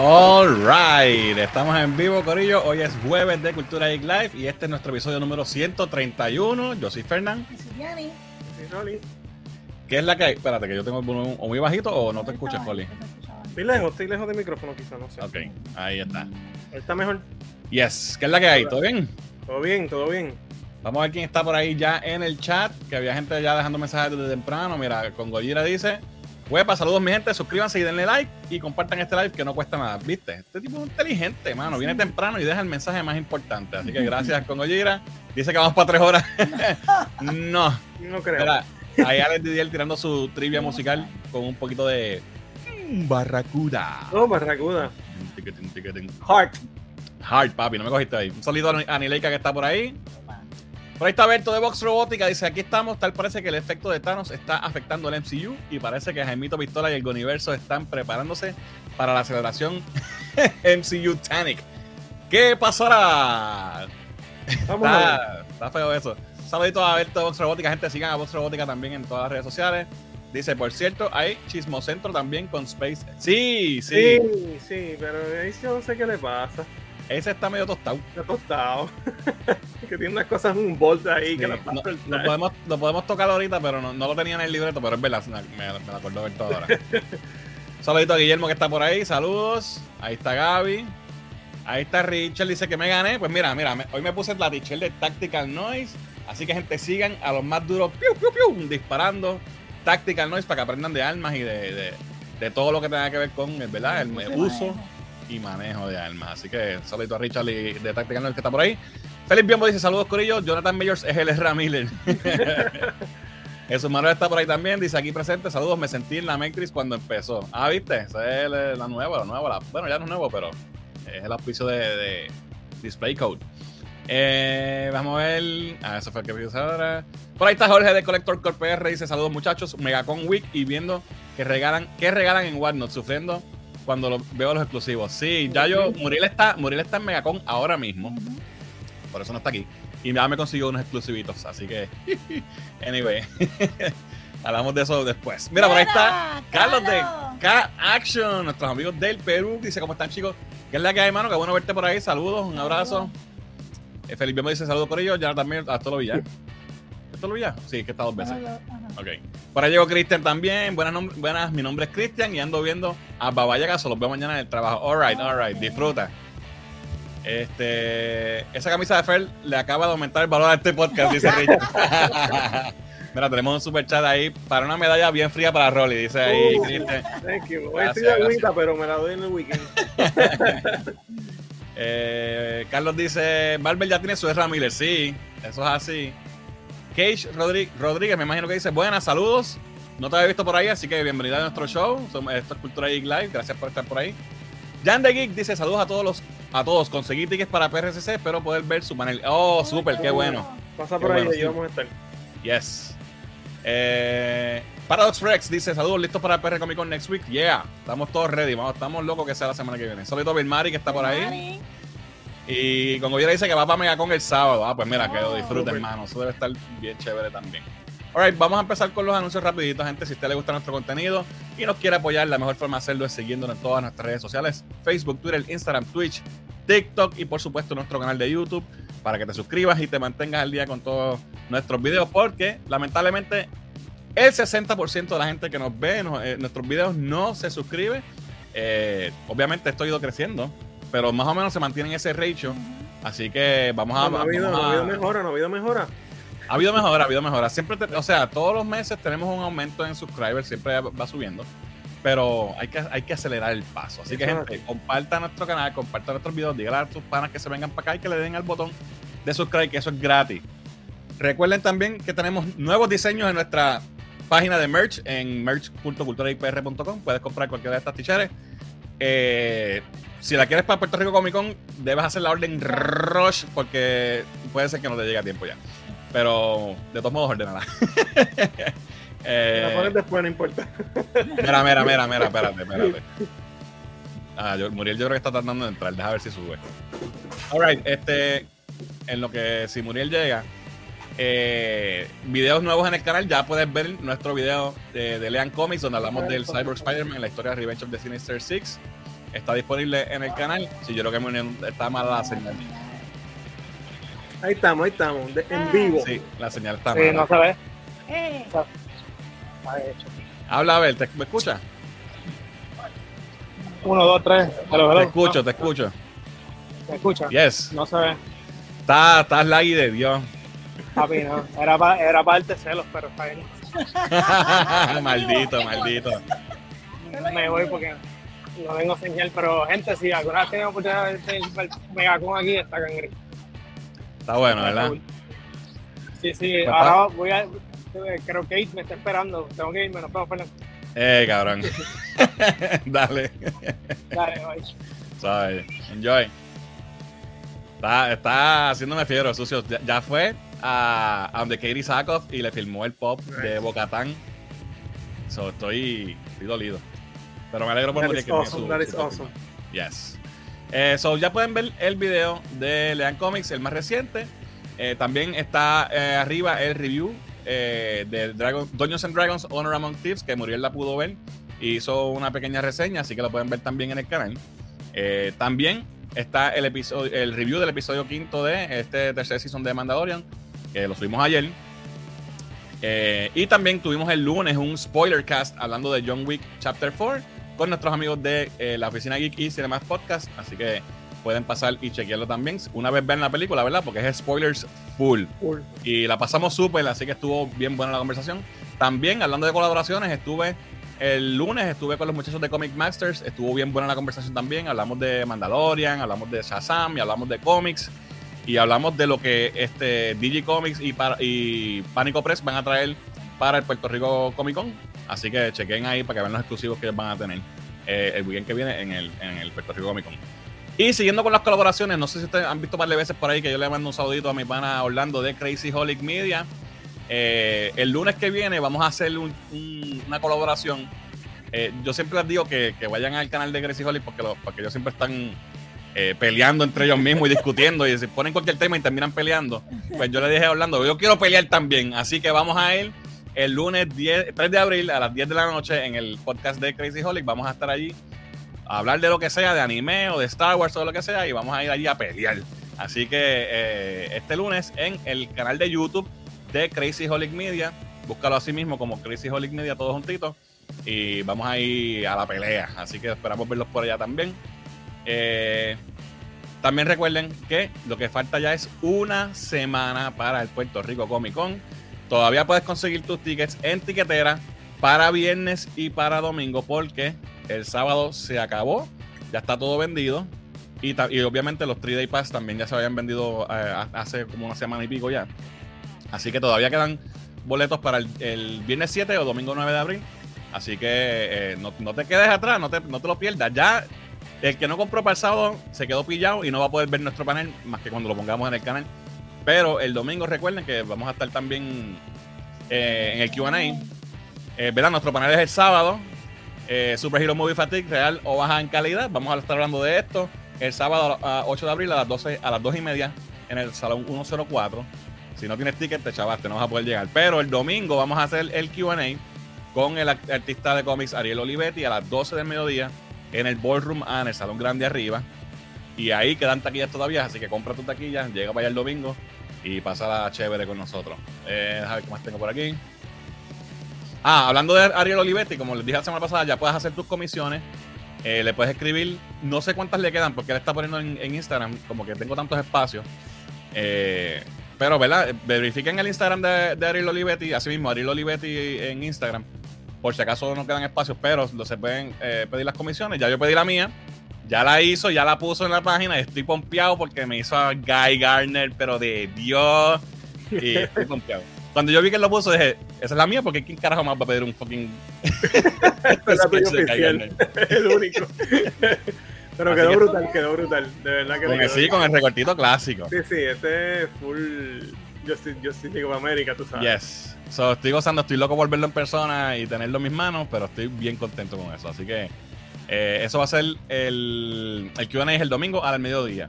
All right, estamos en vivo, Corillo. Hoy es jueves de Cultura Geek Live y este es nuestro episodio número 131. Yo soy Fernán. ¿Qué es la que hay? Espérate, que yo tengo el volumen o muy bajito o no te escuchas, Coli. Estoy lejos, estoy lejos del micrófono, quizá, no sé. Ok, ahí está. ¿Está mejor? Yes, ¿qué es la que hay? ¿Todo bien? Todo bien, todo bien. Vamos a ver quién está por ahí ya en el chat, que había gente ya dejando mensajes desde temprano. Mira, con Gojira dice, Huepa, saludos mi gente, suscríbanse y denle like y compartan este live que no cuesta nada. ¿Viste? Este tipo es inteligente, mano. Viene temprano y deja el mensaje más importante. Así que gracias con Gojira. Dice que vamos para tres horas. no. No creo. Mira, ahí Alex Didier tirando su trivia musical con un poquito de Barracuda. Oh, Barracuda. Heart. Hard, papi, no me cogiste ahí. Un saludo a Nileika que está por ahí. Por ahí está Berto de Vox Robótica. Dice: Aquí estamos. Tal parece que el efecto de Thanos está afectando el MCU. Y parece que Jaimito Pistola y el Universo están preparándose para la celebración MCU Tanic. ¿Qué pasará? Vamos a Está, está feo eso. Saludito a Berto de Vox Robótica. Gente, sigan a Vox Robótica también en todas las redes sociales. Dice, por cierto, hay Chismocentro también con Space. Sí, sí. Sí, sí, pero yo no sé qué le pasa. Ese está medio tostado. Está tostado. que tiene unas cosas en un bol ahí que las no- lo, podemos, lo podemos tocar ahorita, pero no, no lo tenía en el libreto, pero es verdad, me, me lo acuerdo ver todo ahora. Saludito a Guillermo que está por ahí, saludos. Ahí está Gaby. Ahí está Richard, dice que me gané. Pues mira, mira, me- hoy me puse la t-shirt de Tactical Noise. Así que gente, sigan a los más duros, piu, piu, piu, disparando Tactical Noise para que aprendan de armas y de, de- de todo lo que tenga que ver con ¿verdad? el Uso y uso manejo. Y manejo de armas. Así que saludito a Richard y de Tactical Noise que está por ahí. Felipe Biombo dice saludos Corillo. Jonathan Mayors es el Miller. Jesús Manuel está por ahí también. Dice aquí presente. Saludos. Me sentí en la Matrix cuando empezó. Ah, viste. Esa es la, nueva, la nueva. la- bueno, ya no es nuevo, pero es el auspicio de, de Display Code. Eh, vamos a ver. Ah, eso fue el que vimos ahora. Por ahí está Jorge de Collector Corp PR. Dice saludos muchachos. Megacon Week y viendo que regalan, que regalan en Whatnot. Sufriendo cuando lo- veo los exclusivos. Sí, ya yo. Muriel está, Muriel está en Megacon ahora mismo. Por eso no está aquí. Y ya me consiguió unos exclusivitos. Así que, anyway. Hablamos de eso después. Mira, por ahí está Carlos de K Action. Nuestros amigos del Perú. Dice, ¿cómo están, chicos? ¿Qué es la que hay, mano? Qué bueno verte por ahí. Saludos, un abrazo. Eh, Felipe me dice saludos por ellos. Ya también. Ah, esto lo vi ya. ¿Esto lo vi ya? Sí, que está dos veces. Ok. Por ahí llegó Cristian también. Buenas, buenas, mi nombre es Cristian y ando viendo a Babayaga. Los veo mañana en el trabajo. Alright, alright. Disfruta. Este, esa camisa de Fer le acaba de aumentar el valor a este podcast, dice Richard. Mira, tenemos un super chat ahí para una medalla bien fría para Rolly, dice ahí Uh. Cristian. Thank you. Hoy Gracias, estoy de agüita, pero me la doy en el weekend. Eh, Carlos dice, Barber ya tiene su Ezra Miller. Sí, eso es así. Cage Rodríguez, me imagino que dice, buenas, saludos. No te había visto por ahí, así que bienvenida a nuestro show. Somos- Esto es Cultura Geek Live, gracias por estar por ahí. Jan de Geek dice, saludos a todos los a todos. Conseguí tickets para PRCC, espero poder ver su panel. Oh, súper, qué bueno. Pasa Qué por ahí, bueno, allí sí. vamos a estar. Yes. Eh, Paradox Rex dice: Saludos, listos para el PR Comic Con next week. Yeah, estamos todos ready. Vamos, estamos locos que sea la semana que viene. Saludito a Bill Mari que está por ahí. Y con Goyera dice que va para Megacon el sábado. Ah, pues mira, que lo disfruten, hermano. Eso debe estar bien chévere también. Alright, vamos a empezar con los anuncios rapiditos, gente. Si a usted le gusta nuestro contenido y nos quiere apoyar, la mejor forma de hacerlo es siguiéndonos en todas nuestras redes sociales. Facebook, Twitter, Instagram, Twitch, TikTok y por supuesto nuestro canal de YouTube para que te suscribas y te mantengas al día con todos nuestros videos porque lamentablemente el 60% de la gente que nos ve nos- eh, nuestros videos no se suscribe. Eh, obviamente esto ha ido creciendo, pero más o menos se mantiene en ese ratio. Así que vamos a... No, no ha habido, no ha habido mejora, no ha habido mejora. ha habido mejora, ha habido mejora. Siempre, te- o sea, todos los meses tenemos un aumento en subscribers, siempre va subiendo. Pero hay que, hay que acelerar el paso. Así que, gente, comparta nuestro canal, comparta nuestros videos, dígale a tus panas que se vengan para acá y que le den al botón de subscribe, que eso es gratis. Recuerden también que tenemos nuevos diseños en nuestra página de merch en merch.culturaipr.com. Puedes comprar cualquiera de estas t-shirts. Eh, si la quieres para Puerto Rico Comic Con, debes hacer la orden rush porque puede ser que no te llegue a tiempo ya. Pero de todos modos, ordenala. Me la eh, pones después, no importa. mira, mira, mira, mira, espérate, espérate. Ah, yo, Muriel yo creo que está tratando de entrar. Deja ver si sube. Alright, este. En lo que si Muriel llega. eh, videos nuevos en el canal, ya puedes ver nuestro video de, de Lean Comics, donde hablamos del Cyborg Spider-Man, la historia de Revenge of the Sinister Six. Está disponible en el canal. Si yo creo que me está mala la señal. Ahí estamos, ahí estamos, de- en vivo. Sí, la señal está Sí, mala. no se ve. Eh. Habla a ver, ¿te, ¿me escuchas? Uno, dos, tres. Hello, hello. Te escucho, te escucho. ¿Me escucha? Yes. No se ve. Estás está laggy de Dios. Papi, no. Era para era pa darte celos, pero está bien. maldito, maldito. Me voy porque no tengo señal. Pero, gente, si alguna vez tienen oportunidad de ver el Megacon aquí, está cangre. Está bueno, ¿verdad? Sí, sí. Pues, Ahora voy a. Creo que Kate me está esperando. Tengo que irme. Nos vemos, Fernando. Eh, cabrón. Dale. Dale, bye. Enjoy. Está, está haciéndome fiero, sucio. Ya, ya fue a, a donde Katie Sackhoff y le filmó el pop de Bocatán. So, estoy, estoy dolido. Pero me alegro por That María que awesome, su- that is awesome. Yes. Eh, so, ya pueden ver el video de Lean Comics, el más reciente. Eh, también está eh, arriba el review eh, de Dragon, Dungeons and Dragons Honor Among Thieves, que Muriel la pudo ver. Hizo una pequeña reseña, así que lo pueden ver también en el canal. También está el, episodio, el review del episodio quinto de este tercer season de Mandalorian, que lo subimos ayer. Y también tuvimos el lunes un spoiler cast hablando de John Wick Chapter 4 con nuestros amigos de eh, la Oficina Geek y Cinemas Podcast. Así que pueden pasar y chequearlo también una vez vean la película, ¿verdad? Porque es spoilers full. Cool. Y la pasamos súper, así que estuvo bien buena la conversación. También, hablando de colaboraciones, estuve el lunes, estuve con los muchachos de Comic Masters, estuvo bien buena la conversación también. Hablamos de Mandalorian, hablamos de Shazam y hablamos de cómics. Y hablamos de lo que este DJ Comics y, para- y Pánico Press van a traer para el Puerto Rico Comic Con. Así que chequen ahí para que vean los exclusivos que van a tener eh, el weekend que viene en el, en el Puerto Rico Comic Con. Y siguiendo con las colaboraciones, no sé si ustedes han visto un par de veces por ahí que yo le mando un saludito a mi pana Orlando de Crazy Holic Media. Eh, el lunes que viene vamos a hacer un- un- una colaboración. Eh, yo siempre les digo que, que vayan al canal de Crazy Holic porque, los- porque ellos siempre están peleando entre ellos mismos y discutiendo y se ponen cualquier tema y terminan peleando. Pues yo le dije a Orlando, yo quiero pelear también. Así que vamos a ir el lunes 10, 3 de abril a las 10 de la noche en el podcast de Crazy Holic. Vamos a estar allí a hablar de lo que sea, de anime o de Star Wars o lo que sea, y vamos a ir allí a pelear. Así que eh, este lunes en el canal de YouTube de Crazy Holic Media, búscalo así mismo como Crazy Holic Media, todos juntitos, y vamos a ir a la pelea. Así que esperamos verlos por allá también. Eh, también recuerden que lo que falta ya es una semana para el Puerto Rico Comic Con. Todavía puedes conseguir tus tickets en tiquetera para viernes y para domingo porque el sábado se acabó, ya está todo vendido. Y, obviamente los 3 Day Pass también ya se habían vendido eh, hace como una semana y pico ya. Así que todavía quedan boletos para el, viernes 7 o domingo 9 de abril. Así que eh, no, no te quedes atrás, no te, no te lo pierdas. Ya el que no compró para el sábado se quedó pillado y no va a poder ver nuestro panel más que cuando lo pongamos en el canal. Pero el domingo recuerden que vamos a estar también eh, en el QA. Eh, ¿verdad? Nuestro panel es el sábado. Eh, Super Hero Movie Fatigue, real o baja en calidad. Vamos a estar hablando de esto el sábado a 8 de abril a las 12, a las 2 y media en el salón 104. Si no tienes ticket, te chavaste, no vas a poder llegar. Pero el domingo vamos a hacer el QA con el artista de cómics Ariel Olivetti a las 12 del mediodía en el Ballroom A, en el salón grande arriba. Y ahí quedan taquillas todavía, así que compra tu taquilla, llega para allá el domingo y pasa la chévere con nosotros. Eh, a ver qué más tengo por aquí. Ah, hablando de Ariel Olivetti, como les dije la semana pasada, ya puedes hacer tus comisiones. Eh, le puedes escribir, no sé cuántas le quedan, porque él está poniendo en, Instagram, como que tengo tantos espacios. Eh, pero, ¿verdad? Verifiquen el Instagram de, Ariel Olivetti, así mismo, Ariel Olivetti en Instagram, por si acaso no quedan espacios, pero se pueden eh, pedir las comisiones. Ya yo pedí la mía, ya la hizo, ya la puso en la página, estoy pompeado porque me hizo a Guy Garner, pero de Dios, y estoy pompeado. Cuando yo vi que él lo puso, dije, esa es la mía, porque ¿quién carajo más va a pedir un fucking es oficial. El único. Pero Así quedó que- brutal, quedó brutal. De verdad que Con el, sí, con el recortito clásico. Sí, sí, este es full Justice, Justice League of America, tú sabes. Yes. So, estoy gozando, estoy loco por verlo en persona y tenerlo en mis manos, pero estoy bien contento con eso. Así que eh, eso va a ser el, el QA es el domingo al mediodía.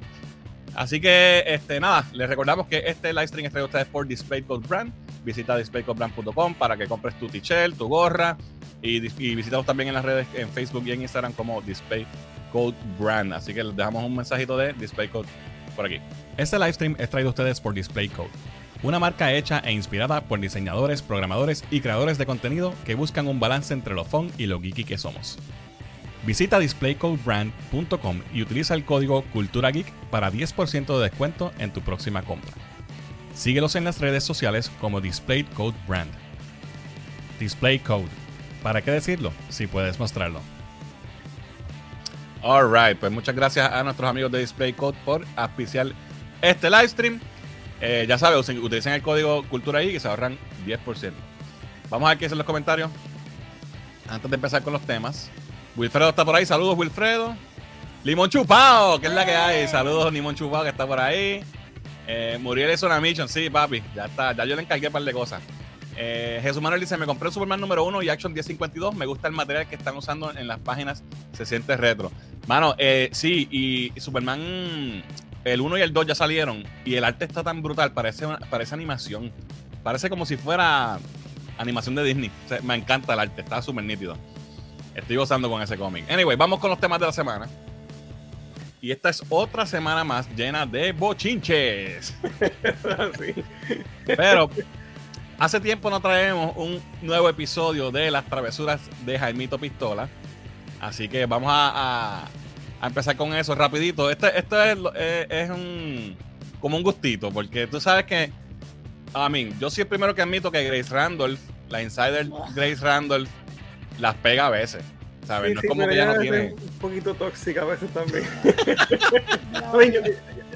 Así que, este, nada, les recordamos que este live stream es traído a ustedes por Display Code Brand. Visita displaycodebrand.com para que compres tu t-shirt, tu gorra y, y visítanos también en las redes, en Facebook y en Instagram como Display Code Brand. Así que les dejamos un mensajito de Display Code por aquí. Este livestream es traído a ustedes por Display Code, una marca hecha e inspirada por diseñadores, programadores y creadores de contenido que buscan un balance entre lo fun y lo geeky que somos. Visita displaycodebrand.com y utiliza el código Cultura Geek para 10% de descuento en tu próxima compra. Síguelos en las redes sociales como Display Code Brand. Display Code. ¿Para qué decirlo si puedes mostrarlo? Alright, pues muchas gracias a nuestros amigos de Display Code por auspiciar este live stream. Eh, ya saben, utilicen el código Cultura y se ahorran 10%. Vamos a ver qué los comentarios. Antes de empezar con los temas. Wilfredo está por ahí. Saludos, Wilfredo. Limón Chupao, que es la que hay. Saludos, Limón Chupao, que está por ahí. Eh, Muriel es una mission, sí, papi. Ya está. Ya yo le encargué un par de cosas. Eh, Jesús Manuel dice: Me compré el Superman número 1 y Action 1052. Me gusta el material que están usando en las páginas. Se siente retro. Mano, eh, sí, y Superman. El 1 y el 2 ya salieron. Y el arte está tan brutal. Parece, parece animación. Parece como si fuera animación de Disney. O sea, me encanta el arte. Está súper nítido. Estoy gozando con ese cómic. Anyway, vamos con los temas de la semana. Y esta es otra semana más llena de bochinches. Pero hace tiempo no traemos un nuevo episodio de las travesuras de Jaimito Pistola. Así que vamos a, a- a empezar con eso rapidito. Este, esto es, eh, es un como un gustito, porque tú sabes que, a mí, yo soy el primero que admito que Grace Randolph, la insider Grace Randolph, las pega a veces. ¿Sabes? Sí, no sí, es como que ella no tiene... un poquito tóxica a veces también. Mean, yo-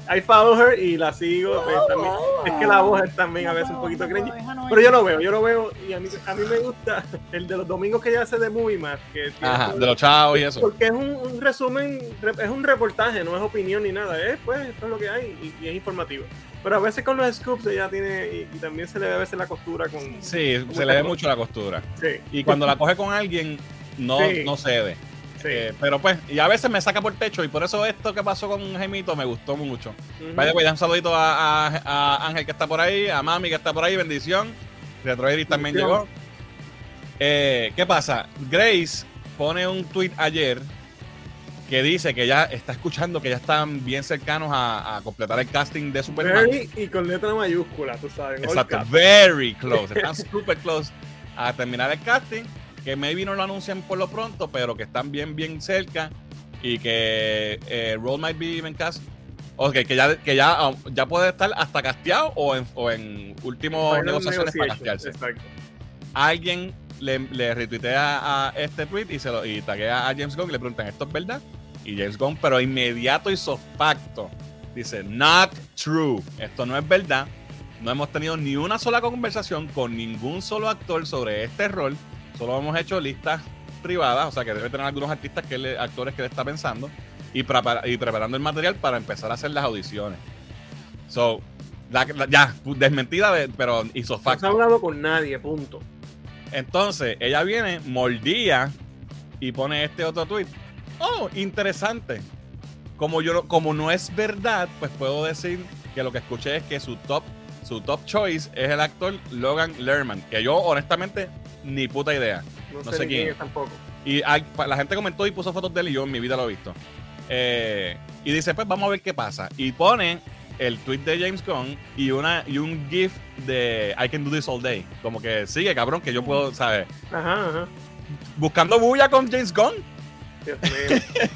I follow her y la sigo. pues, también- es que la voz es también a veces un poquito cringy. Pero yo lo veo, yo lo veo y a mí, a mí me gusta el de los domingos que ella hace de Movie Math, que tiene Ajá, de los chavos y eso. Porque es un, un resumen, re- es un reportaje, no es opinión ni nada. Es pues, esto es lo que hay y, y es informativo. Pero a veces con los scoops ella tiene, y, y también se le ve a veces la costura con. Sí, se le ve mucho la costura. Sí, Y cuando la coge con alguien, no, Sí. no cede. Sí. Eh, pero pues, y a veces me saca por techo, y por eso esto que pasó con Jaimito me gustó mucho. Ujú. Vaya, pues, un saludito a, a- a Ángel que está por ahí, a Mami que está por ahí, bendición. Retro Iris también llegó. Eh, ¿Qué pasa? Grace pone un tweet ayer que dice que ya está escuchando que ya están bien cercanos a, a completar el casting de Superman. Very y con letra mayúscula, tú sabes. Exacto, very close. Están super close a terminar el casting. Que maybe no lo anuncian por lo pronto, pero que están bien, bien cerca. Y que eh, Role might be even cast. Ok, que ya, que ya, um, ya puede estar hasta casteado o en, o en últimas Final negociaciones para castearse. Exacto. Alguien le, le retuitea a este tweet y se lo y taguea a James Gunn y le preguntan, ¿esto es verdad? Y James Gunn, pero inmediato y facto, dice, not true. Esto no es verdad. No hemos tenido ni una sola conversación con ningún solo actor sobre este rol. Solo hemos hecho listas privadas, o sea que debe tener algunos artistas que le- actores que le está pensando y, prepara- y preparando el material para empezar a hacer las audiciones. So, la- la- ya, desmentida, de- pero hizo No se ha facto. hablado con nadie, punto. Entonces, ella viene, mordía y pone este otro tweet. Oh, interesante. Como yo no- como no es verdad, pues puedo decir que lo que escuché es que su top su top choice es el actor Logan Lerman, que yo honestamente ni puta idea. No, No sé, sé quién quién es. tampoco. Y hay- la gente comentó y puso fotos de él y yo en mi vida lo he visto. Eh, y dice, pues vamos a ver qué pasa. Y pone el tweet de James Gunn y, una, y un GIF de I can do this all day. Como que sigue, cabrón, que yo puedo, ¿sabes? Ajá, ajá. Buscando bulla con James Gunn. Dios mío.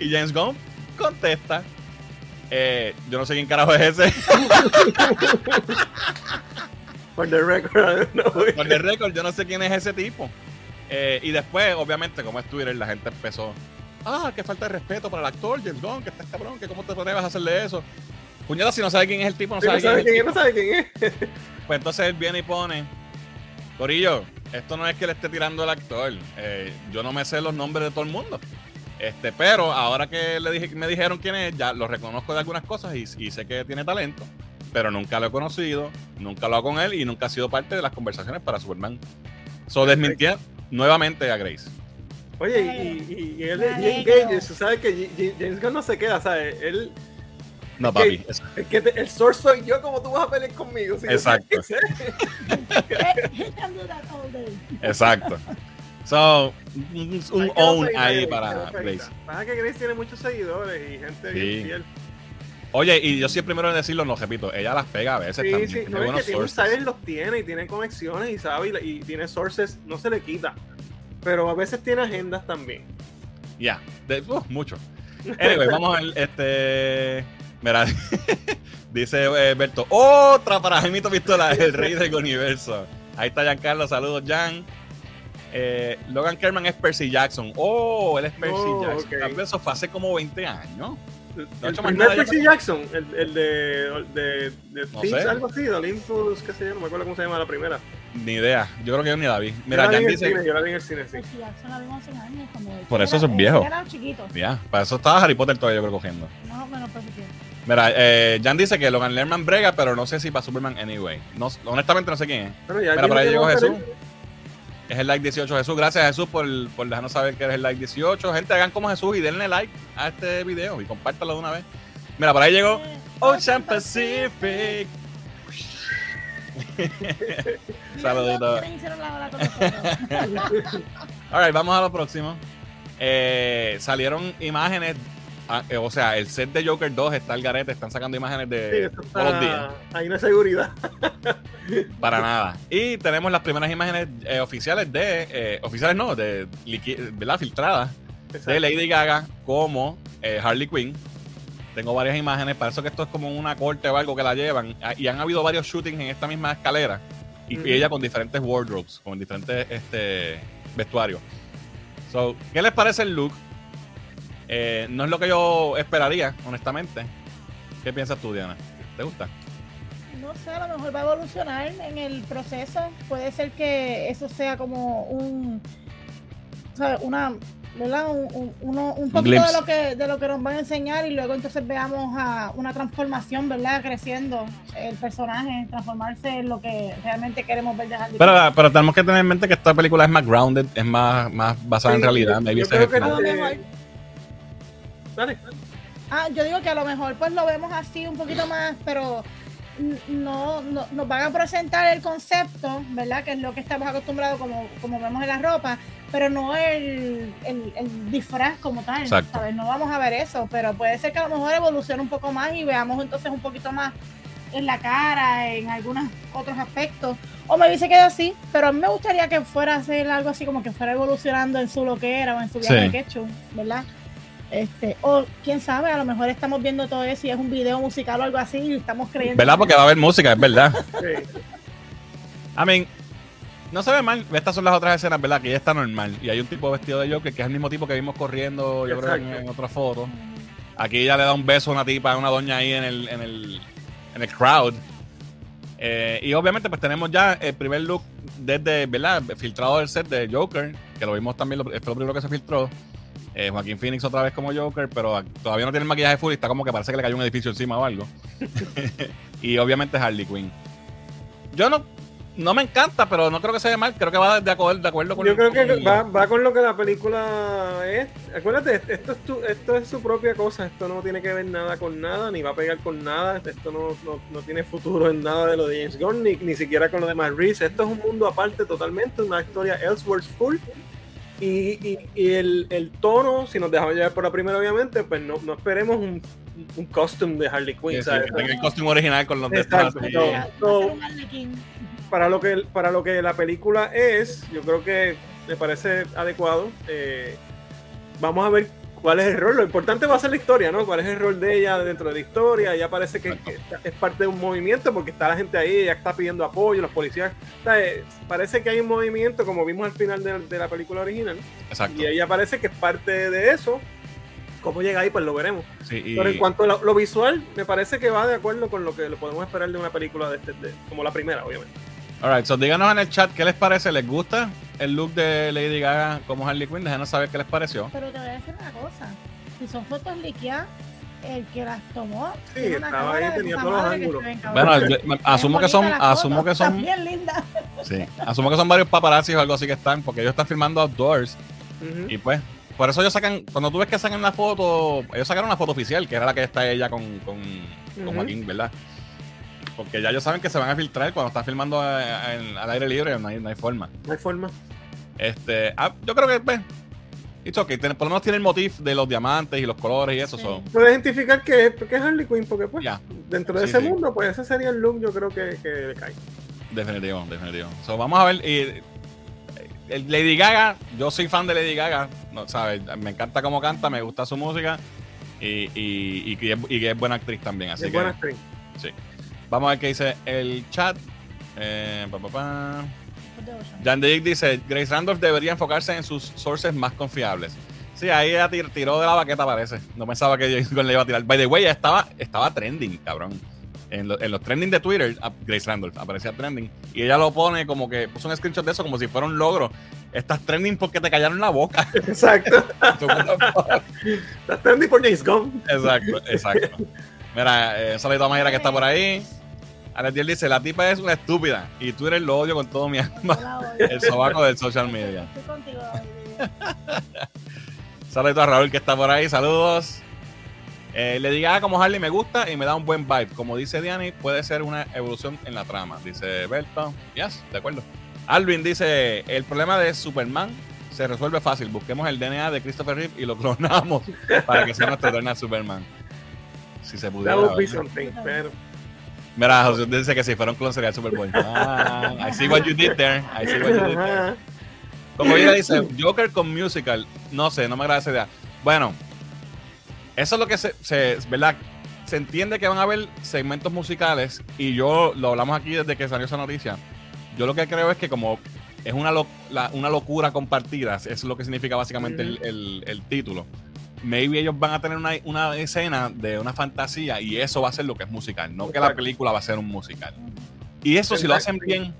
Y James Gunn contesta. eh, yo no sé quién carajo es ese. For the record, no, el récord, yo no sé quién es ese tipo. Eh, y después, obviamente, como es Twitter, la gente empezó. Ah, que falta de respeto para el actor, James Gunn, que estás cabrón, que cómo te atreves a hacerle eso. Puñeta, si no sabe quién es el tipo, no Sí, sabe no sabe quién es. quién es, no sabe quién es. Pues entonces él viene y pone. Corillo, esto no es que le esté tirando al actor. eh, yo no me sé los nombres de todo el mundo. Este, pero ahora que le dije, me dijeron quién es, ya lo reconozco de algunas cosas y, y sé que tiene talento. Pero nunca lo he conocido, nunca lo hago con él y nunca ha sido parte de las conversaciones para Superman. So desmintía nuevamente a Grace. Oye, y, y, y él Jim. Gage, sabes que James Gunn no se queda, ¿sabes? Él, No, papi. es- es que te- el source soy yo, como tú vas a pelear conmigo. Si Exacto. Exacto. So, un, own ahí para. Grace. Pasa que Grace tiene muchos seguidores y gente Sí. bien fiel. Oye, y yo soy el primero en decirlo, no repito, ella las pega a veces Sí, también. sí, no es que tiene style, los tiene y tiene conexiones y sabe y, tiene sources, no se le quita. Pero a veces tiene agendas también. Ya, de- uh, mucho. Anyway, vamos al este. Mira, dice eh, Berto, otra para Jaimito Pistola, el rey del universo. Ahí está Giancarlo, saludos, Jan. Eh, Logan Kerman es Percy Jackson. Oh, él es Percy Oh, Jackson. ok. Tal vez eso fue hace como 20 años. No el hecho más primer nada ya Percy Jackson, el, el de, de, de No Thieves, algo así, de Olympus, qué sé yo, no me acuerdo cómo se llama la primera. Ni idea. Yo creo que yo ni la vi. yo Mira, la vi Jan en el dice. cine, yo la vi en el cine, sí. Percy Jackson la vimos hace años. Como Por eso es viejo. Era chiquito. Ya, para eso estaba Harry Potter todavía, yo creo, cogiendo. Más o menos Percy Jackson. Mira, eh, Jan dice que Logan Lerman brega, pero no sé si para Superman anyway. No, honestamente no sé quién es. Bueno, ya Mira, por ahí llegó Jesús. Es el like 18 Jesús. Gracias Jesús por, por dejarnos saber que eres el like 18. Gente, hagan como Jesús y denle like a este video y compártalo de una vez. Mira, por ahí llegó Ocean Pacific. Saludito. ¿Quiénes hicieron la hora con nosotros? Alright, vamos a lo próximo. Eh, salieron imágenes. Ah, eh, o sea, el set de Joker 2 está al garete. Están sacando imágenes de todos los días. Hay una seguridad. Para nada. Y tenemos las primeras imágenes eh, oficiales de. eh, oficiales no, de, liqui- ¿verdad? Filtradas de Lady Gaga como Harley Quinn. Tengo varias imágenes, parece que esto es como una corte o algo que la llevan. Ah, Y han habido varios shootings en esta misma escalera. Y, ella con diferentes wardrobes, con diferentes este, vestuarios. So, ¿Qué les parece el look? Eh, no es lo que yo esperaría, honestamente. ¿Qué piensas tú, Diana? ¿Te gusta? No sé, a lo mejor va a evolucionar en el proceso. Puede ser que eso sea como un, ¿sabes? Una, ¿verdad? Un, un, uno- un poquito de lo que de lo que nos van a enseñar y luego entonces veamos a una transformación, ¿verdad? Creciendo el personaje, transformarse en lo que realmente queremos ver de Harley Pero, Quinn. pero tenemos que tener en mente que esta película es más grounded, es más, más basada en realidad. yo- Maybe yo creo que mejor, Dale. ah, yo digo que a lo mejor pues lo vemos así un poquito más, pero no, no- nos van a presentar el concepto, ¿verdad? Que es lo que estamos acostumbrados como, como vemos en la ropa, pero no el, el, el disfraz como tal, Exacto. ¿sabes? No vamos a ver eso, pero puede ser que a lo mejor evolucione un poco más y veamos entonces un poquito más en la cara, en algunos otros aspectos. O me dice que así, pero a mí me gustaría que fuera a hacer algo así como que fuera evolucionando en su loquera o en su viaje Sí. de ketchup, ¿verdad? Este, o quién sabe, a lo mejor estamos viendo todo eso y es un video musical o algo así y estamos creyendo. ¿Verdad? Porque va a haber música, es verdad. Sí. I mean, no se ve mal. Estas son las otras escenas, ¿verdad? Que ya está normal. Y hay un tipo vestido de Joker que es el mismo tipo que vimos corriendo, yo creo, en, otra foto. Aquí ya le da un beso a una tipa, a una doña ahí en el, en el, en el crowd. Eh, y obviamente, pues tenemos ya el primer look desde, ¿verdad? Filtrado del set de Joker, que lo vimos también, lo- fue lo primero que se filtró. Eh, Joaquín Phoenix otra vez como Joker, pero todavía no tiene el maquillaje full y está como que parece que le cayó un edificio encima o algo. y obviamente Harley Quinn. Yo no, no me encanta, pero no creo que se vea mal. Creo que va de acuerdo, de acuerdo con Yo creo que va, va con lo que la película es. Acuérdate, esto es, tu- esto es su propia cosa. Esto no tiene que ver nada con nada, ni va a pegar con nada. Esto no, no, no tiene futuro en nada de lo de James Gunn, ni, ni siquiera con lo de Matt Reeves. Esto es un mundo aparte totalmente, una historia Elseworlds full. Y, y, y el, el tono, si nos dejamos llevar por la primera, obviamente, pues no, no esperemos un, un costume de Harley Quinn. Sí, sí, el costume original con los de Exacto, no. Para lo que para lo que la película es, yo creo que me parece adecuado. Eh, vamos a ver cuál es el rol. Lo importante va a ser la historia, ¿no? ¿Cuál es el rol de ella dentro de la historia? Ella parece que, que es parte de un movimiento porque está la gente ahí, ella está pidiendo apoyo, los policías. Eh, parece que hay un movimiento, como vimos al final de, de la película original, Exacto. y ella parece que es parte de eso. Cómo llega ahí, pues lo veremos. Sí, y- Pero en cuanto a lo, lo visual, me parece que va de acuerdo con lo que lo podemos esperar de una película de este, de- como la primera, obviamente. Alright, so díganos en el chat qué les parece. ¿Les gusta el look de Lady Gaga como Harley Quinn? Déjenos saber qué les pareció. Pero te voy a decir una cosa. Si son fotos liqueadas, el que las tomó. Sí, tiene una estaba ahí, tenía todos los que ángulos. Bueno, yo- asumo que son, asumo que son, Bien linda. sí, asumo que son varios paparazzis o algo así que están, porque ellos están filmando outdoors y pues, por eso ellos sacan, cuando tú ves que sacan la foto, ellos sacaron una foto oficial, que era la que está ella con, con, con. Joaquín, ¿verdad? Porque ya ellos saben que se van a filtrar cuando están filmando eh, en- al aire libre, no hay, no hay forma. No hay forma. Este, ah, yo creo que, pues, it's okay. Tiene- por lo menos tiene el motif de los diamantes y los colores y eso. Sí. so, Puedes identificar que es, que es Harley Quinn, porque pues ya, dentro de Sí, ese sí. mundo, pues ese sería el look yo creo que, que le cae. definitivo, definitivo. So, vamos a ver. Y, Lady Gaga, yo soy fan de Lady Gaga, no, ¿sabes? Me encanta cómo canta, me gusta su música y, y, y que es, y que es buena actriz también. Así es que buena actriz. Vamos a ver qué dice el chat. Eh, pa, pa, pa. De Ocean. Jan Dick dice, Grace Randolph debería enfocarse en sus sources más confiables. Sí, ahí ella tir- tiró de la baqueta, parece. No pensaba que James Gunn le iba a tirar. By the way, estaba, estaba trending, cabrón. En, lo- en los trending de Twitter, a- Grace Randolph aparecía trending. Y ella lo pone como que puso un screenshot de eso como si fuera un logro. Estás trending porque te callaron la boca. Exacto. Está trending por James Gunn. exacto, exacto. Mira, eh, un saludito a Mayra que está por ahí. Alex dice, la tipa es una estúpida y Twitter lo odio con todo mi alma. El sobaco del social media. Estoy contigo. Saludos a Raúl que está por ahí, saludos. Eh, le diga como Harley me gusta y me da un buen vibe. Como dice Diani, puede ser una evolución en la trama. Dice Berto. Yes, de acuerdo. Alvin dice: El problema de Superman se resuelve fácil. Busquemos el DNA de Christopher Reeve y lo clonamos para que sea nuestro eterno Superman. Si se pudiera. That would be something, pero Mira, José dice que si fuera un clon sería el Superboy. Ah, I see what you did there. I see what you did there. Como ella dice, Joker con musical. No sé, no me agrada esa idea. Bueno, eso es lo que se, se- ¿verdad? Se entiende que van a haber segmentos musicales y yo lo hablamos aquí desde que salió esa noticia. Yo lo que creo es que como es una, lo- la- una locura compartida, eso es lo que significa básicamente el, el- el título. Maybe ellos van a tener una, una escena de una fantasía y eso va a ser lo que es musical, no que la película va a ser un musical. Y eso si lo hacen bien,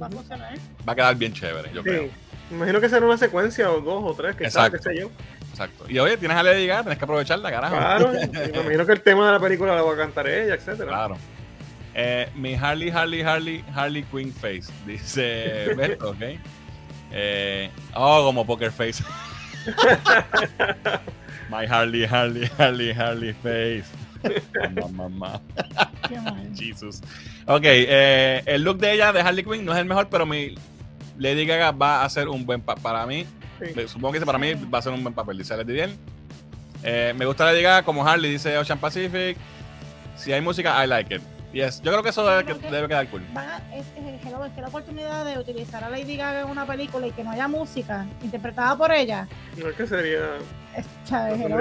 Va a funcionar. va a quedar bien chévere, yo creo. Me imagino que será una secuencia o dos o tres, que sabe, Exacto. qué sé yo. Exacto. Y oye, tienes a Lady Gaga, tienes que aprovecharla, carajo. Claro. me imagino que el tema de la película la va a cantar ella, etcétera. Claro. Eh, mi Harley, Harley, Harley, Harley Quinn Face. Dice Beto, ok. Eh, oh, como Poker Face. My Harley, Harley, Harley, Harley Face. Mamá, mamá. Jesus. Ok, eh, el look de ella de Harley Quinn no es el mejor, pero mi Lady Gaga va a hacer un buen papel. Para mí, Sí. supongo que dice para mí va a ser un buen papel, dice Lady Diel. Eh, me gusta Lady Gaga como Harley, dice Ocean Pacific. Si hay música, I like it. Yes, yo creo que eso debe, que- debe quedar cool. Van a- es, es- hello, es que la oportunidad de utilizar a Lady Gaga en una película y que no haya música interpretada por ella, No es que sería. es. No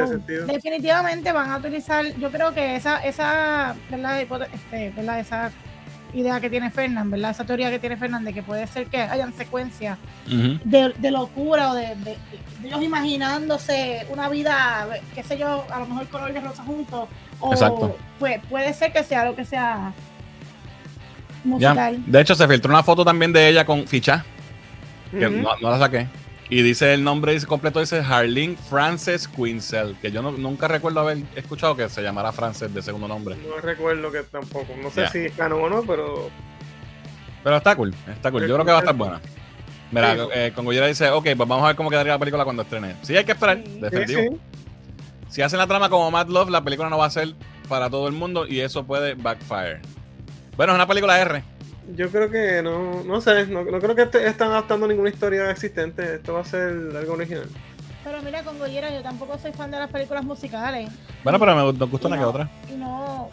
definitivamente van a utilizar, yo creo que esa, esa, ¿verdad? Este, ¿verdad? Esa idea que tiene Fernán, ¿verdad? Esa teoría que tiene Fernán de que puede ser que hayan secuencias de, de locura o de, de- de ellos imaginándose una vida, qué sé yo, a lo mejor color de rosa juntos. O Exacto. Puede ser que sea lo que sea Ya. musical. De hecho, se filtró una foto también de ella con ficha, que no, no la saqué. Y dice el nombre dice completo, dice Harleen Frances Quinzel, que yo no- nunca recuerdo haber escuchado que se llamara Frances de segundo nombre. No recuerdo que tampoco. No sé Ya. si es canon o no, pero. Pero está cool, está cool. Yo creo que va a estar buena. Mira, Sí. eh, con Goyera dice, ok, pues vamos a ver cómo quedaría la película cuando estrene. Sí, hay que esperar, Sí. definitivo. Sí, sí. Si hacen la trama como Mad Love, la película no va a ser para todo el mundo y eso puede backfire. Bueno, es una película R. Yo creo que no, no sé, no, no creo que este- están adaptando ninguna historia existente. Esto va a ser algo original. Pero mira, con Goyera yo tampoco soy fan de las películas musicales. Bueno, pero me Y una que otra. Y no.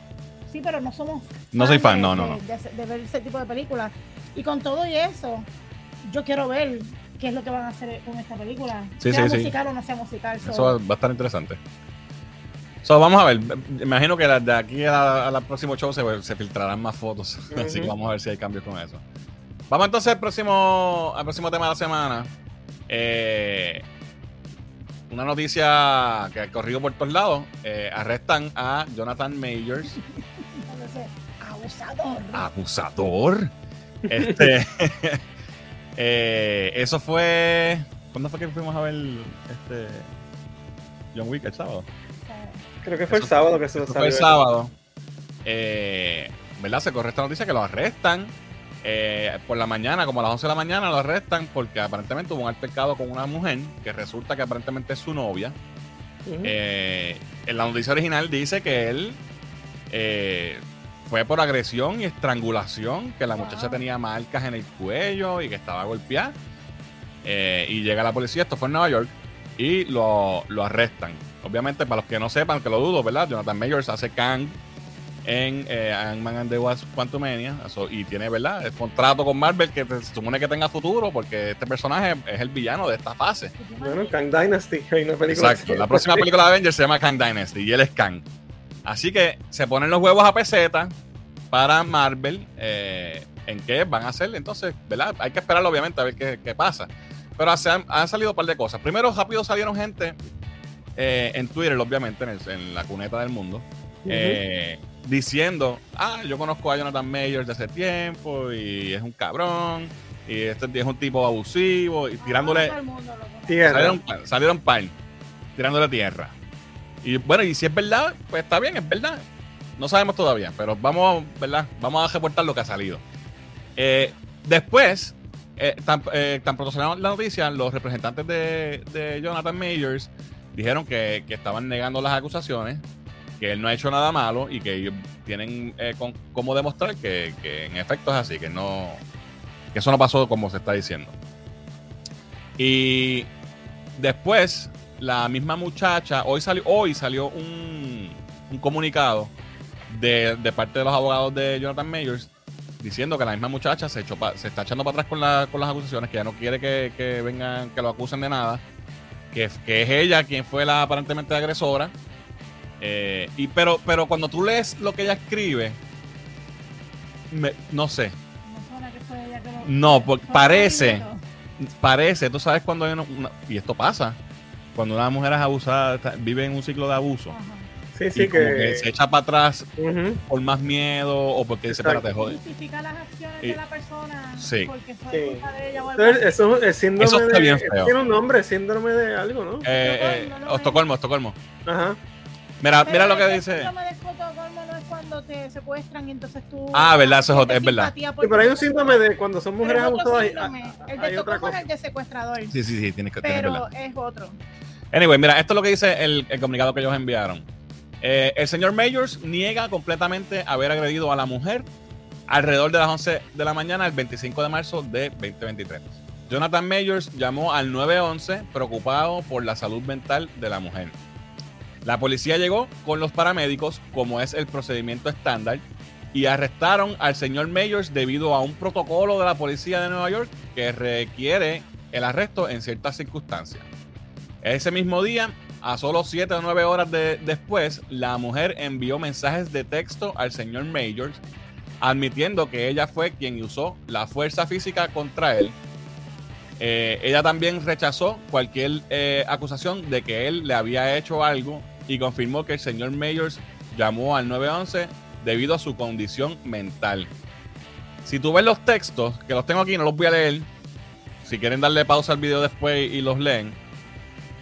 Sí, pero no somos. No soy fan, de- no, no, de- no. De, de ver ese tipo de películas. Y con todo y eso, yo quiero ver qué es lo que van a hacer con esta película. Sí, sea sí, sí. musical o no sea musical. so- Eso va, va a estar interesante. So, vamos a ver. Imagino que de aquí a- al próximo show se, se filtrarán más fotos. Así que vamos a ver si hay cambios con eso. Vamos entonces al próximo, al próximo tema de la semana. Eh, una noticia que ha corrido por todos lados. Eh, arrestan a Jonathan Majors, Entonces, abusador. abusador. Este, eh, eso fue. ¿Cuándo fue que fuimos a ver este John Wick el sábado? Creo que fue el Eso- sábado que se Eso salió. fue el sábado. Eh, ¿Verdad? Se corre esta noticia que lo arrestan. eh, por la mañana, como a las 11 de la mañana, lo arrestan porque aparentemente hubo un altercado con una mujer que resulta que aparentemente es su novia. Eh, en la noticia original dice que él eh, fue por agresión y estrangulación, que la Wow. muchacha tenía marcas en el cuello y que estaba golpeada. Eh, y llega la policía, esto fue en Nueva York, y lo, lo arrestan. Obviamente, para los que no sepan, que lo dudo, ¿verdad? Jonathan Majors hace Kang en eh, Ant-Man and the Wasp Quantumania so, y tiene, ¿verdad? El contrato con Marvel que se supone que tenga futuro porque este personaje es el villano de esta fase. Bueno, Kang Dynasty, hay una película Exacto, la próxima película de Avengers se llama Kang Dynasty y él es Kang. Así que se ponen los huevos a peseta para Marvel eh, en qué van a hacer. Entonces, ¿verdad? Hay que esperar obviamente a ver qué, qué pasa. Pero han, han, salido un par de cosas. Primero, rápido salieron gente eh, en Twitter, obviamente, en, el, en, la cuneta del mundo, eh, diciendo, ah, yo conozco a Jonathan Mayers de hace tiempo y es un cabrón y este es un tipo abusivo y tirándole... Tierra. Salieron, salieron pan, tirándole tierra. Y bueno, y si es verdad, pues está bien, es verdad. No sabemos todavía, pero vamos, ¿verdad? Vamos a reportar lo que ha salido. Eh, después, eh, tan, eh, tan la noticia, los representantes de, de Jonathan Majors dijeron que, que, estaban negando las acusaciones, que él no ha hecho nada malo y que ellos tienen eh, con, cómo demostrar que, que, en efecto es así, que no que eso no pasó como se está diciendo. Y después, la misma muchacha, hoy salió, hoy salió un, un comunicado de, de, parte de los abogados de Jonathan Majors diciendo que la misma muchacha se, echó pa, se está echando para atrás con, la, con, las acusaciones, que ya no quiere que, que, vengan, que lo acusen de nada, que, que es ella quien fue la aparentemente agresora. Eh, y pero, pero cuando tú lees lo que ella escribe, me, no sé. No, porque parece, parece, tú sabes cuando hay una, una, y esto pasa, cuando una mujer es abusada, vive en un ciclo de abuso. Ajá. Sí, sí, que... que... se echa para atrás uh -huh. por más miedo o porque dice, espérate, joder. Justifica las acciones y... de la persona sí. porque fue sí. culpa de ella o algo Entonces, eso es síndrome eso está de... bien feo. Tiene un nombre, síndrome de algo, ¿no? Eh, eh, Estocolmo, Estocolmo. Ajá. Mira, Pero mira lo que el dice. síndrome de Estocolmo no es cuando te secuestran y entonces tú... Ah, verdad, eso es, es verdad. Sí, pero hay un síndrome de cuando son mujeres abusadas. El de Estocolmo es el de secuestrador. Sí, sí, sí, tienes que Pero es otro. Anyway, mira, esto es lo que dice el, comunicado que ellos enviaron. Eh, el señor Majors niega completamente haber agredido a la mujer alrededor de las 11 de la mañana el 25 de marzo de 2023. Jonathan Majors llamó al 911 preocupado por la salud mental de la mujer. La policía llegó con los paramédicos, como es el procedimiento estándar, y arrestaron al señor Majors debido a un protocolo de la policía de Nueva York que requiere el arresto en ciertas circunstancias. Ese mismo día, a solo 7 o 9 horas de, después, la mujer envió mensajes de texto al señor Majors admitiendo que ella fue quien usó la fuerza física contra él. Eh, ella también rechazó cualquier eh, acusación de que él le había hecho algo y confirmó que el señor Majors llamó al 911 debido a su condición mental. Si tú ves los textos, que los tengo aquí, no los voy a leer. Si quieren darle pausa al video después y los leen.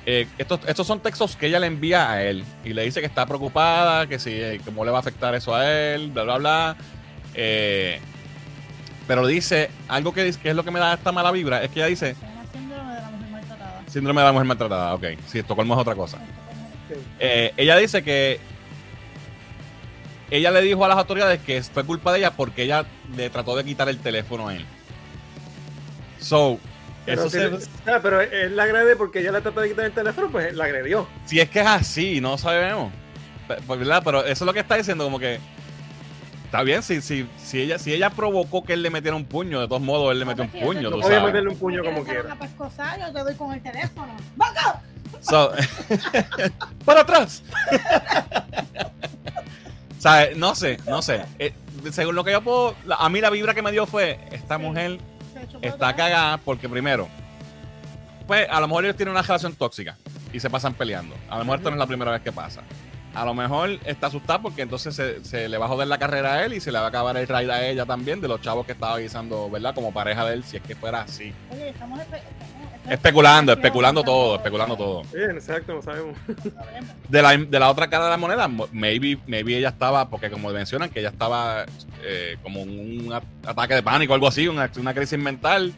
Eh, estos, estos, son textos que ella le envía a él y le dice que está preocupada, que si eh, cómo le va a afectar eso a él, bla, bla, bla. Eh, pero dice algo que, que, es lo que me da esta mala vibra: es que ella dice. Síndrome de la mujer maltratada. Síndrome de la mujer maltratada, ok. Sí, Estocolmo es otra cosa. Eh, ella dice que ella le dijo a las autoridades que fue culpa de ella porque ella le trató de quitar el teléfono a él. So, pero, eso se... ah, pero él la agrede porque ella le trató de quitar el teléfono, pues la agredió. Si es que es así, no sabemos. ¿verdad? Pero eso es lo que está diciendo, como que. Está bien, si, si, si, ella, si ella provocó que él le metiera un puño, de todos modos él le metió un puño. Tú sabes. meterle un puño como quiera. Yo te doy con el teléfono. ¡Vaca! So, ¡Para atrás! ¿Sabes? No sé, no sé. Eh, según lo que yo puedo. A mí la vibra que me dio fue: esta mujer está cagada porque, primero, pues a lo mejor ellos tienen una relación tóxica y se pasan peleando. A lo mejor esto no es la primera vez que pasa. A lo mejor está asustada porque entonces se, le va a joder la carrera a él y se le va a acabar el ride a ella también de los chavos que estaba guisando, ¿verdad? Como pareja de él, si es que fuera así. Oye, estamos especulando, especulando todo, especulando todo. Bien, exacto, no sabemos. De la, de la otra cara de la moneda, maybe, maybe ella estaba, porque como mencionan, que ella estaba eh, como un ataque de pánico, algo así, una, una crisis mental.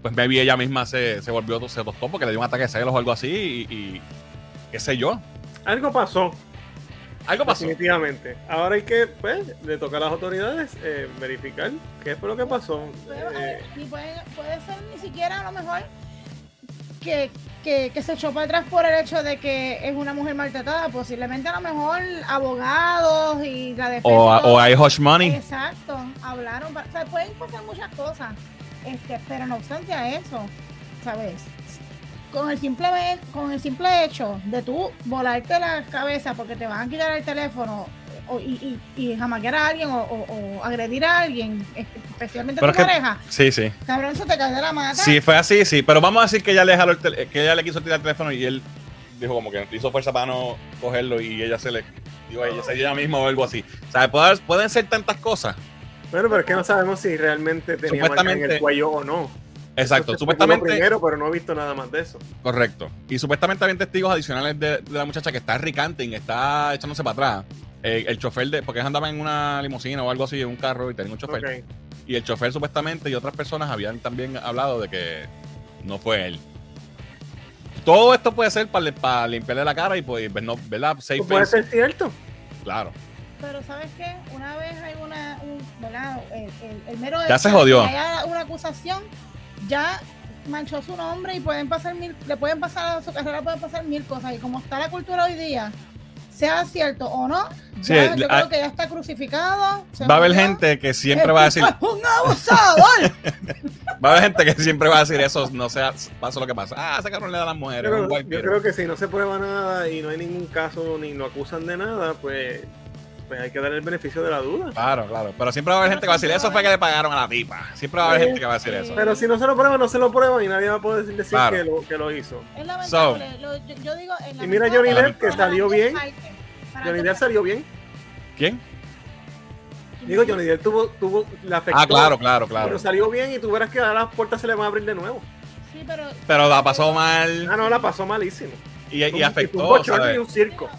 Pues maybe ella misma se, se volvió, se tostó porque le dio un ataque de celos o algo así y, y qué sé yo. Algo pasó. Algo pasó. Definitivamente. Ahora hay que, pues, le toca a las autoridades eh, verificar qué fue lo que pasó. Pero, eh, y puede, puede ser ni siquiera a lo mejor que, que, que se echó para atrás por el hecho de que es una mujer maltratada. Posiblemente a lo mejor abogados y la defensa. O, o hay hush money. Exacto, hablaron, o sea, pueden pasar muchas cosas, este, pero no obstante a eso, ¿sabes? Con el simple con el simple hecho de tú volarte la cabeza porque te van a quitar el teléfono o, y, y, y jamaquear a alguien o, o- o agredir a alguien, especialmente a Pero tu es que- pareja, Sí, sí. cabrón, eso te cae de la mata. Sí, fue así, sí. Pero vamos a decir que ella le jaló el tel- que ella le quiso tirar el teléfono y él dijo como que hizo fuerza para no cogerlo y ella se le digo ella se ella misma o algo así. O sea, puede- pueden ser tantas cosas. Bueno, pero es que no sabemos si realmente tenía marca en Supuestamente- el cuello o no. Exacto, supuestamente primero, pero no he visto nada más de eso. Correcto. Y supuestamente habían testigos adicionales de, de la muchacha que está recanting, está echándose para atrás. Eh, el chofer de, porque andaba en una limusina o algo así, en un carro y tenía un chofer. Y el chofer supuestamente y otras personas habían también hablado de que no fue él. Todo esto puede ser para, para limpiarle la cara y pues, no, ¿verdad? Safe Pues puede face. ser cierto. Claro. Pero ¿sabes qué? Una vez hay una, un, ¿verdad? El, el- el mero Ya se de jodió. que haya una acusación, ya manchó su nombre y pueden pasar mil, le pueden pasar a su carrera pueden pasar mil cosas. Y como está la cultura hoy día, sea cierto o no, Sí, yo ah, creo que ya está crucificado. Va a haber gente que siempre va a decir, ¡Un abusador! va a haber gente que siempre va a decir eso, no sea, pasa lo que pasa. Ah, ese cabrón le da a las mujeres. Yo yo creo que si no se prueba nada y no hay ningún caso ni lo acusan de nada, pues, pues hay que dar el beneficio de la duda. Claro, claro. Pero siempre va a haber gente que va a decir, eso fue que le pagaron a la tipa. Siempre va a haber gente que va a decir eso. Pero si no se lo prueba, no se lo prueba y nadie va a poder decir Claro. que, lo, que lo hizo. Es lamentable. lo- yo, yo digo, es Y mira Johnny Depp, que salió bien. Johnny Depp salió bien. ¿Quién? Digo, Johnny Depp tuvo, tuvo la afectó, Ah, claro, claro, claro. Pero salió bien y tú verás que ahora las puertas se le van a abrir de nuevo. Sí, pero. Pero la pasó mal Ah, no, la pasó malísimo. y, y afectó, fue un bochorno ¿sabes? y un circo.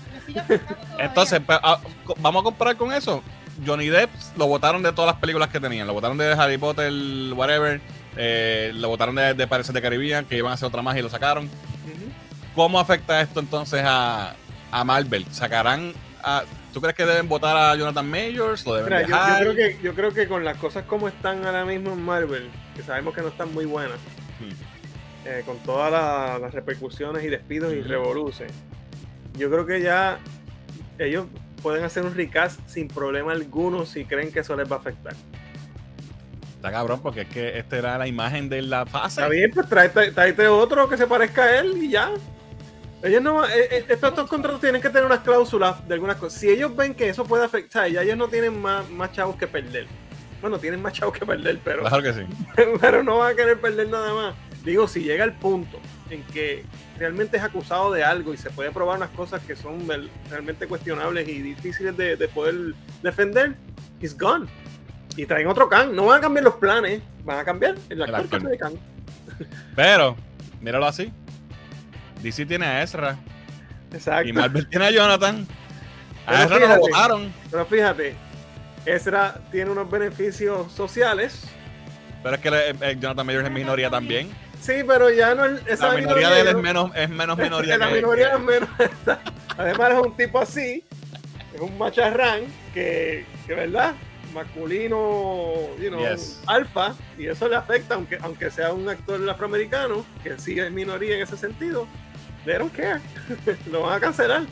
Entonces, pues, ah, vamos a comparar con eso. Johnny Depp lo votaron de todas las películas que tenían. Lo votaron de Harry Potter, whatever. Eh, lo votaron de, de Pirates de Caribbean, que iban a hacer otra más y lo sacaron. ¿Cómo afecta esto entonces a, a Marvel? ¿Sacarán a- ¿Tú crees que deben votar a Jonathan Majors? ¿Lo deben Mira, yo, creo que, yo creo que con las cosas como están ahora mismo en Marvel, que sabemos que no están muy buenas, Hmm. eh, con todas la- las repercusiones y despidos y Ujú. Yo creo que ya ellos pueden hacer un recast sin problema alguno si creen que eso les va a afectar. Está cabrón, porque es que esta era la imagen de la fase. Está bien, pues tráete, tráete otro que se parezca a él y ya. Ellos no, eh, eh, estos, estos contratos tienen que tener unas cláusulas de algunas cosas. Si ellos ven que eso puede afectar, ya ellos no tienen más, más chavos que perder. Bueno, tienen más chavos que perder, pero, Claro que sí. pero no van a querer perder nada más. Digo, si llega el punto en que realmente es acusado de algo y se puede probar unas cosas que son realmente cuestionables y difíciles de, de poder defender, he's gone. Y traen otro Khan. No van a cambiar los planes, van a cambiar el actor que actor. hace de Khan. Pero, míralo así. DC tiene a Ezra Exacto. y Marvel tiene a Jonathan. A Pero Ezra no lo votaron. Pero fíjate, Ezra tiene unos beneficios sociales. Pero es que Jonathan Majors es minoría también. Sí, pero ya no es esa La minoría de él es no- menos, es menos minoría la minoría es menos. Además es un tipo así, es un macharrán que, que verdad, masculino, you know, Yes. alfa, y eso le afecta, aunque, aunque sea un actor afroamericano, que sí es minoría en ese sentido, they don't care, lo van a cancelar.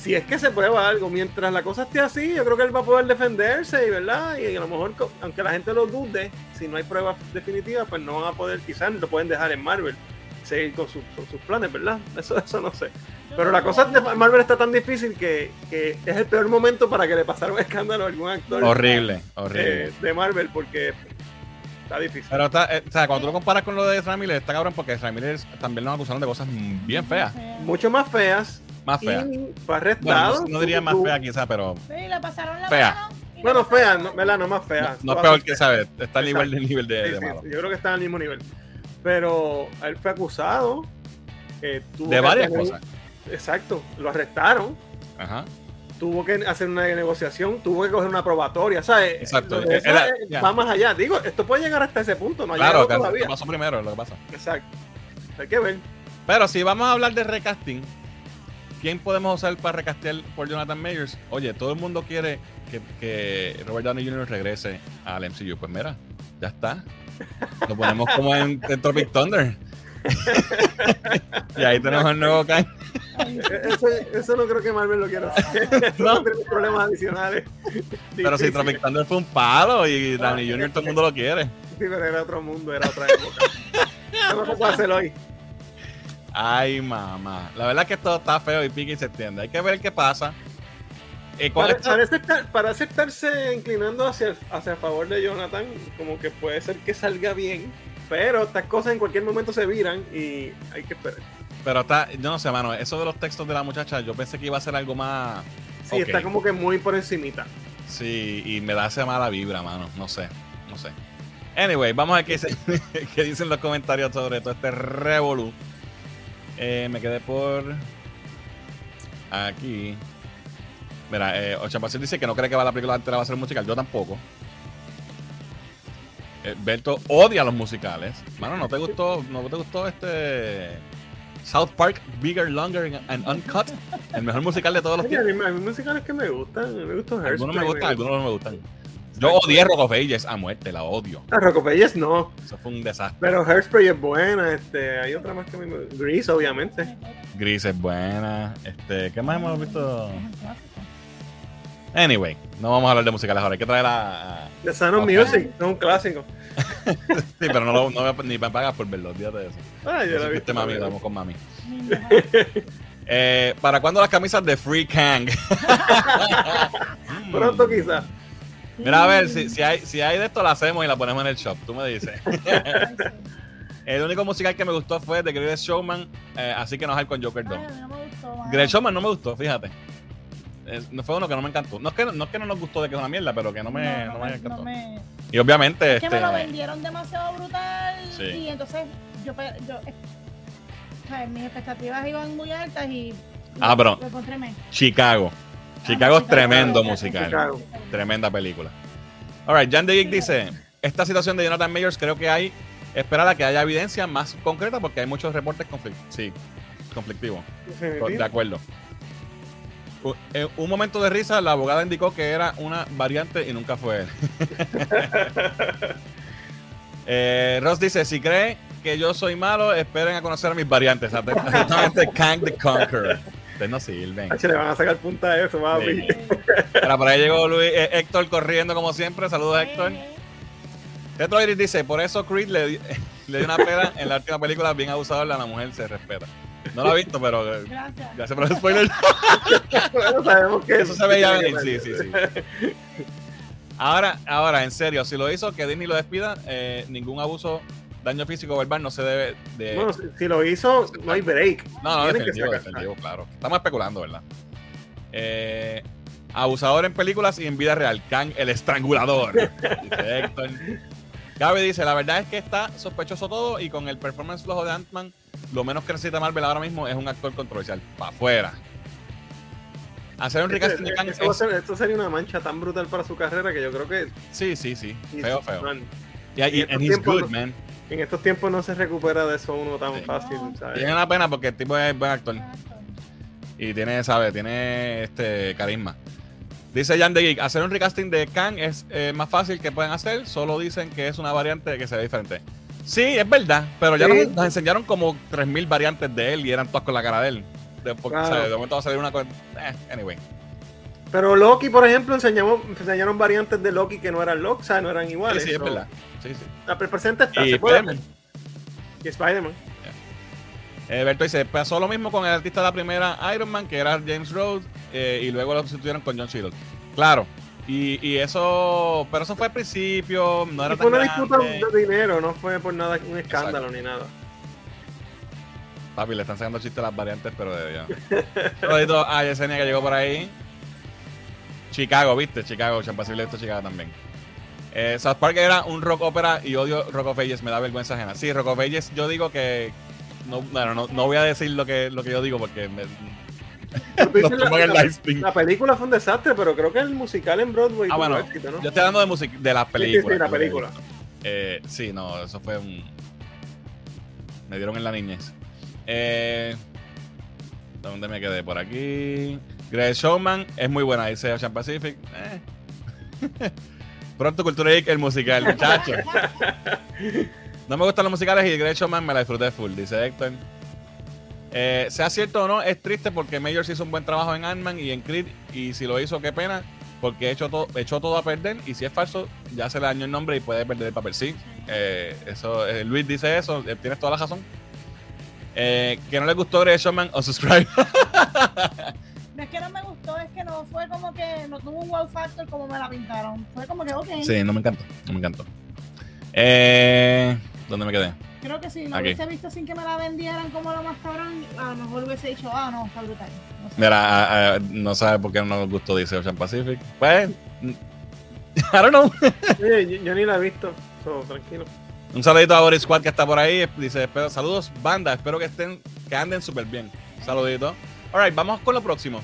Si es que se prueba algo, mientras la cosa esté así, yo creo que él va a poder defenderse, y verdad, y a lo mejor, aunque la gente lo dude, si no hay pruebas definitivas, pues no van a poder, quizás lo pueden dejar en Marvel, seguir con, sus- con sus planes, ¿verdad? Eso, eso no sé. Pero la cosa de Marvel está tan difícil que, que es el peor momento para que le pasara un escándalo a algún actor Horrible, horrible. eh, de Marvel porque está difícil. Pero está, eh, o sea, cuando tú lo comparas con lo de Ezra Miller, está cabrón porque Ezra Miller también lo acusaron de cosas bien feas. Mucho más feas. Más. Y fue Bueno, arrestado. no, no diría más fea quizá, pero Sí, le pasaron la Fea. mano y Bueno, la no, ¿verdad? No más no, feas. no es Todas peor que sabes. Está al nivel del nivel de, Sí, de sí, malo. yo creo que está al mismo nivel. Pero él fue acusado. eh, tuvo De varias tener- cosas. Exacto. Lo arrestaron. Ajá. Tuvo que hacer una negociación. Tuvo que coger una probatoria. ¿sabes? Exacto. Era- eh, ya. Va más allá. Digo, esto puede llegar hasta ese punto. No Claro, todavía. pasó primero es lo que pasa. Exacto. Hay que ver. Pero si vamos a hablar de recasting, ¿quién podemos usar para recastear por Jonathan Majors? Oye, todo el mundo quiere que, que Robert Downey Jr. regrese al MCU. Pues mira, ya está. Lo ponemos como en, en Tropic Thunder. y ahí tenemos el nuevo Kang. Eso, eso no creo que Marvel lo quiera hacer. no tenemos problemas adicionales. Pero si Tropic Thunder fue un palo y Danny Jr. todo el mundo lo quiere. Sí, pero era otro mundo, era otra época. no se puede hacer hoy. Ay, mamá. La verdad es que todo está feo y pique y se entiende. Hay que ver qué pasa. Eh, parece, parece, estarse inclinando hacia, hacia favor de Jonathan, como que puede ser que salga bien, pero estas cosas en cualquier momento se viran y hay que esperar. Pero está, yo no sé, mano, eso de los textos de la muchacha, yo pensé que iba a ser algo más. Sí, está como que muy por encimita. Sí, y me da esa mala vibra, mano. No sé, no sé. Anyway, vamos a ver qué, qué dicen los comentarios sobre todo este revolú. Eh, me quedé por aquí. Mira, eh, dice que no cree que va la película entera va a ser musical. Yo tampoco. Eh, Berto odia los musicales. Mano, ¿no te gustó, no te gustó este South Park Bigger, Longer and Uncut? El mejor musical de todos los tiempos. Hay, musicales que me gustan. Me gustan Algunos me gustan, algunos no me gustan. Yo odié Rock of Ages a muerte, la odio. A ah, Rock of Ages no. Eso fue un desastre. Pero Hairspray es buena, este, hay otra más que me Grease, obviamente. Grease es buena. Este, ¿qué más hemos visto? Anyway, no vamos a hablar de musicales ahora, hay que traer a... The Sound of Music, es un clásico. sí, pero no, lo, no ni me pagas por verlo, olvídate de eso. Ah, yo lo visto. mami, vamos con mami. eh, ¿Para cuándo las camisas de Free Kang? Pronto quizás. Mira, a ver, si, si, hay, si hay de esto, la hacemos y la ponemos en el shop. Tú me dices. el único musical que me gustó fue The Greatest Showman, eh, así que no es con Joker 2. Greatest Showman no me gustó, fíjate. no fue uno que no me encantó. No es que no, es que no nos gustó de que es una mierda, pero que no me, no, me encantó. Y obviamente. Es que me lo este, vendieron demasiado brutal. Y entonces yo, yo eh, mis expectativas iban muy altas y. Ah, pero. Chicago. Chicago es tremendo musical. Tremenda película. Alright, Jan de Geek dice: Esta situación de Jonathan Mayers creo que hay. Esperar a que haya evidencia más concreta porque hay muchos reportes conflictivos. Sí, conflictivos. De acuerdo. En un momento de risa, la abogada indicó que era una variante y nunca fue él. Eh, Ross dice: Si cree que yo soy malo, esperen a conocer a mis variantes. Atentamente, Kang the Conqueror no sirven. le van a sacar punta a eso, papi. por ahí llegó Luis, eh, Héctor corriendo como siempre. Saludos, Héctor. Tetro Iris dice: Por eso Creed le, le dio una peda en la última película, bien abusador, la mujer se respeta. No lo ha visto, pero. Eh, gracias. Gracias por el spoiler. bueno, sabemos que eso se veía bien. Sí, sí, sí. Ahora, ahora, en serio, si lo hizo, que Disney lo despida, eh, ningún abuso daño físico verbal no se debe de. Bueno, si, lo hizo, no hay break. No, no, definitivo, definitivo, claro. Estamos especulando, ¿verdad? Eh, abusador en películas y en vida real. Kang el estrangulador. Gaby dice: La verdad es que está sospechoso todo y con el performance flojo de Ant-Man, lo menos que necesita Marvel ahora mismo es un actor controversial. Para afuera. Hacer un recasting de Kang. Esto sería una mancha tan brutal para su carrera que yo creo que. Sí, sí, sí. Feo, feo. y, y, and he's good, man en estos tiempos no se recupera de eso uno tan fácil, ¿sabes? Tiene una pena porque el tipo es buen actor. Y tiene, ¿sabes? Tiene este carisma. Dice Jan de Geek, hacer un recasting de Kang es eh, más fácil que pueden hacer, solo dicen que es una variante que se ve diferente. Sí, es verdad, pero ya nos, enseñaron como 3.000 variantes de él y eran todas con la cara de él. De, de momento va a salir una... Eh, anyway. Pero Loki, por ejemplo, enseñamos, enseñaron variantes de Loki que no eran Loki, o sea, no eran iguales. Sí, sí, es verdad. Sí, sí. La presente está. Y Spider-Man. Y Spider-Man. Eh, Berto dice, pasó lo mismo con el artista de la primera Iron Man, que era James Rhodes, eh, y luego lo sustituyeron con John Shield. Claro, y, y, eso, pero eso fue al principio, no era y fue una disputa de dinero, no fue por nada un escándalo ni nada. Papi, le están sacando chistes las variantes, pero de ya. Saludito a Yesenia que llegó por ahí. Chicago, ¿viste? Chicago, Champasible esto Chicago también. Eh, South Park era un rock opera y odio Rock of Ages, me da vergüenza ajena. Sí, Rock of Ages, yo digo que. No, bueno, no, no voy a decir lo que, lo que yo digo porque me. la, la, la, película fue un desastre, pero creo que el musical en Broadway. Ah, bueno, éxito, ¿no? yo estoy hablando de, de las películas. Sí, sí, la película. Eh, sí, no, eso fue un. Me dieron en la niñez. Eh, ¿Dónde me quedé? Por aquí. Greg Showman es muy buena, dice Ocean Pacific. Eh. Pronto Cultura Geek, el musical, muchachos. No me gustan los musicales y Great Showman me la disfruté full, dice Héctor. Eh, sea cierto o no, es triste porque Majors hizo un buen trabajo en Ant-Man y en Creed. Y si lo hizo, qué pena, porque echó todo, todo a perder. Y si es falso, ya se le dañó el nombre y puede perder el papel. Sí, eh, eso, eh, Luis dice eso, eh, tienes toda la razón. Que no le gustó Great Showman, o subscribe. No es que no me gustó, es que no fue como que no tuvo un wow factor como me la pintaron. Fue como que, ok. sí, no me encantó, no me encantó. Eh, ¿Dónde me quedé? Creo que si lo Aquí. hubiese visto sin que me la vendieran como lo más cabrón, a lo mejor hubiese dicho, ah, no, está brutal. No sé. Mira, ah, no sabe por qué no nos gustó, dice Ocean Pacific. Pues, I don't know. Yo, yo ni la he visto, so, tranquilo. Un saludito a Boris Squad que está por ahí. Dice, espero, saludos, banda. Espero que estén, que anden súper bien. Saludito. Alright, vamos con lo próximo.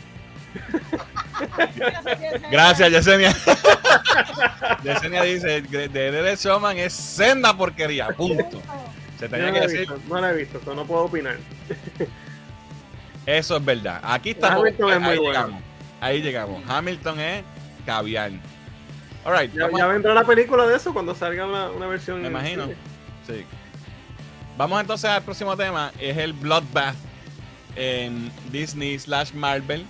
Gracias, Yesenia. Yesenia dice, de Derek Showman es senda porquería. Punto. Se tenía no que la he decir, visto, no la he visto, so, no puedo opinar. eso es verdad. Aquí estamos. Hamilton es muy ahí bueno. llegamos. Ahí llegamos. Hamilton es caviar. Alright, Ya, vendrá la película de eso cuando salga una, una versión. Me imagino. Sí. Vamos entonces al próximo tema. Es el Bloodbath en Disney slash Marvel.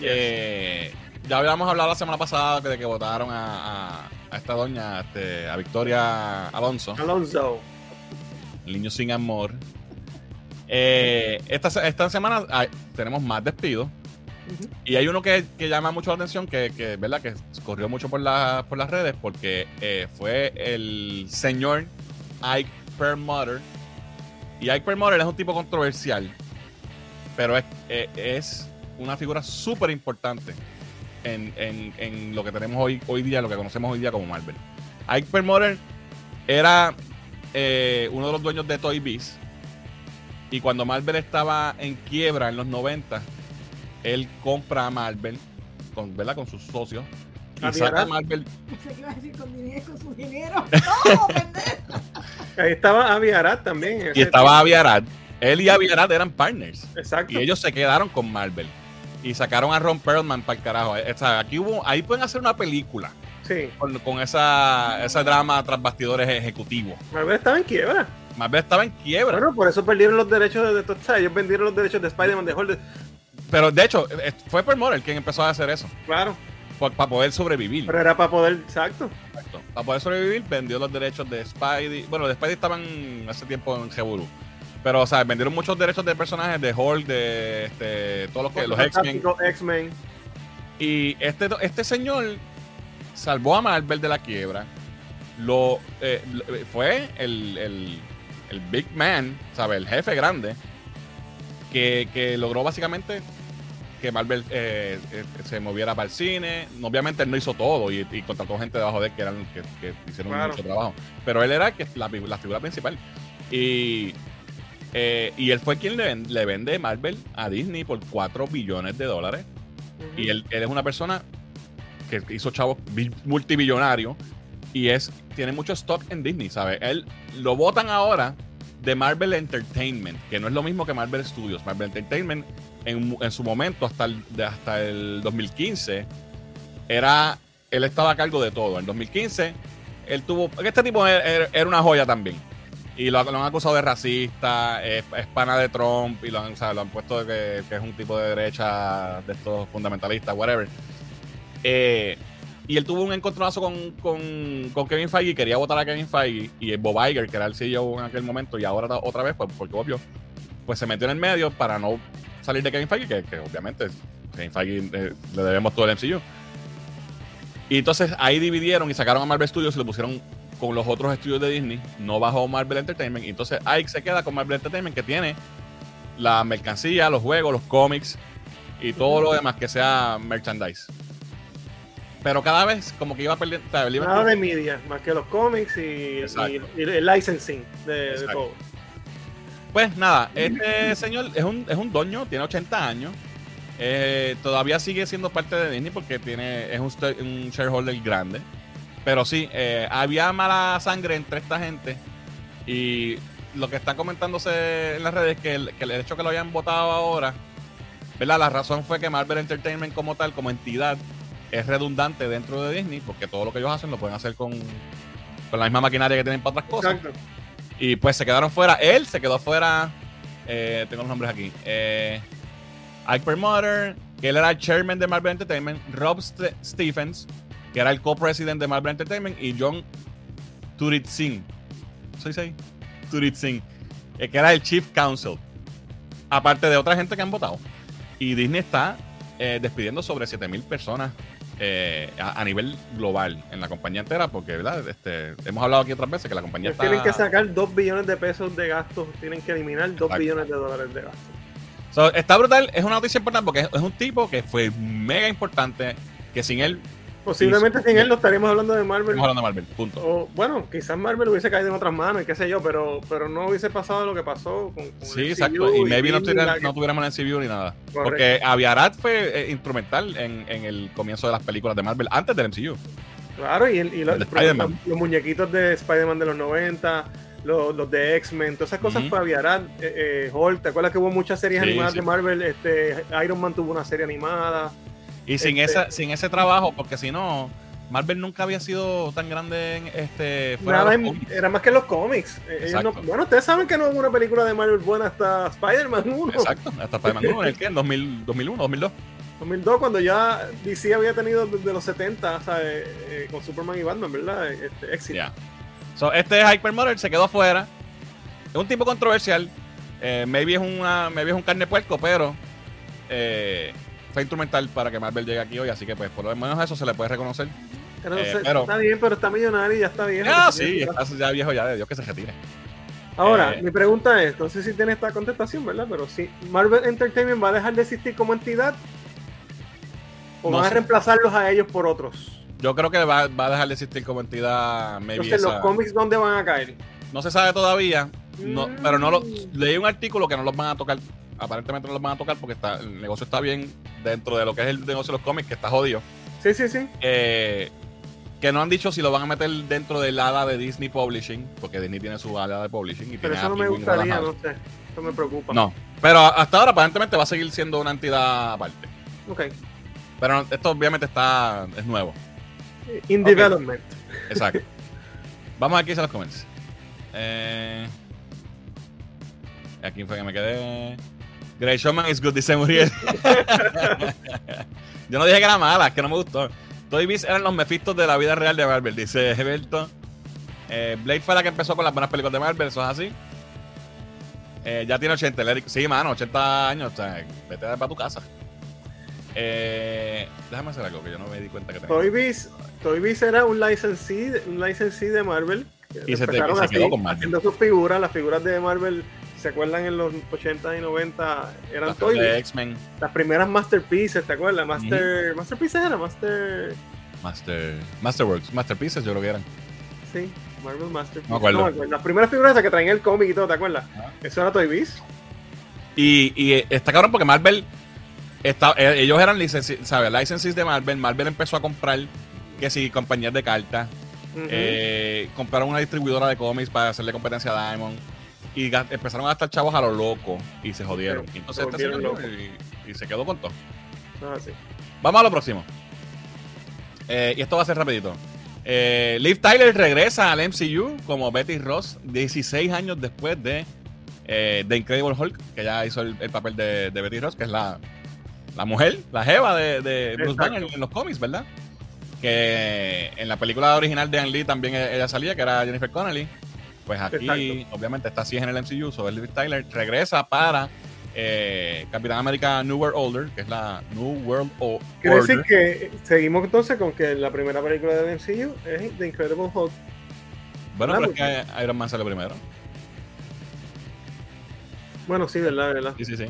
Eh, ya habíamos hablado la semana pasada de que votaron a, a- a esta doña, este, a Victoria Alonso, Alonso. el niño sin amor. Eh, esta, esta semana hay- tenemos más despidos. Y hay uno que, que llama mucho la atención, que, que, ¿verdad? que corrió mucho por, la- por las redes, porque eh, fue el señor Ike Perlmutter. Y Ike Perlmutter es un tipo controversial, pero es, eh, es una figura súper importante en, en- en lo que tenemos hoy, hoy día, lo que conocemos hoy día como Marvel. Ike Perlmutter era eh, uno de los dueños de Toy Biz. Y cuando Marvel estaba en quiebra en los 90, él compra a Marvel con, ¿verdad? con sus socios. Y ¿A saca? Marvel. Pensé que iba a decir con dinero, con su dinero. No, pendejo. Ahí estaba Avi Arad también. Y estaba Aviarad. Él y Aviarad eran partners. Exacto. Y ellos se quedaron con Marvel. Y sacaron a Ron Perlman para el carajo. O sea, aquí hubo, ahí pueden hacer una película Sí. con, con esa, ese drama tras bastidores ejecutivos. Marvel estaba en quiebra. Marvel estaba en quiebra. Bueno, por eso perdieron los derechos de, de, ellos vendieron los derechos de Spider-Man de Hulk. Pero de hecho, eh, fue Perlmutter quien empezó a hacer eso. Claro. Para poder sobrevivir. Pero era para poder. Exacto. Exacto. Para poder sobrevivir, vendió los derechos de Spidey. Bueno, de Spidey estaban hace tiempo en Jeburu. Pero, o sea, vendieron muchos derechos de personajes de Hulk, de este, todos los que los X-Men. Y este, este señor salvó a Marvel de la quiebra. Lo, eh, lo- fue el, el, el big man, ¿sabes? El jefe grande. Que, que logró básicamente que Marvel eh, eh, se moviera para el cine. Obviamente él no hizo todo y, y contrató gente debajo de él que, eran, que, que hicieron Claro. mucho trabajo. Pero él era que la, la figura principal. Y, eh, y él fue quien le, ven- le vende Marvel a Disney por 4 billones de dólares. Y él, él es una persona que hizo chavos bi- multimillonario y es tiene mucho stock en Disney, ¿sabes? Él lo votan ahora de Marvel Entertainment, que no es lo mismo que Marvel Studios. Marvel Entertainment en, su momento, hasta el, de- hasta el 2015, era él estaba a cargo de todo. En 2015, él tuvo. Este tipo era una joya también. Y lo, han acusado de racista, es, pana de Trump, y lo han, o sea, lo han puesto de que, es un tipo de derecha, de estos fundamentalistas, whatever. Eh, y él tuvo un encontronazo con, con, Kevin Feige, quería votar a Kevin Feige, y Bob Iger, que era el CEO en aquel momento, y ahora otra vez, pues, porque obvio, pues se metió en el medio para no salir de Kevin Feige, que, obviamente Kevin Feige eh, le debemos todo el MCU. Y entonces ahí dividieron y sacaron a Marvel Studios y lo pusieron con los otros estudios de Disney, no bajo Marvel Entertainment. Y entonces Ike se queda con Marvel Entertainment, que tiene la mercancía, los juegos, los cómics y todo lo demás que sea merchandise. Pero cada vez como que iba perdiendo. Nada de media, más que los cómics y, Exacto. y- y el licensing de, de todo. Pues nada, este señor es un, es un doño, tiene 80 años. eh, todavía sigue siendo parte de Disney porque tiene, es un shareholder grande. Pero sí, eh, había mala sangre entre esta gente. Y lo que está comentándose en las redes es que el, que el hecho que lo hayan votado ahora, ¿verdad? La razón fue que Marvel Entertainment como tal, como entidad, es redundante dentro de Disney porque todo lo que ellos hacen lo pueden hacer con, con la misma maquinaria que tienen para otras cosas. Exacto. Y pues se quedaron fuera. Él se quedó fuera. eh, tengo los nombres aquí. Eh, Ike Perlmutter, que él era el chairman de Marvel Entertainment. Rob St- Stephens, que era el co-president de Marvel Entertainment. Y John Turit Singh. ¿Soy ahí? Turit Singh. eh, que era el chief counsel. Aparte de otra gente que han votado. Y Disney está eh, despidiendo sobre 7000 personas eh, a, a nivel global en la compañía entera, porque ¿verdad? Este, hemos hablado aquí otras veces que la compañía está. Tienen que sacar 2 billones de pesos de gastos, tienen que eliminar 2 Exacto. billones de dólares de gastos. So, está brutal, es una noticia importante porque es, es un tipo que fue mega importante, que sin él Posiblemente sin él no estaríamos hablando de Marvel. estamos hablando de Marvel, punto. O, bueno, quizás Marvel hubiese caído en otras manos y qué sé yo, pero, pero no hubiese pasado lo que pasó con, con Sí, el exacto. Y maybe no, tuviera- tuviéramos el MCU ni nada. Correcto. Porque Aviarat fue eh, instrumental en, en el comienzo de las películas de Marvel, antes del MCU. Claro, y, el- y los, El de Spider-Man. los- los muñequitos de Spider-Man de los 90, los, los de X-Men, todas esas cosas fue Aviarat, eh, eh, Hulk, ¿te acuerdas que hubo muchas series Sí, animadas sí. de Marvel? Este, Iron Man tuvo una serie animada. Y sin, Este- esa, sin ese trabajo, porque si no, Marvel nunca había sido tan grande en este fuera Nada de era más que los cómics. Eh, ellos Exacto. no- bueno, ustedes saben que no hubo una película de Marvel buena hasta Spider-Man 1. Exacto, hasta Spider-Man 1, ¿en el qué? ¿En 2000, 2001, 2002? 2002, cuando ya DC había tenido desde los 70, o sea, eh, eh, con Superman y Batman, ¿verdad? Este, éxito. So, este es Hypermother, se quedó afuera. Es un tipo controversial. Eh, maybe, es una, maybe es un carne puerco, pero eh, fue instrumental para que Marvel llegue aquí hoy. Así que, pues, por lo menos eso se le puede reconocer. Pero, Eh, se- pero- Está bien, pero está millonario y ya está bien. Ah, sí, está ya viejo ya, de Dios que se retire. Ahora, Eh, mi pregunta es, no sé si tiene esta contestación, ¿verdad? Pero si Marvel Entertainment va a dejar de existir como entidad o No van a reemplazarlos a ellos por otros. Yo creo que va, va a dejar de existir como entidad, Entonces, los cómics, ¿dónde van a caer? No se sabe todavía, no, Mm. pero no lo, leí un artículo que no los van a tocar. Aparentemente no los van a tocar porque está, el negocio está bien dentro de lo que es el negocio de los cómics, que está jodido. Sí, sí, sí. Eh, que no han dicho si lo van a meter dentro del ala de Disney Publishing, porque Disney tiene su ala de publishing. Y Pero tiene eso no me gustaría, no sé. Eso me preocupa. No, pero hasta ahora aparentemente va a seguir siendo una entidad aparte. Ok. Pero esto obviamente está es nuevo. In development. Exacto. Vamos aquí a los comments. Eh, aquí fue que me quedé. Grey Showman is good, dice Muriel. Yo no dije que era mala, es que no me gustó. Toy Biz eran los mefistos de la vida real de Marvel, dice Eberto. Eh, Blade fue la que empezó con las buenas películas de Marvel, eso es así. Eh, ya tiene 80, el Eric- sí, mano, 80 años, o sea, vete para tu casa. Eh, déjame hacer algo que yo no me di cuenta que tenía. Toy Biz, Toy Biz era un licensee, un licensee de Marvel. Y se te- Empezaron se así, quedó con Marvel. Haciendo sus figuras, las figuras de Marvel, ¿se acuerdan en los 80 y 90? Eran Las Toy de Biz. X-Men, Las primeras Masterpieces, ¿te acuerdas? Master, Masterpieces era Master. Master, Masterworks, Masterpieces, yo creo que eran. Sí, Marvel Masterpieces. No me acuerdo. Las primeras figuras esas que traían el cómic y todo, ¿te acuerdas? Ah. Eso era Toy Biz. Y, y está cabrón porque Marvel, está, eh, ellos eran ¿sabes? licenses de Marvel. Marvel empezó a comprar, que sí, compañías de cartas. Eh, compraron una distribuidora de cómics para hacerle competencia a Diamond. Y empezaron a gastar chavos a lo loco y se jodieron. Sí, Y entonces se este locos. y, y se quedó con todo. Ah, sí. Vamos a lo próximo. Eh, y esto va a ser rapidito. Eh, Liv Tyler regresa al MCU como Betty Ross 16 años después de eh, The Incredible Hulk, que ya hizo el, el papel de, de Betty Ross, que es la, la mujer, la jeva de, de Bruce. Banner en, los cómics, ¿verdad? Que en la película original de Ang Lee también e- ella salía, que era Jennifer Connelly. Pues aquí, Exacto. obviamente, está así en el MCU. So, Liv Tyler regresa para eh, Capitán América New World Order, que es la New World o Quiere decir que seguimos entonces con que la primera película de MCU es The Incredible Hulk. Bueno, pero es que Iron Man salió primero. Bueno, sí, verdad, verdad. Sí, sí, sí.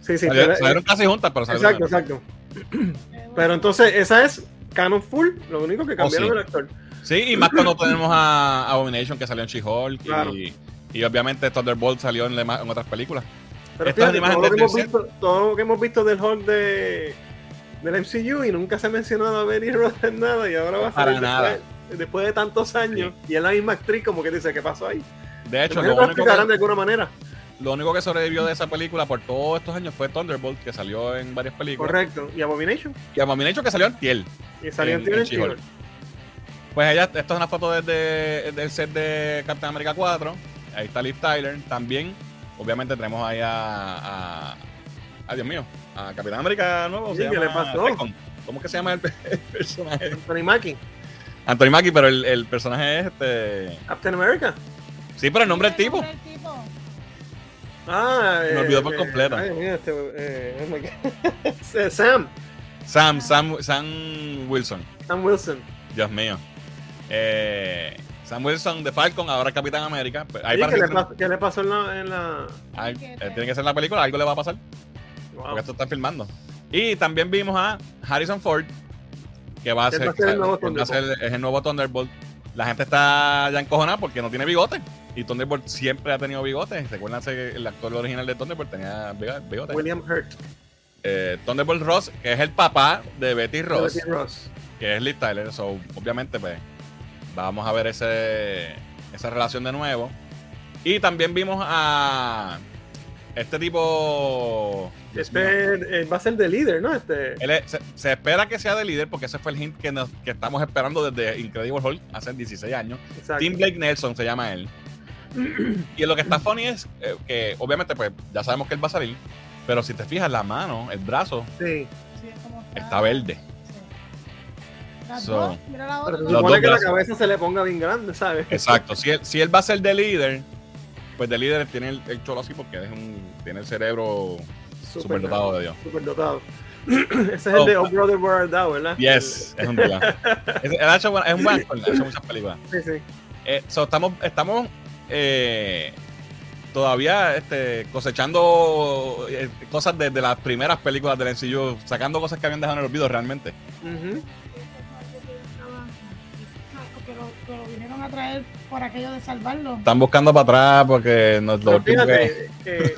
Sí, sí. Salieron, pero- salieron casi juntas, pero exacto, primero. exacto. Pero entonces, esa es canon full, lo único que cambiaron Oh, sí. el actor. Sí, y más cuando tenemos a Abomination que salió en She-Hulk Claro. y, y obviamente Thunderbolt salió en, otras películas. Pero fíjate, todo, lo que hemos visto, todo lo que hemos visto del Hulk de, del MCU y nunca se ha mencionado a Betty Ross en nada y ahora va a salir después, después de tantos años y es la misma actriz como que dice, ¿qué pasó ahí? De hecho, lo único, de que, alguna manera. lo único que sobrevivió de esa película por todos estos años fue Thunderbolt, que salió en varias películas. Correcto. Y Abomination. Y Abomination que salió en Tiel. Y salió en, En-. Spielberg. Pues ella, esto es una foto desde del set de Captain America 4. ahí está Liv Tyler. También, obviamente, tenemos ahí a. a, a Dios mío, a Capitán América nuevo. Sí, ¿qué le pasó? ¿Cómo es que se llama el, el personaje? Anthony Mackie, Anthony Mackie, pero el, el personaje es este. Captain America. Sí, pero el nombre del tipo. El nombre del tipo. Ah, Me olvidó por completo. Ay, mira, este, eh, oh my God. Eh, Sam, Sam, Sam, Sam Wilson. Sam Wilson. Dios mío. Eh, Sam Wilson de Falcon, ahora Capitán América. Pues, Ahí ¿qué, le pasó, qué le pasó en la, en la... Al- eh, tiene que ser la película, algo le va a pasar. Wow. Porque esto está filmando. Y también vimos a Harrison Ford, que va a ser, va a ser el nuevo que va a ser- es el nuevo Thunderbolt. La gente está ya encojonada porque no tiene bigote. Y Thunderbolt siempre ha tenido bigote. Recuerdan que el actor original de Thunderbolt tenía bigote. William Hurt. Eh, Thunderbolt Ross, que es el papá de Betty Ross, Betty Ross. que es Liv Tyler. So, obviamente, pues, vamos a ver ese, esa relación de nuevo. Y también vimos a este tipo. Este eh, va a ser de líder, ¿no? Este, Él es- se, se espera que sea de líder porque ese fue el hint que, nos- que estamos esperando desde Incredible Hulk hace 16 años. exacto. Tim Blake Nelson se llama él. y lo que está funny es eh, que obviamente pues ya sabemos que él va a salir, pero si te fijas la mano, el brazo Sí. Sí, es como está verde. So- dos, mira la Pero otra. se Los supone dos que la cabeza se le ponga bien grande, ¿sabes? Exacto. Si él, si él va a ser de líder, pues de líder tiene el, el cholo así porque es un, tiene el cerebro super dotado de Dios. Super dotado. Ese es el Oh, de Oh Brother Where Art Thou, ¿verdad? Yes, es un dios. Es, él ha hecho, es un buen actor, ha hecho muchas películas. Sí, sí. Eh, so, estamos estamos eh, todavía este, cosechando eh, cosas desde las primeras películas del MCU, sacando cosas que habían dejado en el olvido realmente. Que a traer por aquello de salvarlo. Están buscando para atrás porque nos lo Pero último que- fíjate, eh,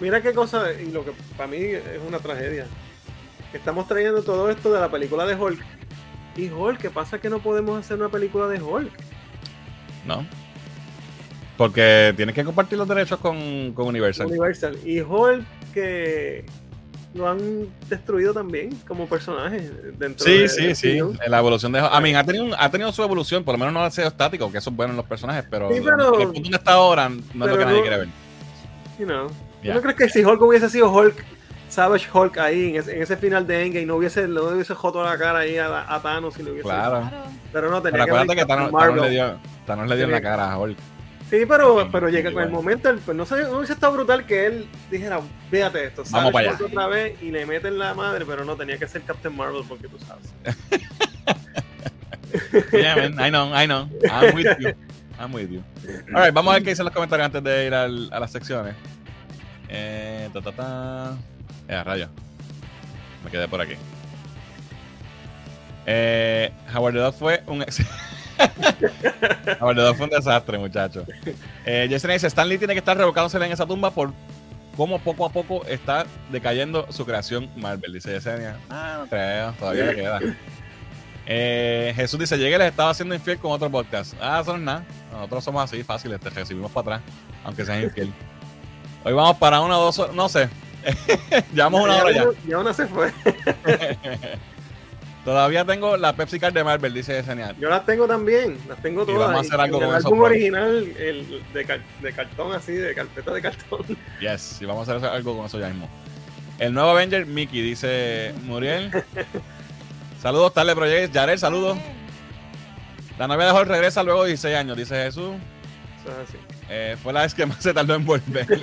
mira qué cosa, y lo que para mí es una tragedia. Estamos trayendo todo esto de la película de Hulk. Y Hulk, ¿qué pasa que no podemos hacer una película de Hulk? ¿No? Porque tienes que compartir los derechos con, con Universal. Universal. Y Hulk que lo han destruido también como personaje dentro Sí, de- sí, sí. MCU. La evolución de. I mean, ha tenido, ha tenido su evolución, por lo menos no ha sido estático, que eso es bueno en los personajes, pero, Sí, pero- el punto donde está ahora no es lo que nadie no- quiere ver. You know. ¿Tú no crees que si Hulk hubiese sido Hulk, Savage Hulk ahí en ese, en ese final de Endgame, no hubiese, no hubiese joto la cara ahí a, a Thanos y le hubiese. Claro. Claro. Pero no tenía Pero acuérdate haber que Thanos, Thanos le dio, Thanos le dio en la cara a Hulk. Sí, pero, pero llega con el momento, el- pues no sé, no hubiese estado brutal que él dijera, véate esto, Vamos para allá. otra vez y le meten la madre, pero no, tenía que ser Captain Marvel porque tú sabes. Yeah, man, I know, I know. I'm with you. I'm with you. All right, vamos a ver qué dicen los comentarios antes de ir al- a las secciones. Eh, ta, ta, ta. Eh, rayo. Me quedé por aquí. Eh, Howard the Dog fue un ex- The Dog fue un desastre, muchachos. Eh, Jason dice, Stanley tiene que estar revocándose en esa tumba por cómo poco a poco está decayendo su creación Marvel, dice Yesenia. Ah, no creo, todavía le queda. Eh, Jesús dice, llegué les estaba haciendo infiel con otro podcast. Ah, eso no es nada. Nosotros somos así, fáciles, te recibimos para atrás, aunque seas infiel. Hoy vamos para una o dos horas, no sé. Llevamos una hora ya. Ya una se fue. Todavía tengo la Pepsi Card de Marvel, dice Yesenia. Yo las tengo también, las tengo Y todas. vamos a hacer algo el con esos álbum original, el de, car- de cartón así, de carpeta de cartón. Yes, y vamos a hacer algo con eso ya mismo. El nuevo Avenger, Mickey, dice Muriel. saludos, Tarle Project. Yarel, saludos. La novia de Hulk regresa luego de 16 años, dice Jesús. Eso es así. Eh, fue la vez que más se tardó en volver.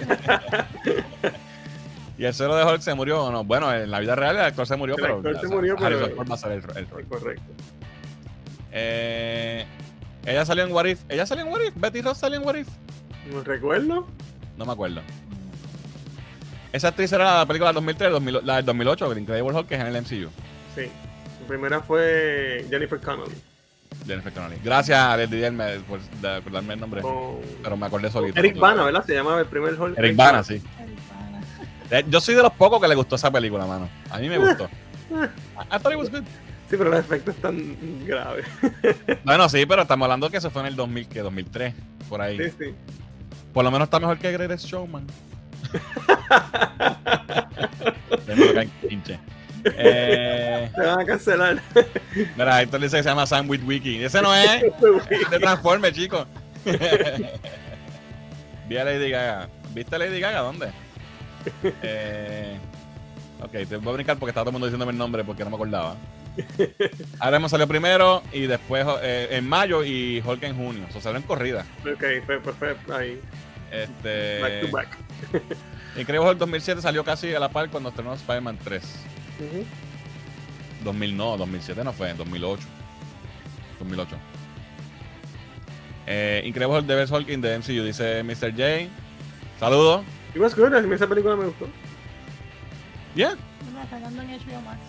y el suelo de Hulk se murió o no. Bueno, en la vida real el actor se murió, El pero. actor ya se sabes, murió, pero- Harrison Ford va a ser el, el rol. Correcto. Eh, ella salió en What If. ¿Ella salió en What If? ¿Betty Ross salió en What If? No recuerdo. No me acuerdo. Esa actriz era la película del 2003, 2000 la del 2008, el Incredible Hulk, que es en el MCU. Sí. La primera fue Jennifer Connelly. Jennifer Connelly. Gracias a Dielme por, de acordarme el nombre. Pero me acordé solito. Eric Bana, ¿verdad? Se llamaba el primer Hulk. Eric Bana, sí. Yo soy de los pocos que le gustó esa película, mano. A mí me gustó. I thought it was good. Sí, pero los efectos están graves. Bueno, sí, pero estamos hablando que eso fue en el 2000, que 2003, por ahí. Sí, sí. Por lo menos está mejor que Greatest Showman. Eh, Te van a cancelar. mira, Héctor dice que se llama Sam with Wiki. Ese no es de Transformers, chicos. Vi a Lady Gaga. ¿Viste a Lady Gaga? ¿Dónde? eh, ok, te voy a brincar porque estaba todo el mundo diciéndome el nombre porque no me acordaba. Ahora hemos salido primero y después eh, en mayo y Hulk en junio. O sea, salió en corrida. Ok, fue, fue, fue ahí. Este, Back to back. Increíble Hulk 2007 salió casi a la par cuando estrenó Spider-Man 3. 2000 no, 2007 no fue, en 2008. 2008. Eh, Incredible Hulk Devil Hulk in the MCU, dice Mr. J. Saludos. Good, a mí esa película me gustó. Yeah. No, está dando en HBO Max.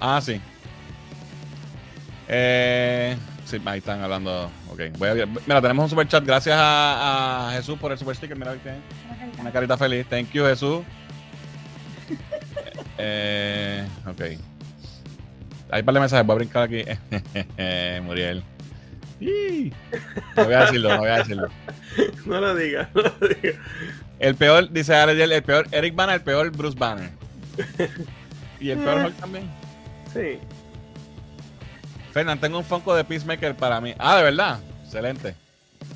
Ah, sí. Eh, sí, ahí están hablando. Ok, voy a, mira, tenemos un super chat. Gracias a, a Jesús por el super sticker. Mira, ¿viste? Una carita. Una carita feliz. Thank you, Jesús. eh, ok. Hay un par de mensajes. Voy a brincar aquí. Muriel. No voy a decirlo, no voy a decirlo. No lo digas, no lo digas. El peor, dice Ariel, el peor Eric Banner, el peor Bruce Banner. Y el peor Hulk también. Sí. Fernán, tengo un Funko de Peacemaker para mí. Ah, de verdad. Excelente.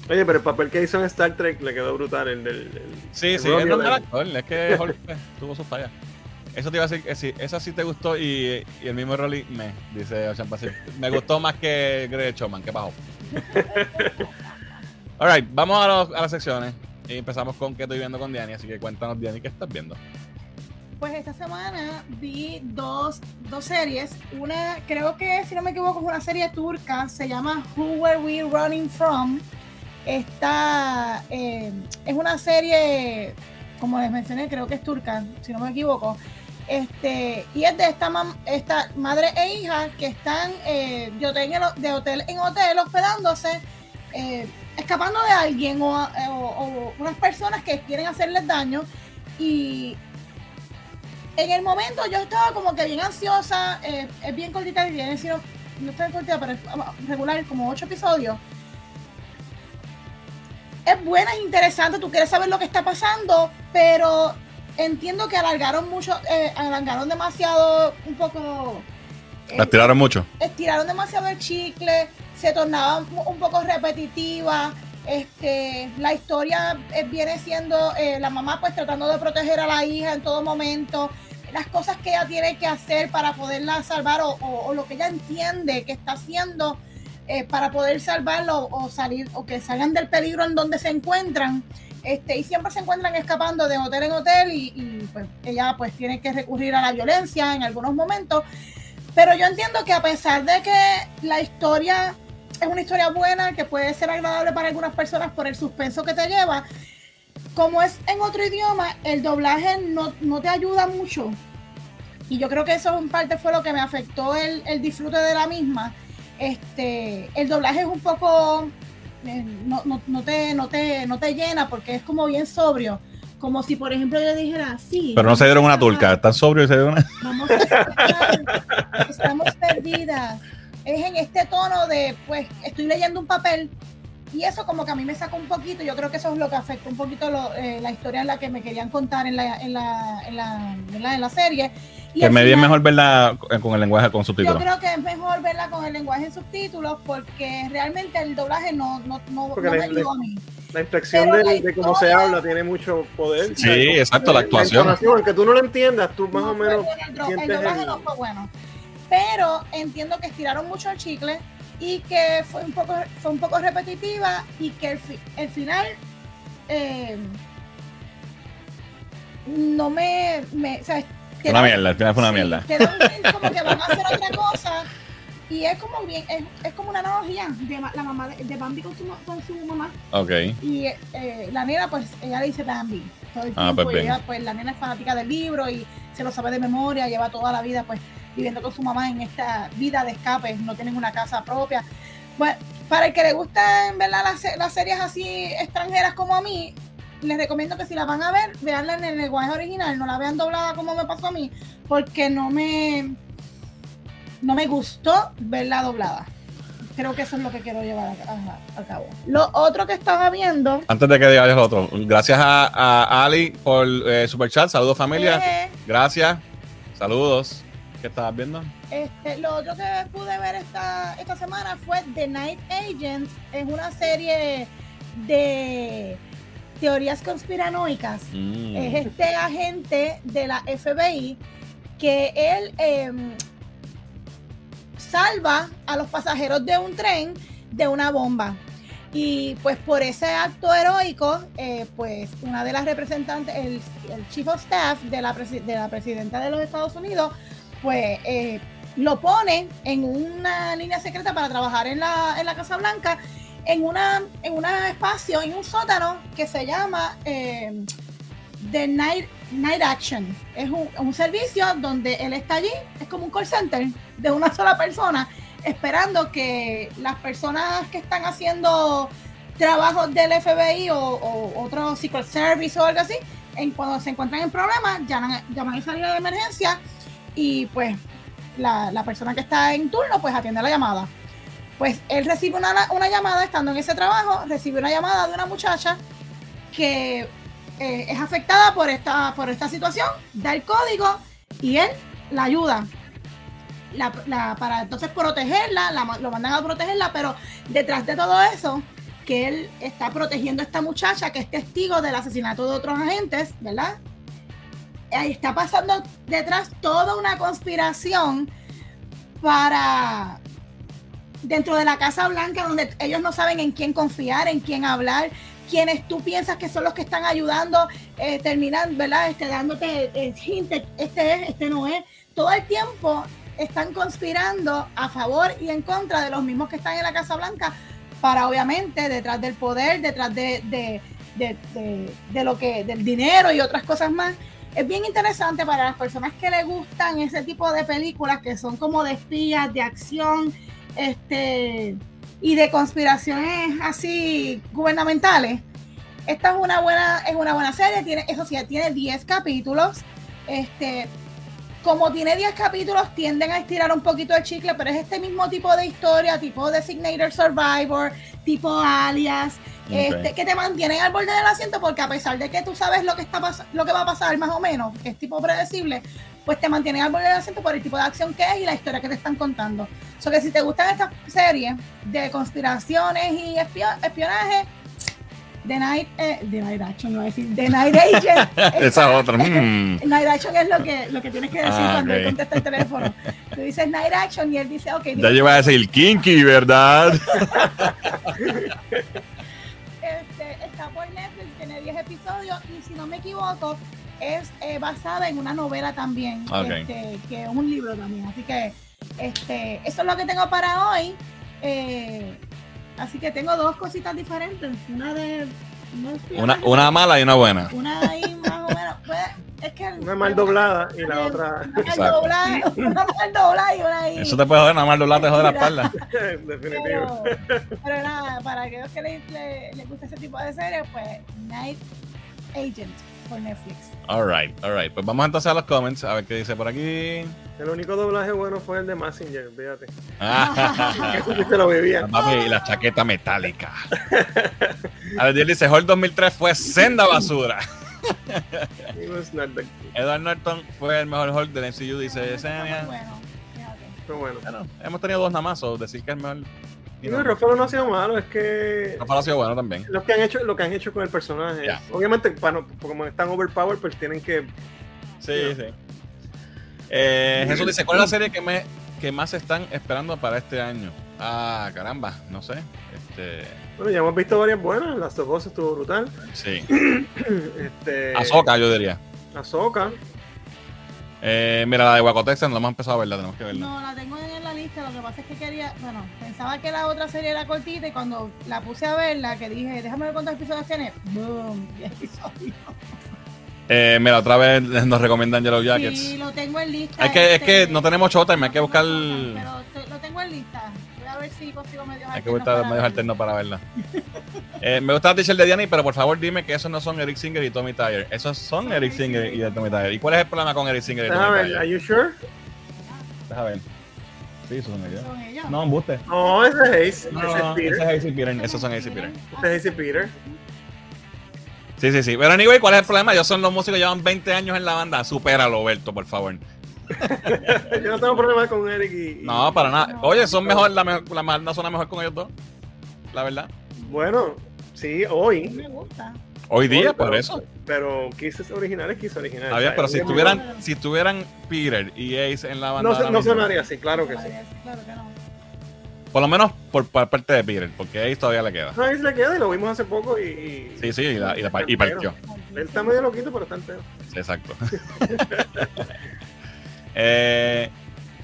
Oye, pero el papel que hizo en Star Trek le quedó brutal. El del. el- Sí, el sí, es actor. Es que Hulk pues, tuvo sus fallas. Eso te iba a decir sí, esa sí te gustó y, y el mismo Rolly me, dice Ocean Pacific. Me gustó más que Greg Choman, que bajo. Alright, vamos a, las secciones. Y empezamos con qué estoy viendo con Diani. Así que cuéntanos, Diani, ¿qué estás viendo? Pues esta semana vi dos, dos series. Una, creo que si no me equivoco, es una serie turca. Se llama Who Were We Running From. Esta eh, es una serie, como les mencioné, creo que es turca, si no me equivoco. Este, y es de esta, esta madre e hija que están eh, de, hotel en, hotel hospedándose, eh, escapando de alguien o, o- o unas personas que quieren hacerles daño. Y en el momento yo estaba como que bien ansiosa, eh, es bien cortita y bien, si no, no está cortita, pero es regular, como ocho episodios. Es buena, es interesante, tú quieres saber lo que está pasando, pero entiendo que alargaron mucho, eh, alargaron demasiado, un poco... eh, tiraron mucho. estiraron demasiado el chicle, se tornaba un un poco repetitiva. Este, la historia eh, viene siendo eh, la mamá pues tratando de proteger a la hija en todo momento, las cosas que ella tiene que hacer para poderla salvar o, o- o lo que ella entiende que está haciendo eh, para poder salvarlo o salir o que salgan del peligro en donde se encuentran. Este, y siempre se encuentran escapando de hotel en hotel y, y, pues ella pues tiene que recurrir a la violencia en algunos momentos. Pero yo entiendo que a pesar de que la historia es una historia buena, que puede ser agradable para algunas personas por el suspenso que te lleva, como es en otro idioma, el doblaje no, no te ayuda mucho. Y yo creo que eso en parte fue lo que me afectó el, el disfrute de la misma. Este, el doblaje es un poco, no, no- no te, no, te, no te llena porque es como bien sobrio. Como si, por ejemplo, yo dijera, sí. Pero no se dieron una turca. Están sobrios y se dieron una. Vamos a estamos perdidas. Es en este tono de, pues, estoy leyendo un papel y eso como que a mí me saca un poquito. Yo creo que eso es lo que afecta un poquito lo- eh, la historia en la que me querían contar en la, en la, en la, ¿verdad? en la serie. Que me final, mejor verla con el lenguaje con Yo subtítulos. creo que es mejor verla con el lenguaje en subtítulos porque realmente el doblaje no, no, no, la- me ayudó a mí. La inflexión de, la de cómo se historia- habla tiene mucho poder. Sí, ¿sabes? exacto, la actuación. entonación, aunque tú no lo entiendas, tú más No o menos bueno el, dro- el sientes doblaje el- no fue bueno. Pero entiendo que estiraron mucho el chicle y que fue un poco, fue un poco repetitiva y que el, fi- el final eh, no me, me o sea, Una da- mierda, al final fue una sí, mierda. te un como que van a hacer otra cosa y es como bien, es, es como una analogía de la mamá de, de Bambi con su, con su mamá Ok. y eh, la nena, pues, ella le dice Bambi todo el Ah, tiempo. pues y bien. ella, pues, la nena es fanática del libro y se lo sabe de memoria, lleva toda la vida, pues, viviendo con su mamá en esta vida de escape, no tienen una casa propia. Bueno, para el que le gusten, ¿verdad? Las, las series así extranjeras como a mí, les recomiendo que si la van a ver, veanla en el lenguaje original, no la vean doblada como me pasó a mí, porque no me, no me gustó verla doblada. Creo que eso es lo que quiero llevar a, a- a cabo. Lo otro que estaba viendo Antes de que digas lo otro, gracias a, a Ali por eh, Super Chat. Saludos, familia. Eh, Gracias. Saludos. ¿Qué estabas viendo? este, lo otro que pude ver esta, esta semana fue The Night Agent. Es una serie de teorías conspiranoicas Mm. es este agente de la FBI que él em, salva a los pasajeros de un tren de una bomba. Y pues por ese acto heroico, eh, pues una de las representantes, el, el chief of staff de la, de la presidenta de los Estados Unidos, pues eh, lo pone en una línea secreta para trabajar en la, en la Casa Blanca, en una en un espacio, en un sótano que se llama eh, The Night, Night Action. Es un, un servicio donde él está allí, es como un call center de una sola persona, esperando que las personas que están haciendo trabajos del FBI o, o otro Secret Service o algo así, en, cuando se encuentran en problemas, llaman, llaman a salida de emergencia y pues la, la persona que está en turno pues atiende la llamada. Pues él recibe una, llamada estando en ese trabajo, recibe una llamada de una muchacha que eh, es afectada por esta, por esta situación, da el código y él la ayuda. La- para entonces protegerla, lo mandan a protegerla, pero detrás de todo eso, que él está protegiendo a esta muchacha que es testigo del asesinato de otros agentes, ¿verdad? Ahí está pasando detrás toda una conspiración para dentro de la Casa Blanca, donde ellos no saben en quién confiar, en quién hablar, quienes tú piensas que son los que están ayudando, eh, terminan, ¿verdad? Este, dándote eh, hint, este es, este no es. Todo el tiempo están conspirando a favor y en contra de los mismos que están en la Casa Blanca para obviamente detrás del poder, detrás de, de, de, de- de lo que, del dinero y otras cosas más. Es bien interesante para las personas que les gustan ese tipo de películas que son como de espías, de acción, este y de conspiraciones así gubernamentales. Esta es una buena, es una buena serie, tiene, eso sí, tiene 10 capítulos. Este, como tiene 10 capítulos, tienden a estirar un poquito el chicle, pero es este mismo tipo de historia, tipo Designated Survivor, tipo Alias, este, que te mantienen al borde del asiento porque a pesar de que tú sabes lo que está lo que va a pasar más o menos, que es tipo predecible, pues te mantienen al borde del asiento por el tipo de acción que es y la historia que te están contando. So que si te gustan estas series de conspiraciones y espio- espionaje, The Night, eh, The Night Action, no voy a decir, The Night Agent. Esa otra. mm. Night Action es lo que, lo que tienes que decir Ah, cuando ok. él contesta el teléfono. Tú dices Night Action y él dice, ok, Ya iba a decir kinky, ¿verdad? este, está por Netflix, tiene 10 episodios y si no me equivoco es eh, basada en una novela también, Ok. este, que es un libro también. Así que este, eso es lo que tengo para hoy. Eh, así que tengo dos cositas diferentes. Una de... Una, una mala y una buena. Una ahí más o menos. pues, es que Una mal doblada y la otra. Una mal doblada, una mal doblada y una ahí. Eso te puede joder, nada más los lates de la espalda. Definitivo. Pero, pero nada, para aquellos que les, les, les gusta ese tipo de series, pues Night Agent por Netflix. Alright, alright. Pues vamos entonces a los comments, a ver qué dice por aquí. El único doblaje bueno fue el de Massinger, fíjate. Ah, Eso sí se lo bebía. papi, y la chaqueta metálica. A ver, él dice, Hall 2003 fue senda basura. Edward Norton fue el mejor Hulk del MCU, dice Yesenia. bueno, fíjate. Pero bueno. Bueno, hemos tenido dos nada más, o decir que es mejor. Y no, Ruffalo no ha sido malo, es que Rafael ha sido bueno también. lo que han hecho, lo que han hecho con el personaje. Obviamente, para no- como están overpowered, pues tienen que. Sí, sí. Eh, Jesús dice, ¿cuál es la serie que, me, que más están esperando para este año? Ah, caramba, no sé. Este, Bueno, ya hemos visto varias buenas. Las dos voces estuvo brutal. sí. Este, Ahsoka, yo diría. Ahsoka. Eh, mira, la de Waco Texas no la hemos empezado a verla, tenemos que verla. No, la tengo en la lista. Lo que pasa es que quería, bueno, pensaba que la otra serie era cortita y cuando la puse a verla, que dije, déjame ver cuántos episodios tiene. Boom, 10 episodios. Eh, mira, otra vez nos recomiendan Yellow Jackets. Sí, lo tengo en lista. Hay que, es este, que no tenemos showtime, hay que buscar. Pero te- lo tengo en lista. Voy a ver si consigo medios Hay que buscar para medios verla. alternos para verla. Eh, me gusta la t-shirt de Diani, pero por favor dime que esos no son Eric Singer y Tommy Tyre. Esos son Eric Singer y Tommy Tyre. ¿Y cuál es el problema con Eric Singer y Tommy ver, Tyre? ¿Are you sure? Déjame ver. Sí, son ellos. Son ellos. No, embuste. No, ese es Ace. No, ese no, es Peter. ese es AC Peter. Esos son AC Peter. Ese es AC Peter. Sí, sí, sí. Pero anyway, ¿cuál es el problema? Ellos son los músicos que llevan 20 años en la banda. Supéralo, Berto, por favor. Yo no tengo problema con Eric y. y- No, para nada. Oye, son mejor, la, mejor, la banda suena mejor con ellos dos. La verdad. Bueno, sí, hoy. Me gusta. Hoy día, Hoy, por pero- eso. Pero Kiss es original, es Kiss original. Está bien, O sea, pero si estuvieran, si estuvieran Peter y Ace en la banda. No, se- no sonaría así, claro que sí. Claro que no. Por lo menos por, por parte de Peter, porque Ace todavía le queda. No, se le queda y lo vimos hace poco y. y- Sí, sí, y, la- y la- y partió. Él está medio loquito, pero está entero. Exacto. eh,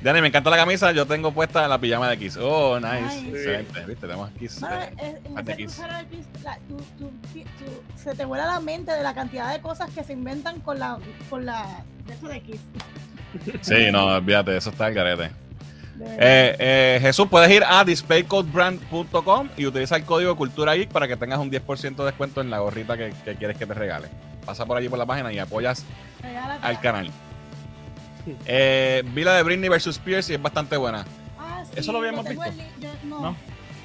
Dani, me encanta la camisa. Yo tengo puesta la pijama de Kiss. Oh, nice. Nice. Excelente. ¿Viste? Tenemos Kiss. Eh, eh, de ese Kiss. cruzar al Kiss, la- tú- tú- tú- se te vuela la mente de la cantidad de cosas que se inventan con la con la de esto de Kiss. Sí, no, olvídate, eso está el garete. Eh, eh, Jesús, puedes ir a displaycodebrand.com y utiliza el código Cultura Geek para que tengas un 10% de descuento en la gorrita que, que quieres que te regale. Pasa por allí por la página y apoyas Regálate. al canal. Eh, vi la de Britney vs. Spears y es bastante buena. Ah, sí, Eso lo habíamos visto. el li- yo- no, ¿No?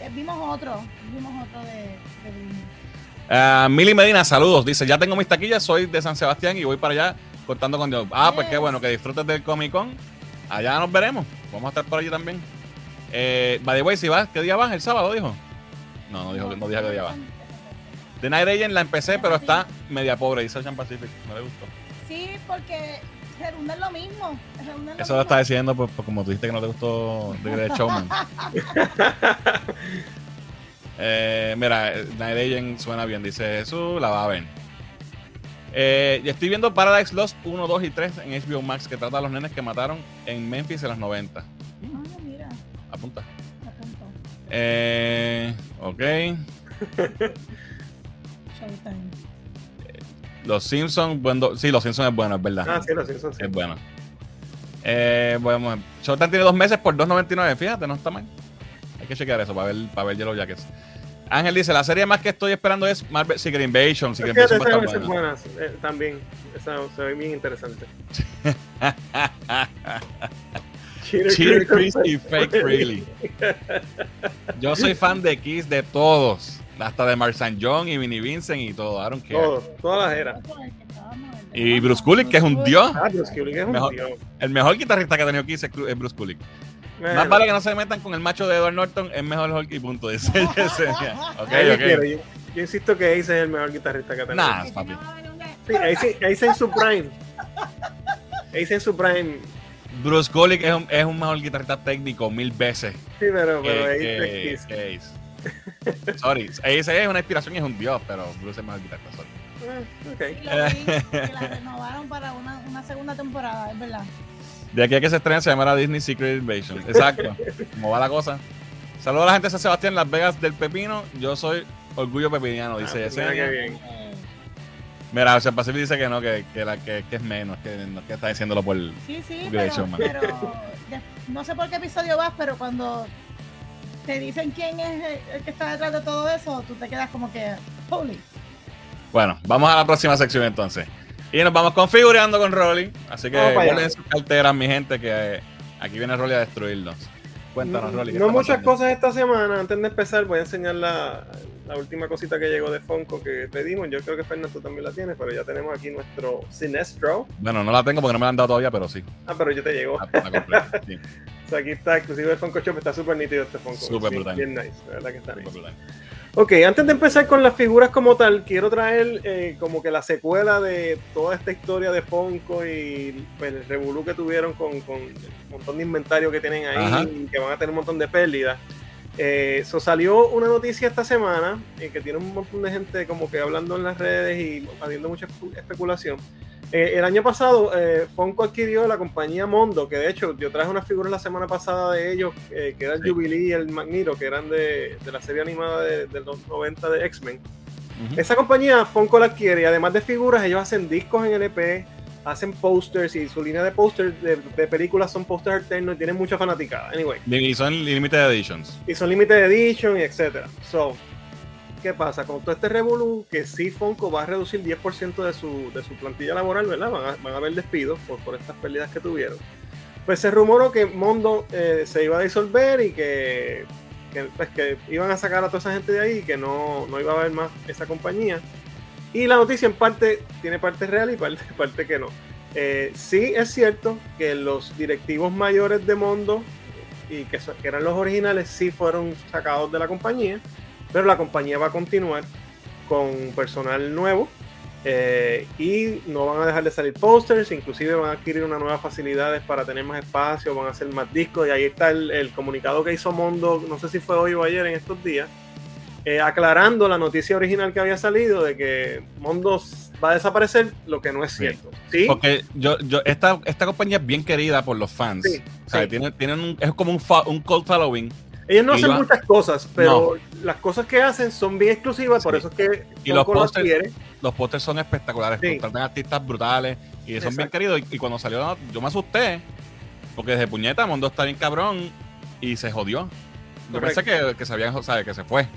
Eh, vimos otro, vimos otro de, de Britney. Ah, Mili Medina, saludos. Dice, ya tengo mis taquillas, soy de San Sebastián y voy para allá contando con Dios. Ah, pues qué bueno, que disfrutes del Comic Con. Allá nos veremos. Vamos a estar por allí también. Eh, by the way, si vas, ¿qué día vas? ¿El sábado, dijo? No, no dijo, no dijo qué día va. The Night Agent la empecé, pero está media pobre, dice Ocean Pacific. No le gustó. Sí, porque redunda en lo mismo. redunda lo Eso lo mismo. está diciendo pues, pues, como tú dijiste que no te gustó The Great Showman. Eh, mira, Night Agent suena bien, dice Jesús, la va a ver. Eh, y estoy viendo Paradise Lost 1, 2 y 3 en HBO Max que trata a los nenes que mataron en Memphis en los 90. Ah, mira, Apunta. apunto. Eh, ok. Showtime. Los Simpsons, bueno, sí, los Simpsons es bueno, es verdad. Ah, sí, lo siento. Sí. Es bueno. Eh, bueno, Showtime tiene dos meses por 2.99, fíjate, no está mal. Hay que chequear eso para ver, para ver Yellow Jackets. Ángel dice, la serie más que estoy esperando es Marvel Secret Invasion. Secret Invasion va a estar es buena. eh, también. Esa se ve bien interesante. Cheer Chris y Fake Really. Yo soy fan de Kiss de todos. Hasta de Mark St. John y Vinnie Vincent y todo. I don't care. Todo, todas las eras. Que Y Bruce Kulick, que es un dios. Ah, Bruce Kulick es un tío. El mejor guitarrista que ha tenido Kiss es Bruce Kulick. Bueno, Más vale que no se metan con el macho de Edward Norton. Es mejor Hulk y punto. Dice yo, insisto que Ace es el mejor guitarrista que ha tenido. Nah, que papi. Sí, Ace, Ace en su prime. Ace en su prime. Bruce Kulick es un, es un mejor guitarrista técnico mil veces. Sí, pero, que, pero Ace que- es Kiss. que Ace. Sorry, Ace es una inspiración y es un dios, pero Bruce es mejor guitarrista. sorry. Ok. Sí, lo vi, que la renovaron para una, una segunda temporada, es verdad. De aquí a que se estrene se llamará Disney Secret Invasion. Exacto. Como va la cosa. Saludos a la gente de San Sebastián, Las Vegas del Pepino. Yo soy orgullo pepiniano, dice Ah, pues mira qué bien. Mira, o sea, Pacific dice que no, que, que, la, que, que es menos, que, no, que está diciéndolo por. Sí, sí, Great pero, pero de- no sé por qué episodio vas, pero cuando te dicen quién es el, que está detrás de todo eso, tú te quedas como que, holy. Bueno, vamos a la próxima sección entonces. Y nos vamos configurando con Rolly. Así que guarden sus carteras, mi gente, que eh, aquí viene Rolly a destruirnos. Cuéntanos, Rolly. ¿qué No muchas pasando? cosas esta semana. Antes de empezar, voy a enseñar la, la última cosita que llegó de Funko que pedimos. Yo creo que Fernando también la tiene, pero ya tenemos aquí nuestro Sinestro. Bueno, no la tengo porque no me la han dado todavía, pero sí. Ah, pero ya te llegó. La, la compré. Sí, O sea, aquí está, exclusivo de Funko Shop. Está súper nítido este Funko. Súper Sí, brutal. Bien nice, de verdad que está nice. Ok, antes de empezar con las figuras como tal, quiero traer eh, como que la secuela de toda esta historia de Funko y pues, el revolú que tuvieron con, con el montón de inventario que tienen ahí Ajá. y que van a tener un montón de pérdidas. Eh, so salió una noticia esta semana eh, que tiene un montón de gente como que hablando en las redes y habiendo mucha espe- especulación. Eh, el año pasado eh, Funko adquirió la compañía Mondo, que de hecho yo traje unas figuras la semana pasada de ellos, que era el Sí. Jubilee y el Magneto, que eran de, de la serie animada de, de los 90 de X-Men. Esa compañía Funko la adquiere y además de figuras, ellos hacen discos en LP, hacen posters y su línea de posters de, de películas son posters alternos y tienen mucha fanaticada. Anyway, Y son limited editions. y son limited edition y etcétera. So, ¿qué pasa? Con todo este revolú, que sí Funko va a reducir 10% de su, de su plantilla laboral, ¿verdad? Van a, van a haber despidos por, por estas pérdidas que tuvieron. Pues se rumoró que Mondo eh, se iba a disolver y que, que, pues, que iban a sacar a toda esa gente de ahí y que no, no iba a haber más esa compañía. Y la noticia en parte tiene parte real y parte, parte que no. Eh, sí es cierto que los directivos mayores de Mondo y que, que eran los originales sí fueron sacados de la compañía, pero la compañía va a continuar. con personal nuevo. eh, y no van a dejar de salir posters, inclusive van a adquirir unas nuevas facilidades para tener más espacio, van a hacer más discos. Y ahí está el, el comunicado que hizo Mondo, no sé si fue hoy o ayer en estos días, eh, aclarando la noticia original que había salido de que Mondo va a desaparecer, lo que no es cierto. ¿Sí? Porque yo, yo, esta, esta compañía es bien querida por los fans. Sí, O sea, tienen, tienen un, es como un, fa- un cult following. Ellos no hacen va- muchas cosas, pero las cosas que hacen son bien exclusivas, por eso es que Y los pósters-. Los pósters son espectaculares. Contratan artistas brutales y son bien queridos. Y, y cuando salió, yo me asusté. Porque desde puñeta, Mondo está bien cabrón y se jodió. Yo Correcto. pensé que, que se habían, o sea, que se fue.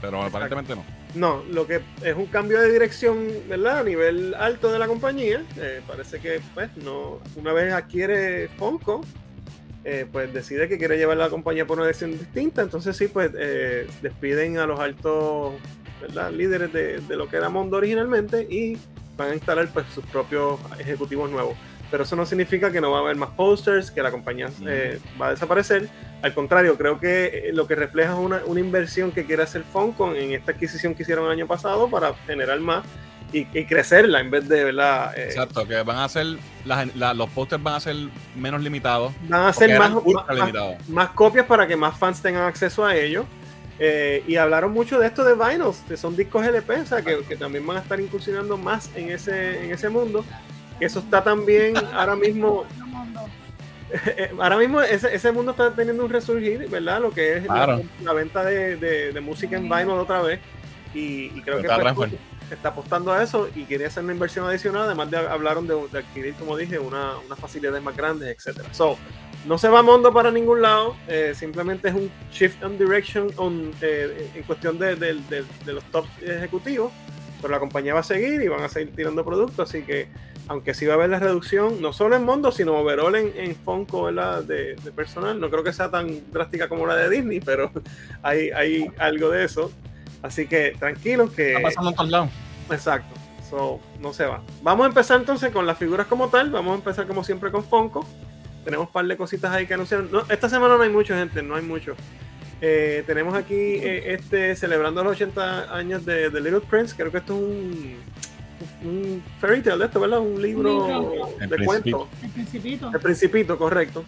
Pero aparentemente no. No, lo que es un cambio de dirección, ¿verdad? A nivel alto de la compañía. Eh, parece que, pues, no. Una vez adquiere Funko, eh, pues decide que quiere llevar la compañía por una dirección distinta. Entonces, sí, pues, eh, despiden a los altos, ¿verdad? Líderes de, de lo que era Mondo originalmente y van a instalar, pues, sus propios ejecutivos nuevos. Pero eso no significa que no va a haber más posters, que la compañía eh, va a desaparecer. Al contrario, creo que eh, lo que refleja es una, una inversión que quiere hacer Funko en esta adquisición que hicieron el año pasado para generar más y, y crecerla en vez de, ¿verdad? Eh, Exacto, que van a ser, la- los pósters van a ser menos limitados. van a hacer más, más- más copias para que más fans tengan acceso a ellos. Eh, y hablaron mucho de esto de vinyls, que son discos LP, o sea, que, que también van a estar incursionando más en ese, en ese mundo. Eso está también ahora mismo Eh, ahora mismo ese, ese mundo está teniendo un resurgir, ¿verdad? Lo que es la- Claro. la, venta de, de- de música en vinyl otra vez. Y, y creo que Está pues, está apostando a eso y quería hacer una inversión adicional. Además de hablaron de, de adquirir, como dije, una, unas facilidades más grandes, etcétera. So, no se va Mondo para ningún lado, eh, simplemente es un shift on direction on, eh, en cuestión de, de- de- de los top ejecutivos, pero la compañía va a seguir y van a seguir tirando productos, así que aunque sí va a haber la reducción, no solo en Mondo, sino overall en, en Funko ¿verdad? De, de personal, no creo que sea tan drástica como la de Disney, pero hay, hay algo de eso. Así que tranquilos que... Está pasando en todos lados. Exacto. So, no se va. Vamos a empezar entonces con las figuras como tal. Vamos a empezar como siempre con Funko. Tenemos un par de cositas ahí que anunciaron. No, esta semana no hay mucho, gente. No hay mucho. Eh, tenemos aquí eh, este celebrando los 80 años de, de Little Prince. Creo que esto es un, un fairy tale de esto, ¿verdad? Un libro libro. El de cuentos. El principito. El Principito, correcto.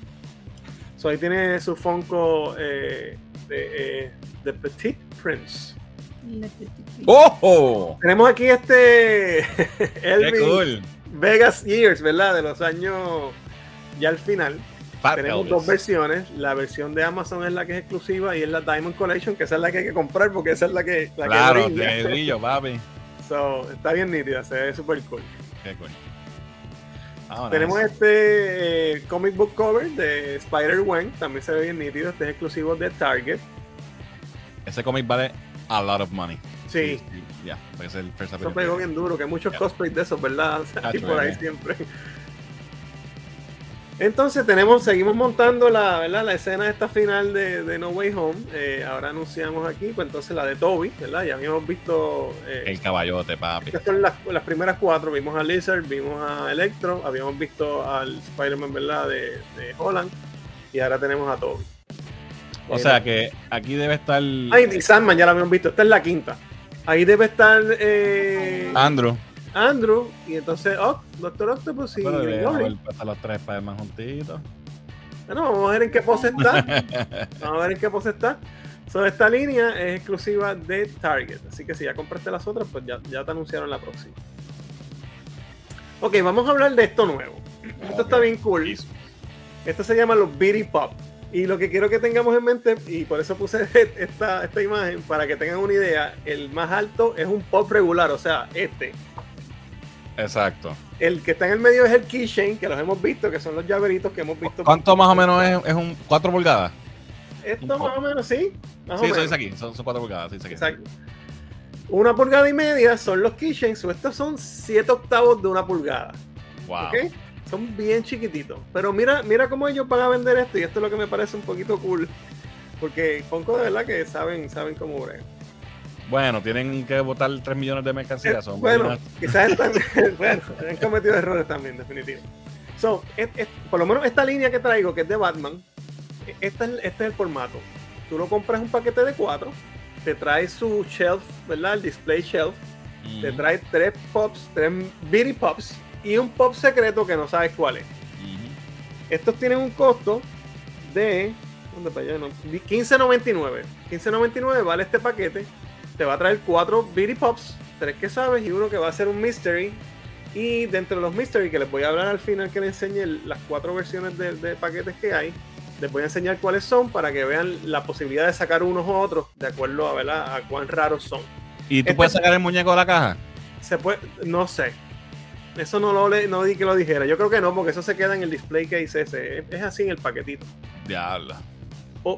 So, ahí tiene su Funko eh, de, eh, de Petit Prince. ¡Ojo! Tenemos aquí este ¡Qué Elvis cool! Vegas Years, ¿verdad? De los años ya al final. Fat Tenemos Elvis. dos versiones. La versión de Amazon es la que es exclusiva y es la Diamond Collection, que esa es la que hay que comprar porque esa es la que, la Claro, que brilla. de brillo, papi. So, está bien nítida, se ve súper cool. Qué cool. Tenemos este eh, comic book cover de Spider-Man, también se ve bien nítido. Este es exclusivo de Target. Ese cómic vale a lot of money. Sí, Ya, puede ser el first eso pegó bien duro, que hay muchos Ya. cosplays de esos, ¿verdad? O sea, y por ahí siempre. Entonces tenemos, seguimos montando la, ¿verdad? la escena de esta final de, de No Way Home. Eh, ahora anunciamos aquí, pues entonces la de Toby, ¿verdad? Ya habíamos visto. eh, El caballote, papi. estas son las, las primeras cuatro. Vimos a Lizard, vimos a Electro, habíamos visto al Spider-Man, ¿verdad? De, de Holland. Y ahora tenemos a Toby. O Eh, sea que aquí debe estar Ay, y Sandman ya la habíamos visto. Esta es la quinta. Ahí debe estar eh, Andrew. Andrew y entonces oh, Doctor Octopus y Pero Green Goblin. a los tres Spider-Man juntitos. Bueno, vamos a ver en qué pose está. Vamos a ver en qué pose está. So, esta línea es exclusiva de Target. Así que si ya compraste las otras, pues ya, ya te anunciaron la próxima. Ok, vamos a hablar de esto nuevo. Esto está bien cool. Esto se llama los Beady Pop. Y lo que quiero que tengamos en mente, y por eso puse esta, esta imagen, para que tengan una idea, el más alto es un pop regular, o sea, este. Exacto. El que está en el medio es el keychain, que los hemos visto, que son los llaveritos que hemos visto. ¿Cuánto más o menos es, es un 4 pulgadas? Esto más o menos, sí. Más Sí, o eso menos. dice aquí. Son, son 4 pulgadas. dice aquí. Exacto. Una pulgada y media son los keychains, o estos son 7 octavos de una pulgada. Wow. Son bien chiquititos. Pero mira, mira cómo ellos van a vender esto, y esto es lo que me parece un poquito cool. Porque Funko de verdad que saben, saben cómo brega. Bueno, tienen que botar 3 millones de mercancías. Eh, Son bueno, quizás están, bueno, han cometido errores también, definitivo. So, es- es- por lo menos esta línea que traigo, que es de Batman, e- es- este es el formato. Tú lo compras un paquete de cuatro, te trae su shelf, ¿verdad? El display shelf. Te Ujú, trae tres pops, tres Bitty Pops y un pop secreto que no sabes cuál es. ujú. Estos tienen un costo de. ¿Dónde? No, 15.99. 15.99 vale este paquete. Te va a traer cuatro Bitty Pops, tres que sabes y uno que va a ser un Mystery. Y dentro de los Mystery, que les voy a hablar al final que les enseñe las cuatro versiones de, de paquetes que hay, les voy a enseñar cuáles son para que vean la posibilidad de sacar unos u otros de acuerdo a, ¿verdad? a cuán raros son. ¿Y tú Este- puedes sacar el muñeco de la caja? Se puede, no sé. Eso no lo no di que lo dijera. Yo creo que no, porque eso se queda en el display que dice ese. Es, es así en el paquetito. Diablo. O-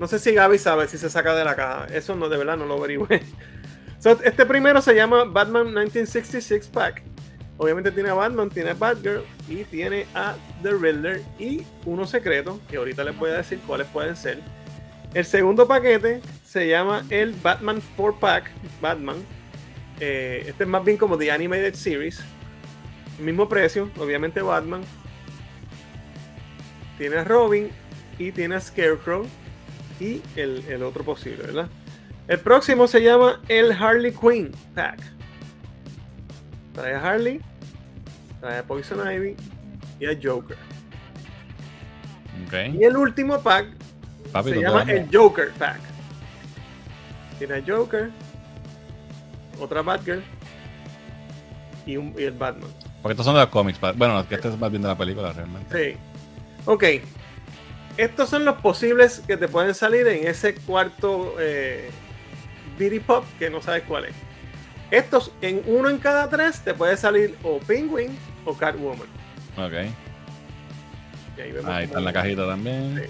no sé si Gaby sabe si se saca de la caja. Eso no, de verdad no lo averigüé. Este primero se llama Batman 1966 Pack. Obviamente tiene a Batman, tiene a Batgirl y tiene a The Riddler y uno secreto, que ahorita les voy a decir cuáles pueden ser. El segundo paquete se llama el Batman 4 Pack, Batman. Eh, este es más bien como The Animated Series. Mismo precio, obviamente Batman. Tiene a Robin y tiene a Scarecrow y el, el otro posible, ¿verdad? El próximo se llama el Harley Quinn Pack. Trae a Harley, trae a Poison Ivy y a Joker. Ok. Y el último pack Papi, se llama el Joker Pack. Tiene a Joker, otra Batgirl y, un, y el Batman. Porque estos son de los cómics. Bueno, que este es más bien de la película realmente. Sí. Ok. Estos son los posibles que te pueden salir en ese cuarto eh, Pop que no sabes cuál es. Estos, en uno en cada tres, te puede salir o Penguin o Catwoman. Ok. Y ahí vemos Ahí está en la cajita también.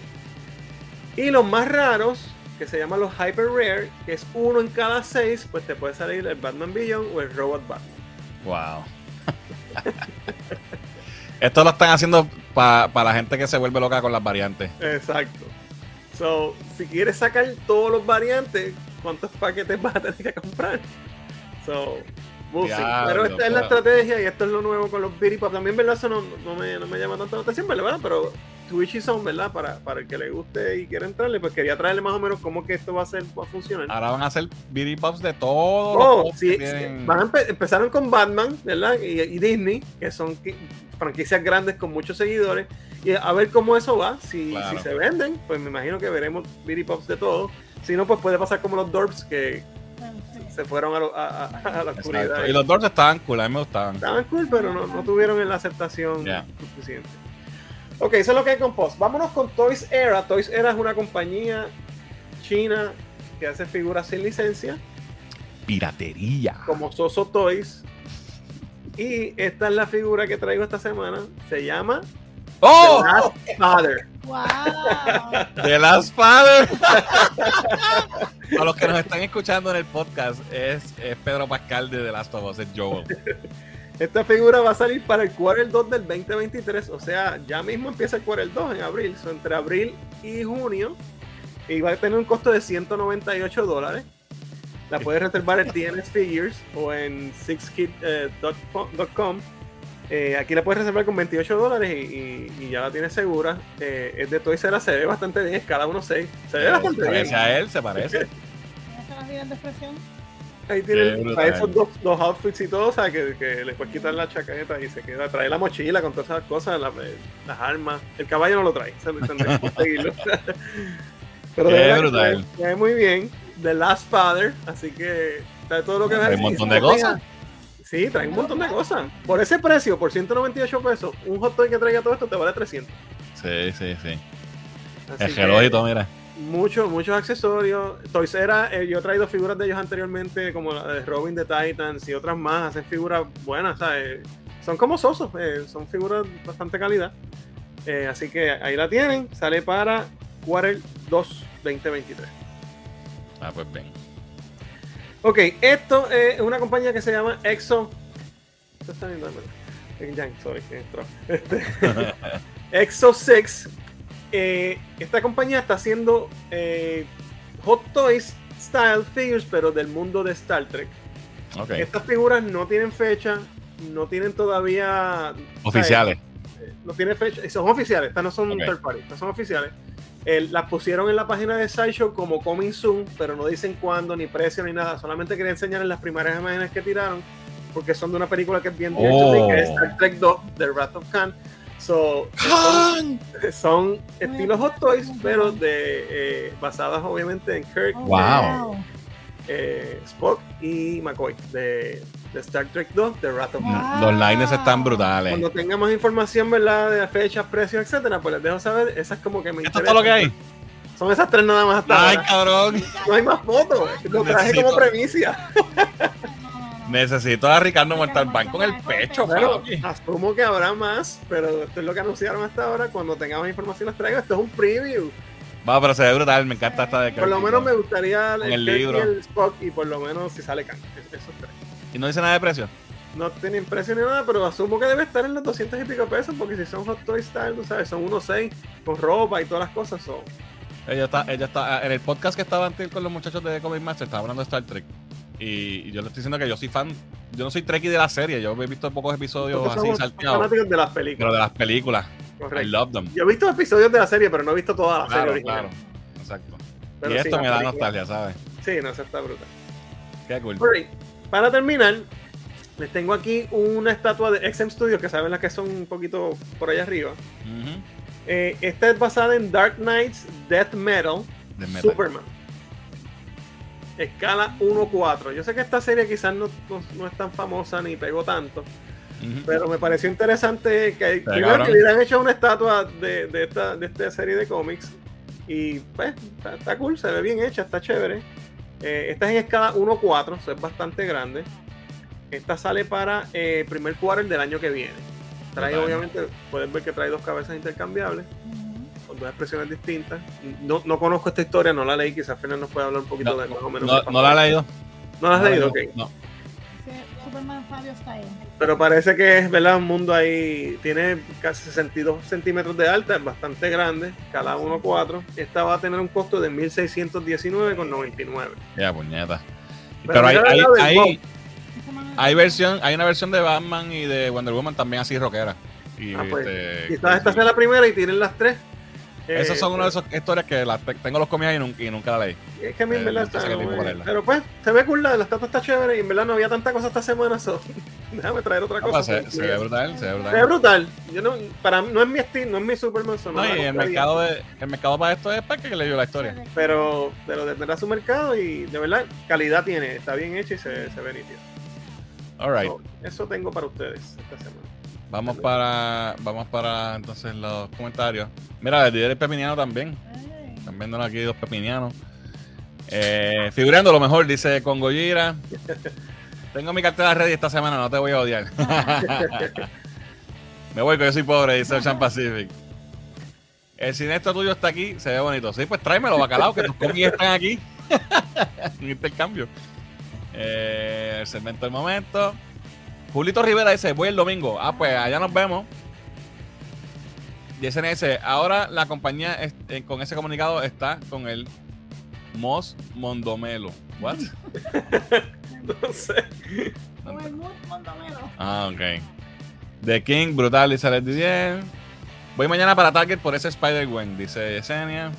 Sí. Y los más raros, que se llaman los Hyper Rare, que es uno en cada seis, pues te puede salir el Batman Beyond o el Robot Batman. Wow. Esto lo están haciendo para la gente que se vuelve loca con las variantes. Exacto. So, si quieres sacar todos los variantes, ¿cuántos paquetes vas a tener que comprar? So, we'll Pero esta es la estrategia y esto es lo nuevo con los Bitty Pop. También, ¿verdad? Eso no, no me, no me llama tanta atención, ¿verdad? Pero Twitch y son, ¿verdad? Para, para el que le guste y quiera entrarle, pues quería traerle más o menos cómo que esto va a ser, va a funcionar. Ahora van a hacer Bitty Pops de todos Oh, sí, tienen. van a empe- empezaron con Batman, ¿verdad? Y, y Disney, que son franquicias grandes con muchos seguidores. Y a ver cómo eso va. Si, Claro. si se venden, pues me imagino que veremos Bitty Pops de todo. Si no, pues puede pasar como los Dorps que se fueron a, lo- a- la oscuridad. Exacto. Y los Doors estaban cool, a mí me gustaban. Estaban cool, pero no, no tuvieron la aceptación suficiente. Ok, eso es lo que hay con Post. Vámonos con Toys Era. Toys Era es una compañía china que hace figuras sin licencia. Piratería. como Soso Toys. Y esta es la figura que traigo esta semana. Se llama ¡Oh! The Last Father. Wow. The Last Father. A los que nos están escuchando en el podcast, es, es Pedro Pascal de The Last of Us, es Joel. Esta figura va a salir para el Quarter 2 del 2023. O sea, ya mismo empieza el Quarter 2 en abril. So, entre abril y junio. Y va a tener un costo de 198 dólares. La puedes reservar en TNS Figures o en sixkid.com. Eh, aquí la puedes reservar con 28 dólares y, y- y ya la tienes segura. Eh, es de Toys R Us, se ve bastante bien, cada uno 6. Se ve Se bastante bien. parece a él, se parece. Ahí tienen esos dos, dos outfits y todo, o sea, que, que le puedes quitar la chaqueta y se queda. Trae la mochila con todas esas cosas, la- las armas. El caballo no lo trae, se lo tendré que conseguirlo. Pero de verdad se se ve muy bien. The Last Father, así que trae todo lo que Trae ves. un montón de cosas. Sí, trae un montón de cosas. Por ese precio, por 198 pesos, un hot toy que traiga todo esto te vale 300. Sí, sí, sí. Así El gelojito, mira. Muchos, muchos accesorios. Toys era, eh, yo he traído figuras de ellos anteriormente, como la de Robin de Titans y otras más. Hacen figuras buenas, ¿sabes? Son como sosos, eh, son figuras de bastante calidad. Eh, así que ahí la tienen. Sale para Quarter 2 2023. Ah, pues bien. Ok, esto es una compañía que se llama Exo. Esto está bien. Eh, sorry. Este, Exo 6. Eh, esta compañía está haciendo eh, Hot Toys Style Figures, pero del mundo de Star Trek. Ok. Estas figuras no tienen fecha, no tienen todavía. Oficiales. ¿sabes? no tiene fecha, son oficiales, estas no son Ok. third party, estas son oficiales. El- las pusieron en la página de Sideshow como coming soon, pero no dicen cuándo, ni precio, ni nada. Solamente quería enseñarles las primeras imágenes que tiraron, porque son de una película que es bien Oh. que es Star Trek 2, The Wrath of Khan. So, son, son estilos Hot Toys, pero de eh, basadas obviamente en Kirk, Oh, Wow. eh, Spock y McCoy de, de Star Trek 2, The Wrath of Khan. Los lines están brutales. Cuando tengamos información, ¿verdad? De fechas, precios, etcétera, pues les dejo saber. Esas como que me ¿Esto es todo lo que hay? Son esas tres nada más hasta Ay, ahora. cabrón. No hay más fotos. Lo traje Necesito- como premicia. Necesito a Ricardo Montalbán con el pecho, Bueno, papi. asumo que habrá más, pero esto es lo que anunciaron hasta ahora. Cuando tengamos información las traigo. Esto es un preview. Va, pero se ve brutal. Me encanta esta de Por lo menos ¿no? me gustaría el, el libro. y el Spock y por lo menos si sale Khan. Es- Esos tres. Y no dice nada de precio. No tienen precio ni nada, pero asumo que debe estar en los 200 y pico pesos porque si son Hot Toy Style, tú sabes, son unos 6 con ropa y todas las cosas. son Ella está, ella está, en el podcast que estaba antes con los muchachos de Comic Master, estaba hablando de Star Trek. Y, y yo le estoy diciendo que yo soy fan, yo no soy Trekkie de la serie, yo he visto pocos episodios así salteados, fanáticos de las pero películas. de las películas, I Correcto. love them. Yo he visto episodios de la serie, pero no he visto toda la serie Claro, original. claro, exacto. Pero y sí, esto me da película- nostalgia, ¿sabes? Sí, no, eso está brutal. Qué cool. Para terminar, les tengo aquí una estatua de XM Studios, que saben las que son un poquito por allá arriba. Eh, esta es basada en Dark Knights Death Metal, metal. Superman. Escala 1-4. Yo sé que esta serie quizás no, no- no es tan famosa ni pegó tanto, pero me pareció interesante que, primero que le hubieran hecho una estatua de, de esta, de esta serie de cómics. Y pues, está, está cool, se ve bien hecha, está chévere. Eh, esta es en escala 1-4, eso es bastante grande. Esta sale para eh, primer quarter del año que viene. Trae, obviamente, pueden ver que trae dos cabezas intercambiables con dos expresiones distintas. No, no conozco esta historia, no la leí, quizás Fernan nos puede hablar un poquito No, de más o menos. No, la he leído. ¿No la has leído, ok. No. Ese Superman Fabio está ahí. Pero parece que es verdad un mundo ahí, tiene casi 62 centímetros de alta, es bastante grande, escala 1.4. Esta va a tener un costo de 1.619,99. Ya, puñeta. Pero Pero, hay, hay, hay, hay versión, hay una versión de Batman y de Wonder Woman también así rockera. Y, Ah, pues, este, Quizás esta sea la primera y tienen las tres. Esas Eh, son una de esas historias que tengo los cómics y nunca, y nunca la leí. Es que a mí en Eh, verdad está. Pero pues, se ve cool, la, la estatua está chévere y en verdad no había tanta cosa esta semana, so, déjame traer otra Ah, cosa. pues, se, ve brutal, se ve Se ve brutal. brutal. Yo no, para no es mi estilo, no es mi Superman. so no y el mercado, de, el mercado para esto es para que leyó la historia. Pero, pero tendrá su mercado y de verdad, calidad tiene, está bien hecha y se, se ve nítido. Alright, So, eso tengo para ustedes esta semana. Vamos para vamos para entonces los comentarios. Mira, el líder pepiniano también. Están viendo aquí dos pepinianos. Eh, figurando lo mejor, dice Congoyira. Tengo mi cartera ready esta semana, no te voy a odiar. Me voy, que yo soy pobre, dice Ocean Pacific. El siniestro tuyo está aquí, se ve bonito. Sí, pues tráemelo, bacalao, que tus cómics están aquí. en intercambio. Eh, el segmento del momento. Julito Rivera dice, voy el domingo. Ah, pues allá nos vemos. Y dice, ahora la compañía es- eh, con ese comunicado está con el Mos Mondomelo. What? No sé. Como el Mood Mondomero. Ah, ok. The King, brutal, dice Alex Didier. Voy mañana para Target por ese Spider-Gwen, dice Yesenia.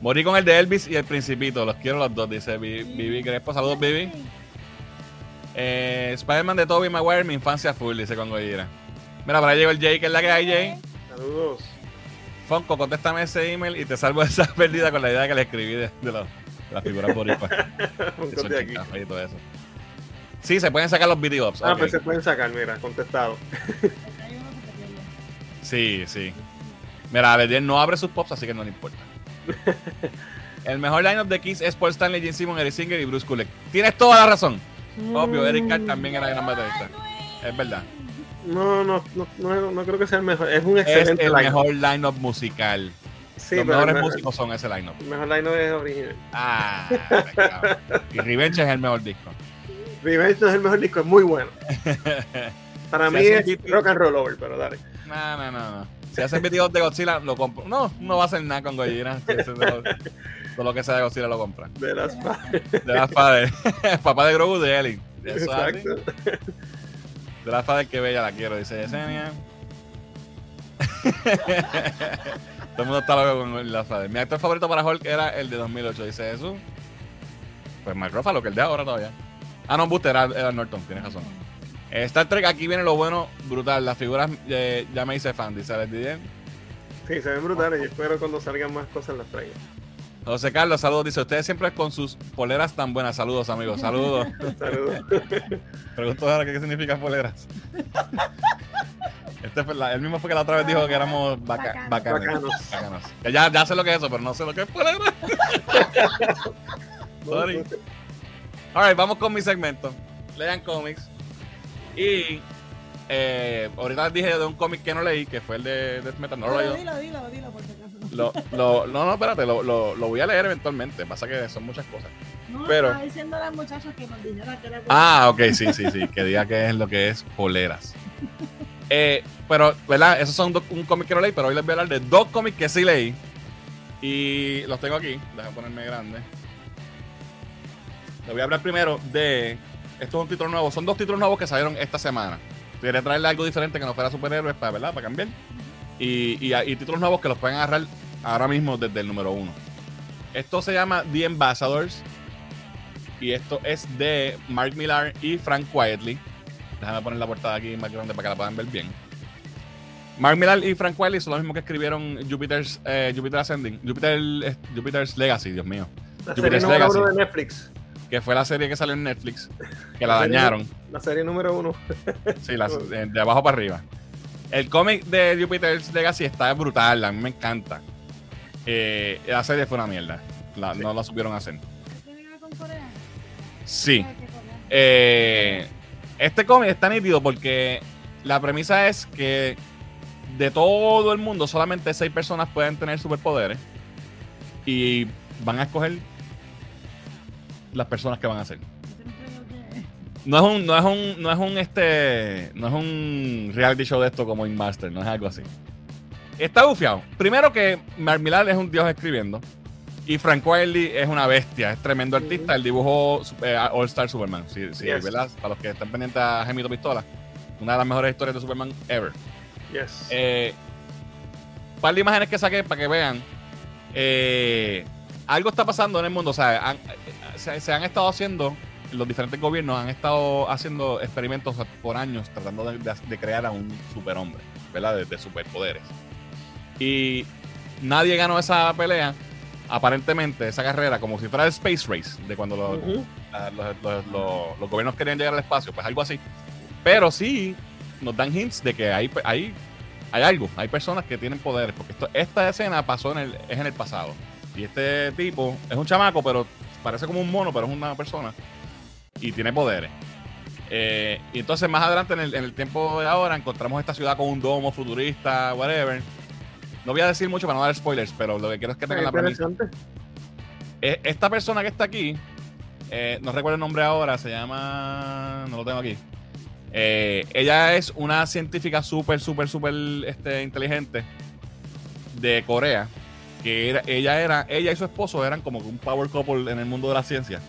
Morí con el de Elvis y el Principito. Los quiero los dos, dice Vi- Vivi Crespo. Saludos, Vivi. Eh, Spider-Man de Tobey Maguire, mi infancia full, dice Congo Gira. Mira, para ahí llegó el Jay, que es la que hay, Jay. Saludos. Fonco, contéstame ese email y te salvo de esa pérdida con la idea que le escribí de, de la, de la figura aquí. chicas y todo eso. Sí, se pueden sacar los video ups. Ah, ok. pues se pueden sacar, mira, contestado. Sí, sí. Mira, Bedier no abre sus pops, así que no le importa. El mejor lineup de Kiss es Paul Stanley, Gene Simmons, Eric Singer y Bruce Kulick. Tienes toda la razón. Obvio, Eric Carr también era gran baterista. Es verdad. No, no, no, no, no creo que sea el mejor. Es un Es excelente el line. mejor lineup musical. Sí, Los mejores músicos son ese lineup. El mejor line es original. Ah, y Revenge es el mejor disco. Revenge no es el mejor disco, es muy bueno. Para Si mí es rock and roll over, pero dale. No, no, no, no. Si hacen videos de Godzilla, lo compro. No, no va a hacer nada con Gojira. Lo- Todo lo que sea de Godzilla lo compran. De las De las padres. Papá de Grogu de Ellie. Eso. Exacto. De la Fader que bella la quiero, dice Yesenia. Todo el mundo está loco con la frase. Mi actor favorito para Hulk era el de 2008, dice Jesús. Pues Mark Ruffalo, que el de ahora todavía. Ah, no, Buster era, era Norton, tienes razón. Star Trek, aquí viene lo bueno, brutal. Las figuras eh, ya me hice fan, dice Alex. Sí, se ven brutales. Yo espero cuando salgan más cosas las traigan. José Carlos, saludos. Dice, ustedes siempre con sus poleras tan buenas. Saludos, amigos. Saludos. Saludos. Pregunto ahora qué significa poleras. Este fue la- él mismo fue que la otra vez dijo que éramos baca- Bacanos. bacanos. Bacanos. Que ya, ya sé lo que es eso, pero no sé lo que es polera. Sorry. Alright, vamos con mi segmento. Lean cómics. Y eh, ahorita les dije de un cómic que no leí, que fue el de Death Metal. No lo Pero leído. dilo, dilo, dilo, por si acaso. Lo, lo- no, no, espérate, lo, lo, lo voy a leer eventualmente. Pasa que son muchas cosas. No, pero- estaba diciendo a las muchachas que nos dijera que era Ah, ok, sí, sí, sí. Que diga que es lo que es poleras. Eh, pero, ¿verdad? Esos son do- un cómic que no leí, pero hoy les voy a hablar de dos cómics que sí leí. Y los tengo aquí. Déjame ponerme grande. Les voy a hablar primero de. Esto es un título nuevo. Son dos títulos nuevos que salieron esta semana. Quería traerle algo diferente que no fuera superhéroes para, ¿verdad? Para cambiar. Y, y- y títulos nuevos que los pueden agarrar ahora mismo desde el número uno. Esto se llama The Ambassadors. Y esto es de Mark Millar y Frank Quietly. Déjame poner la portada aquí más grande para que la puedan ver bien. Mark Millar y Frank Quietly son los mismos que escribieron Jupiter's, eh, Jupiter Ascending. Jupiter, eh, Jupiter's Legacy, Dios mío. La Jupiter's serie número Legacy. uno de Netflix. Que fue la serie que salió en Netflix. Que la La serie- dañaron. La serie número uno. Sí, la- de abajo para arriba. El cómic de Jupiter's Legacy está brutal, a mí me encanta. Eh, la serie fue una mierda. La- No la supieron hacer. ¿Tiene que ver con Corea? Sí. Corea. Eh, este cómic está nítido porque la premisa es que de todo el mundo solamente seis personas pueden tener superpoderes y van a escoger las personas que van a ser. No es un, no es un, no es un este, no es un reality show de esto como In Master, no es algo así. Está bufiado. Primero que Mark Millar es un dios escribiendo y Frank Wiley es una bestia, es tremendo artista. El dibujo eh, All Star Superman, sí, sí, Yes. ¿verdad? Para los que están pendientes a Gemito Pistola, una de las mejores historias de Superman ever. Yes. Eh, un par de imágenes que saqué para que vean. Eh, algo está pasando en el mundo. O sea, han- eh, se, se han estado haciendo, los diferentes gobiernos han estado haciendo experimentos por años tratando de, de- crear a un superhombre, ¿verdad? De, de superpoderes. Y nadie ganó esa pelea, aparentemente, esa carrera, como si fuera el Space Race, de cuando los, Ujú. la- los, los- los- los gobiernos querían llegar al espacio, pues algo así. Pero sí nos dan hints de que hay, hay, hay algo, hay personas que tienen poderes, porque esto, esta escena pasó en el, es en el pasado. Y este tipo es un chamaco, pero parece como un mono, pero es una persona. Y tiene poderes. Eh, y entonces más adelante en el, en el tiempo de ahora encontramos esta ciudad con un domo futurista, whatever. No voy a decir mucho para no dar spoilers, pero lo que quiero es que tengan la premisa. Eh, Esta persona que está aquí, eh, no recuerdo el nombre ahora, se llama. No lo tengo aquí. Ella es una científica súper, súper, súper este, inteligente de Corea. Que era, ella era, ella y su esposo eran como un power couple en el mundo de la ciencia.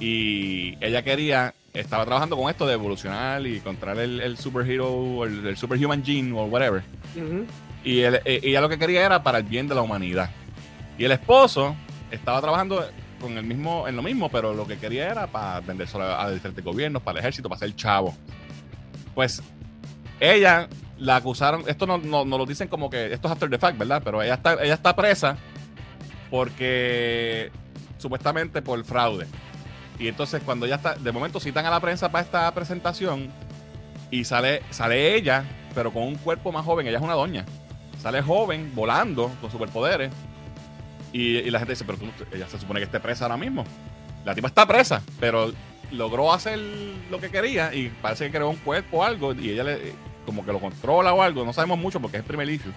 Y ella quería, estaba trabajando con esto de evolucionar y encontrar el, el superhero o el, el superhuman gene o whatever. Y él- eh, ella lo que quería era para el bien de la humanidad. Y el esposo estaba trabajando con el mismo, en lo mismo, pero lo que quería era para vendérselo a, a diferentes gobiernos, para el ejército, para ser chavo. Pues ella la acusaron, esto no, no, no lo dicen como que, esto es after the fact, ¿verdad? Pero ella está, ella está presa porque supuestamente por fraude. Y entonces cuando ya está, de momento citan a la prensa para esta presentación y sale, sale ella, pero con un cuerpo más joven, ella es una doña. Sale joven, volando, con superpoderes. Y, y la gente dice, pero tú, ella se supone que esté presa ahora mismo. La tipa está presa, pero logró hacer lo que quería y parece que creó un cuerpo o algo y ella le, como que lo controla o algo. No sabemos mucho porque es el primer issue.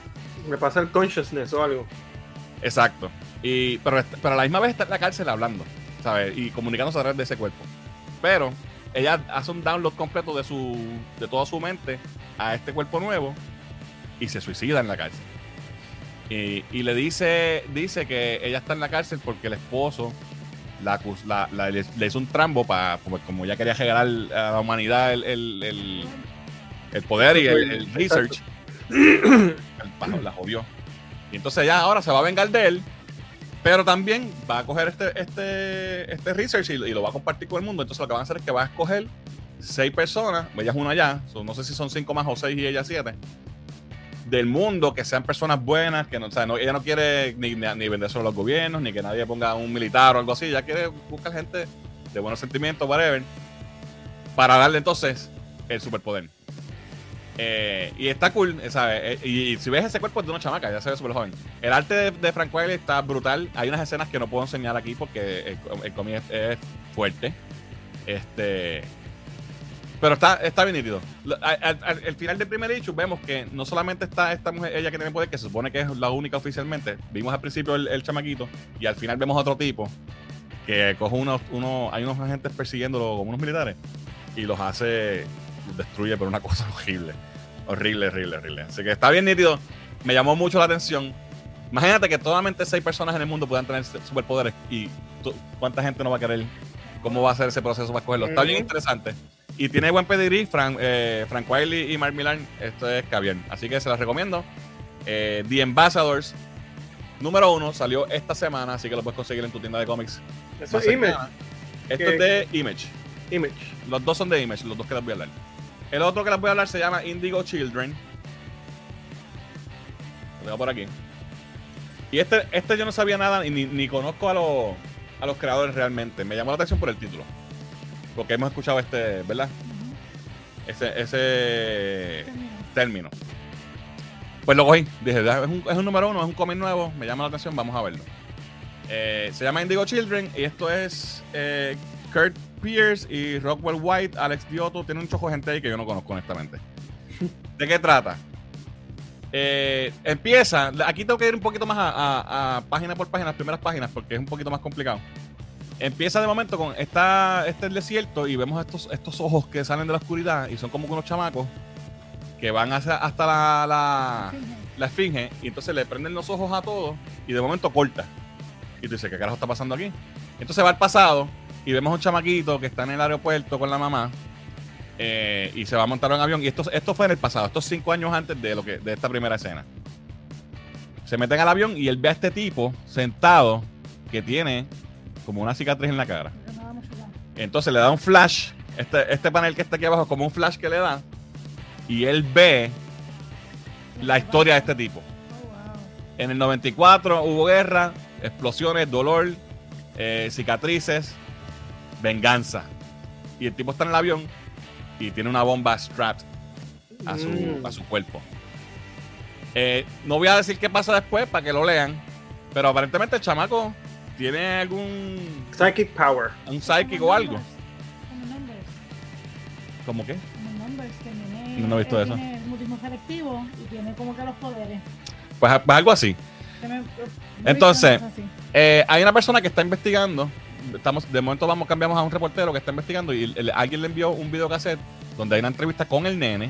Me pasa el consciousness o algo. Exacto. Y, pero, pero a la misma vez está en la cárcel hablando, ¿sabes? Y comunicándose a través de ese cuerpo. Pero ella hace un download completo de su de toda su mente a este cuerpo nuevo y se suicida en la cárcel. Y, y le dice, dice que ella está en la cárcel porque el esposo la, acus- la- la- le, le hizo un trambo para, como, ella quería regalar a la humanidad el, el- el- el poder y el, el research. la jodió. Y entonces ya ahora se va a vengar de él, pero también va a coger este, este, este research y, lo va a compartir con el mundo. Entonces lo que van a hacer es que va a escoger seis personas, ella es una allá, no sé si son cinco más o seis y ella siete, del mundo que sean personas buenas, que no, o sea, ella no quiere ni, ni, venderse a los gobiernos, ni que nadie ponga un militar o algo así, ella quiere buscar gente de buenos sentimientos, whatever, para darle entonces el superpoder. Eh, y está cool, ¿sabes? Eh, y, si ves ese cuerpo es de una chamaca, ya se ve súper joven. El arte de, Frank Wiley está brutal. Hay unas escenas que no puedo enseñar aquí porque el, cómic es, fuerte. Este. Pero está, está bien nítido. Al, final del primer issue vemos que no solamente está esta mujer, ella que tiene poder, que se supone que es la única oficialmente. Vimos al principio el, chamaquito y al final vemos otro tipo que coge unos, uno, hay unos agentes persiguiéndolo como unos militares y los hace destruye, pero una cosa horrible. Horrible, horrible, horrible. Así que está bien nítido. Me llamó mucho la atención. Imagínate que solamente seis personas en el mundo puedan tener superpoderes y cuánta gente no va a querer. ¿Cómo va a ser ese proceso para escogerlo? Está bien interesante. Y tiene buen pedigrí. Frank, eh, Frank Wiley y Mark Millar. Esto es bien. Así que se las recomiendo. Eh, The Ambassadors, número uno, salió esta semana. Así que lo puedes conseguir en tu tienda de cómics. Eso es Image. Esto es de Image. Image. Los dos son de Image, los dos que les voy a hablar. El otro que les voy a hablar se llama Indigo Children. Lo tengo por aquí. Y este, este yo no sabía nada y ni, conozco a los, a los creadores realmente. Me llamó la atención por el título. Porque hemos escuchado este, ¿verdad? Ese, ese término. Pues lo cogí. Dije, es un, es un número uno, es un cómic nuevo. Me llama la atención, vamos a verlo. Eh, se llama Indigo Children y esto es eh, Kurt Pierce y Rockwell White, Alex Dioto, tiene un chojo de gente ahí que yo no conozco honestamente. ¿De qué trata? Eh, empieza, aquí tengo que ir un poquito más a, página por página, las primeras páginas, porque es un poquito más complicado. Empieza de momento con esta, este desierto y vemos estos, estos ojos que salen de la oscuridad y son como unos chamacos que van hacia, hasta la, la esfinge y entonces le prenden los ojos a todos y de momento corta. Y tú dices, ¿qué carajo está pasando aquí? Entonces va al pasado y vemos un chamaquito que está en el aeropuerto con la mamá eh, y se va a montar un avión. Y esto, esto fue en el pasado, estos cinco años antes de, lo que, de esta primera escena. Se meten al avión y él ve a este tipo sentado que tiene como una cicatriz en la cara. Entonces le da un flash, este, este panel que está aquí abajo, como un flash que le da, y él ve la historia de este tipo. En el 94 hubo guerra, explosiones, dolor, eh, cicatrices, venganza. Y el tipo está en el avión y tiene una bomba strapped a su, mm. a su cuerpo. Eh, no voy a decir qué pasa después para que lo lean, pero aparentemente el chamaco tiene algún. Psychic power. Un psychic o algo. ¿Cómo qué? no, no he visto eso. Tiene mutismo selectivo y tiene como que los poderes. Pues, pues algo así. Entonces, eh, hay una persona que está investigando estamos, de momento vamos, cambiamos a un reportero que está investigando y alguien le envió un video cassette donde hay una entrevista con el nene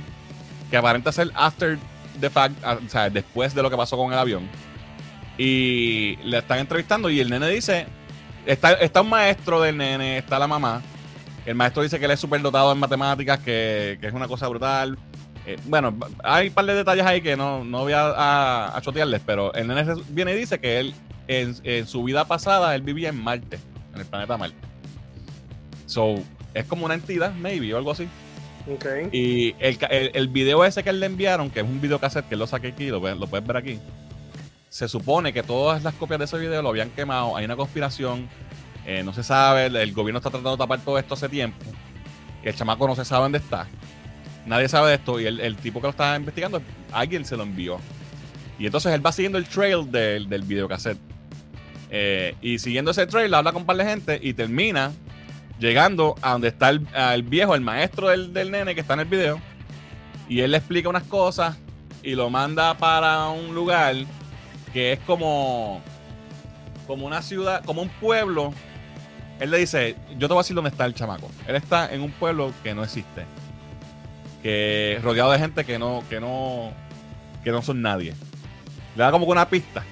que aparenta ser after the fact, ah, o sea, después de lo que pasó con el avión. Y le están entrevistando y el nene dice, está, está un maestro del nene, está la mamá. El maestro dice que él es súper dotado en matemáticas, que, es una cosa brutal. Eh, bueno, hay un par de detalles ahí que no, no voy a, a, chotearles, pero el nene viene y dice que él en, en, su vida pasada él vivía en Marte en el planeta Marte. So, es como una entidad, maybe, o algo así. Okay. Y el, el, video ese que le enviaron, que es un video cassette que lo saqué aquí, lo, lo puedes ver aquí. Se supone que todas las copias de ese video lo habían quemado. Hay una conspiración. Eh, no se sabe. El, gobierno está tratando de tapar todo esto hace tiempo. El chamaco no se sabe dónde está. Nadie sabe de esto. Y el, tipo que lo estaba investigando, alguien se lo envió. Y entonces él va siguiendo el trail del, del videocassette. Eh, y siguiendo ese trail, habla con un par de gente y termina llegando a donde está el, viejo, el maestro del, nene que está en el video. Y él le explica unas cosas y lo manda para un lugar que es como, como una ciudad, como un pueblo. Él le dice, yo te voy a decir dónde está el chamaco. Él está en un pueblo que no existe. Que rodeado de gente que no, que no, que no son nadie. Le da como una pista.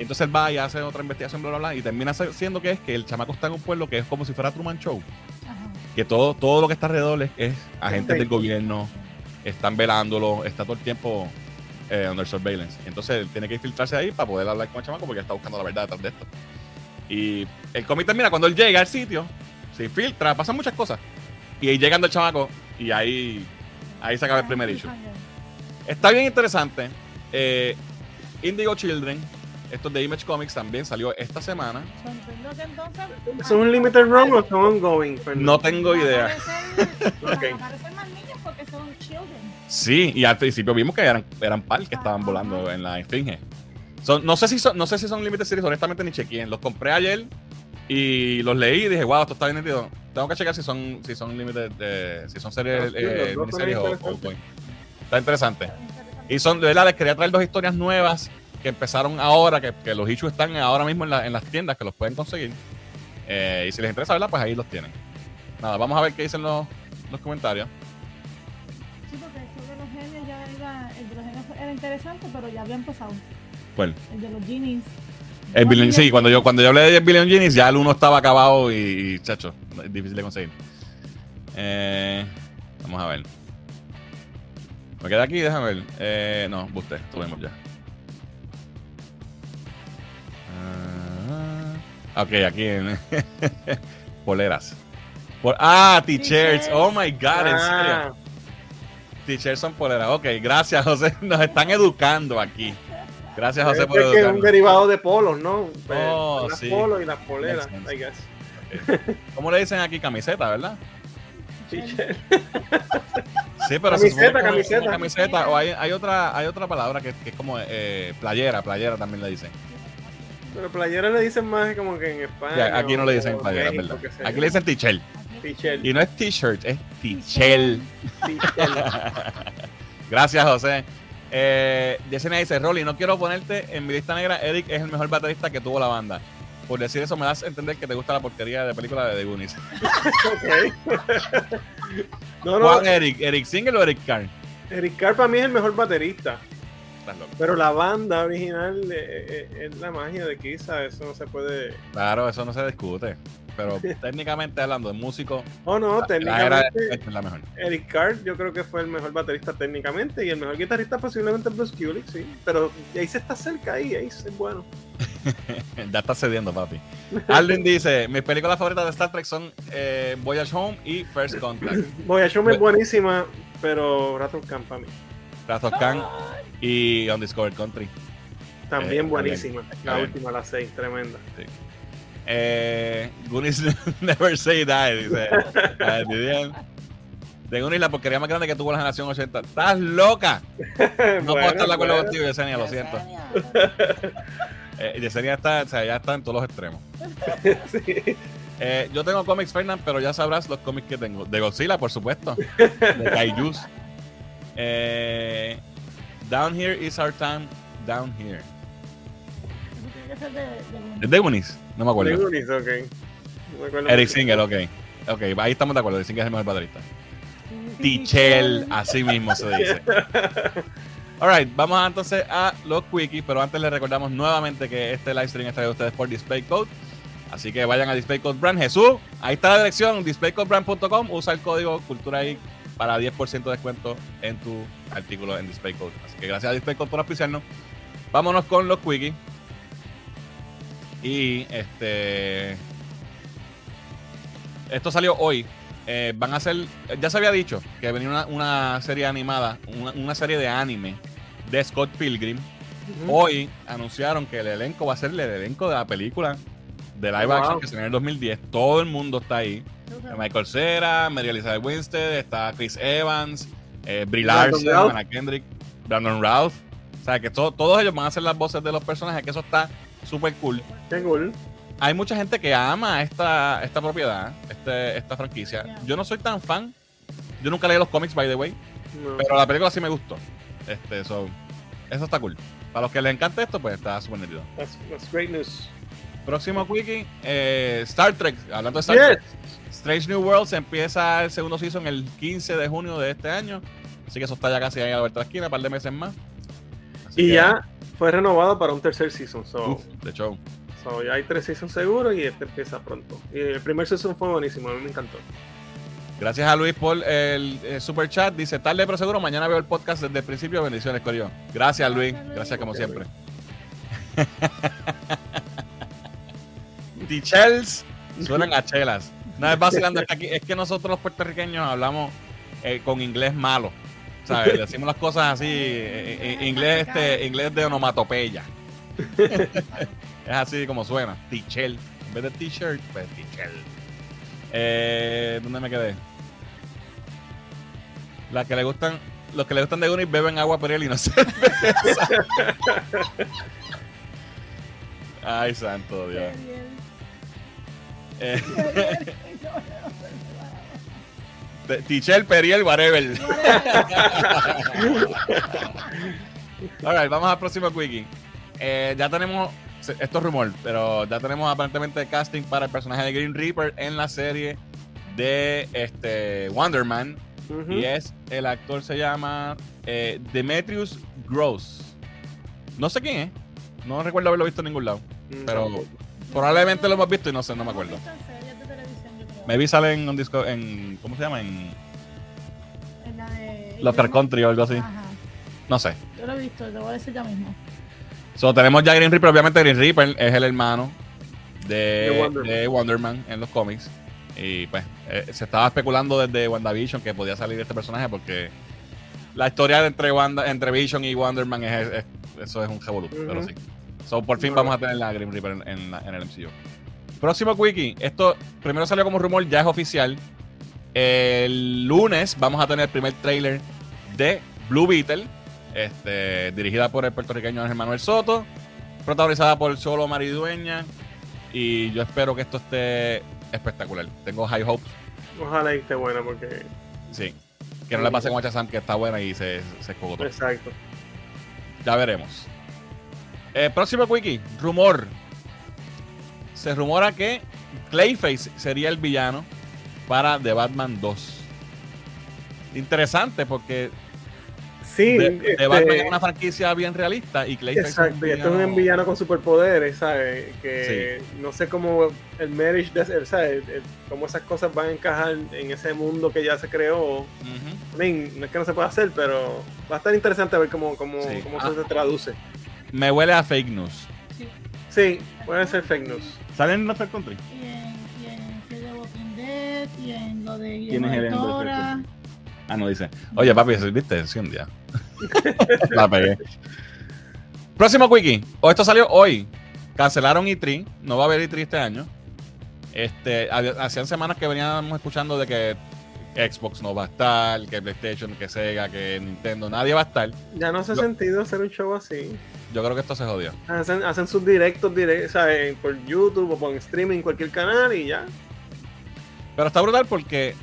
Entonces él va y hace otra investigación, bla, bla, bla, y termina siendo que es que el chamaco está en un pueblo que es como si fuera Truman Show. Que todo, todo lo que está alrededor es, agentes del gobierno, están velándolo, está todo el tiempo eh, under surveillance. Entonces él tiene que infiltrarse ahí para poder hablar con el chamaco porque está buscando la verdad detrás de esto. Y el cómic termina cuando él llega al sitio, se infiltra, pasan muchas cosas. Y ahí llegando el chamaco y ahí, ahí se acaba el primer issue. Está bien interesante. Eh, Indigo Children, esto de Image Comics también salió esta semana. ¿Es un limited run o son ongoing? No tengo idea. son. Sí, y al principio vimos que eran, eran par que estaban volando en la Esfinge. Son, no, sé si son, no sé si son Limited Series, honestamente ni chequeé. Los compré ayer y los leí y dije, wow, esto está bien nítido. Tengo que checar si son, si son Limited, eh, si son series, Ah, eh, son miniseries o, o. Está interesante. Y son, de verdad, les quería traer dos historias nuevas que empezaron ahora, que, que los issues están ahora mismo en, la- en las tiendas, que los pueden conseguir. Eh, y si les interesa, ¿verdad? Pues ahí los tienen. Nada, vamos a ver qué dicen los, los comentarios. Sí, porque eso de los genios ya era. El de los genios era interesante, pero ya había empezado. ¿Cuál? El de los genies. El Los Billion, sí, cuando yo, cuando yo hablé de Billion Genies, ya el uno estaba acabado y, y, chacho, es difícil de conseguir. Eh, vamos a ver. Me queda aquí, déjame ver. Eh, no, usted, tuvimos ya. Ok, aquí en poleras. Por- ah, t-shirts. Oh my god, en serio. Ah, T-shirts son poleras. Ok, gracias, José. Nos están educando aquí. Gracias, José, es por que es un derivado de polos, ¿no? Pues, Oh, las sí. polos y las poleras. I guess. ¿Cómo le dicen aquí? Camiseta, ¿verdad? T-shirt. Sí, pero Camiseta, es camiseta. camiseta. O hay, hay otra, hay otra palabra que, que es como eh, playera, playera también le dicen. Pero playera le dicen más como que en España. Ya, aquí no le dicen playera, México, ¿verdad? Aquí yo. le dicen t-shirt. T-shirt. Y no es t-shirt, es t-shirt. T-shirt. Gracias, José. Eh, Yesenia dice, Rolly, no quiero ponerte en mi lista negra. Eric es el mejor baterista que tuvo la banda. Por decir eso me das a entender que te gusta la porquería de película de The Goonies. Ok. no, no, ¿Cuál Eric? ¿Eric Single o Eric Carr? Eric Carr para mí es el mejor baterista. Estás loco. Pero la banda original eh, eh, es la magia de Kisa, eso no se puede. Claro, eso no se discute. Pero técnicamente hablando de músico, Oh, no, la técnicamente es la mejor. Eric Carr yo creo que fue el mejor baterista técnicamente y el mejor guitarrista posiblemente Bruce Kulick, sí. Pero ahí se está cerca, ahí, ahí es bueno. ya está cediendo, papi. Alvin dice: Mis películas favoritas de Star Trek son eh, Voyage Home y First Contact. Voyage Home es buenísima, pero Rattle Camp para mí. Wrath of Khan y Undiscovered Country. También Eh, buenísima. también. La También. última, la 6, tremenda. Eh, Goonies Never Say Die, dice. eh, Didier. De Goonies, la porquería más grande que tuvo la generación 80. ¡Estás loca! No puedo estar de acuerdo contigo, Yesenia, lo siento. Eh, Yesenia está, o sea, ya está en todos los extremos. Sí. Eh, yo tengo cómics, Fernand, pero ya sabrás los cómics que tengo. De Godzilla, por supuesto. De Kaijus. Eh, down Here is Our Time. Down Here. De. de- ¿Es de Goonies? No me The acuerdo. Goonies, ok. No me acuerdo Eric. Singer, ok. Ok, ahí estamos de acuerdo. Eric Singer es el mejor baterista. Tichel, así mismo se dice. Alright, vamos entonces a los quickies, pero antes les recordamos nuevamente que este live stream está de ustedes por Display Code. Así que vayan a Display Code Brand. Jesús, ahí está la dirección, displaycodebrand.com. Usa el código Cultura para 10% de descuento en tu artículo en Display Code. Así que gracias a Display Code por auspiciarnos. Vámonos con los quickies. Y este. Esto salió hoy. Eh, van a ser. Ya se había dicho que venía una, una serie animada, una, una serie de anime de Scott Pilgrim. Hoy anunciaron que el elenco va a ser el elenco de la película de live Wow. action que se viene en el 2010. Todo el mundo está ahí. Michael Cera, Mary Elizabeth Winstead, está Chris Evans, eh, Brie Larson. Anna Kendrick, Brandon Routh. O sea, que to- todos ellos van a ser las voces de los personajes, que eso está súper cool. Qué cool. Hay mucha gente que ama esta, esta propiedad, este, esta franquicia. Yeah. Yo no soy tan fan. Yo nunca leí los cómics, by the way. No. Pero la película sí me gustó. Este, so, eso está cool. Para los que les encanta esto, pues está súper nítido. That's, that's great news. Próximo quickie, eh, Star Trek. Hablando de Star Yes. Trek. Strange New Worlds empieza el segundo season el 15 de junio de este año. Así que eso está ya casi ahí a la vuelta de la esquina, un par de meses más. Así Y que, ya fue renovado para un tercer season. So, uf, de show. so ya hay tres seasons seguros y este empieza pronto. Y el primer season fue buenísimo, a mí me encantó. Gracias a Luis por el, super chat. Dice, tarde pero seguro, mañana veo el podcast desde el principio. Bendiciones, Corio. Gracias, Luis. Gracias como siempre. Tichels suenan a chelas. No es vacilando, es aquí, es que nosotros los puertorriqueños hablamos eh, con inglés malo. ¿Sabes? Decimos las cosas así, eh, eh, inglés, este, inglés de onomatopeya. es así como suena. Tichel. En vez de t-shirt, pues tichel. Eh, ¿Dónde me quedé? Las que le gustan, los que le gustan de Unis beben agua él y no sé. Ay, santo Dios. Eh, Tichel, Periel, whatever. Alright, vamos al próximo quickie. Eh, ya tenemos, esto es rumor, pero ya tenemos aparentemente casting para el personaje de Green Reaper en la serie de este Wonder Man. Y es, el actor se llama eh, Demetrius Gross. No sé quién es. No recuerdo haberlo visto en ningún lado. Mm, Pero. Probablemente lo hemos visto y no sé, no me acuerdo. Maybe sale en un disco, en, ¿cómo se llama? En En la de- Lovecraft Country o algo así. Ajá. No sé. Yo lo he visto, te voy a decir ya mismo. So, tenemos ya Green Reaper. Obviamente Green Reaper es el hermano de, De Wonder de Wonder Man en los cómics. Y pues eh, se estaba especulando desde WandaVision que podía salir este personaje porque la historia de entre, Wanda, entre Vision y Wonder Man es, es- eso es un revolú, Ujú. pero sí. So, por fin vamos a tener la Green Reaper en, en la- en el MCU. Próximo Wiki. Esto primero salió como rumor, ya es oficial. El lunes vamos a tener el primer trailer de Blue Beetle, este, dirigida por el puertorriqueño Ángel Manuel Soto, protagonizada por Solo Maridueña. Y yo espero que esto esté espectacular. Tengo high hopes, Ojalá y esté buena porque. sí. Que no le pase a Shazam, que está buena y se, se escogotó. Exacto. Ya veremos. Eh, próximo wiki, rumor. Se rumora que Clayface sería el villano para The Batman 2. Interesante porque Sí, The, The este, Batman es una franquicia bien realista y Clayface Exacto, y esto es un villano con superpoderes, ¿sabes? Que no sé cómo el marriage, de, ¿sabes? Cómo esas cosas van a encajar en ese mundo que ya se creó. I mean, no es que no se pueda hacer, pero va a estar interesante ver cómo, cómo, Sí. cómo Ah. se traduce. Me huele a fake news. Sí, puede ser fake news. ¿Salen en Lovecraft Country? Y en, y en the Walking Dead, y en lo de ¿Quién es el. Ah, no dice. Oye, papi, ¿viste? Sí, un día. La pegué. Próximo wiki. O esto salió hoy. Cancelaron E3. No va a haber E3 este año. Este, hacían semanas que veníamos escuchando de que Xbox no va a estar, que PlayStation, que Sega, que Nintendo, nadie va a estar. Ya no hace Lo- sentido hacer un show así. Yo creo que esto se jodió. Hacen, hacen sus directos direct, ¿sabes? por YouTube o por streaming, cualquier canal y ya. Pero está brutal porque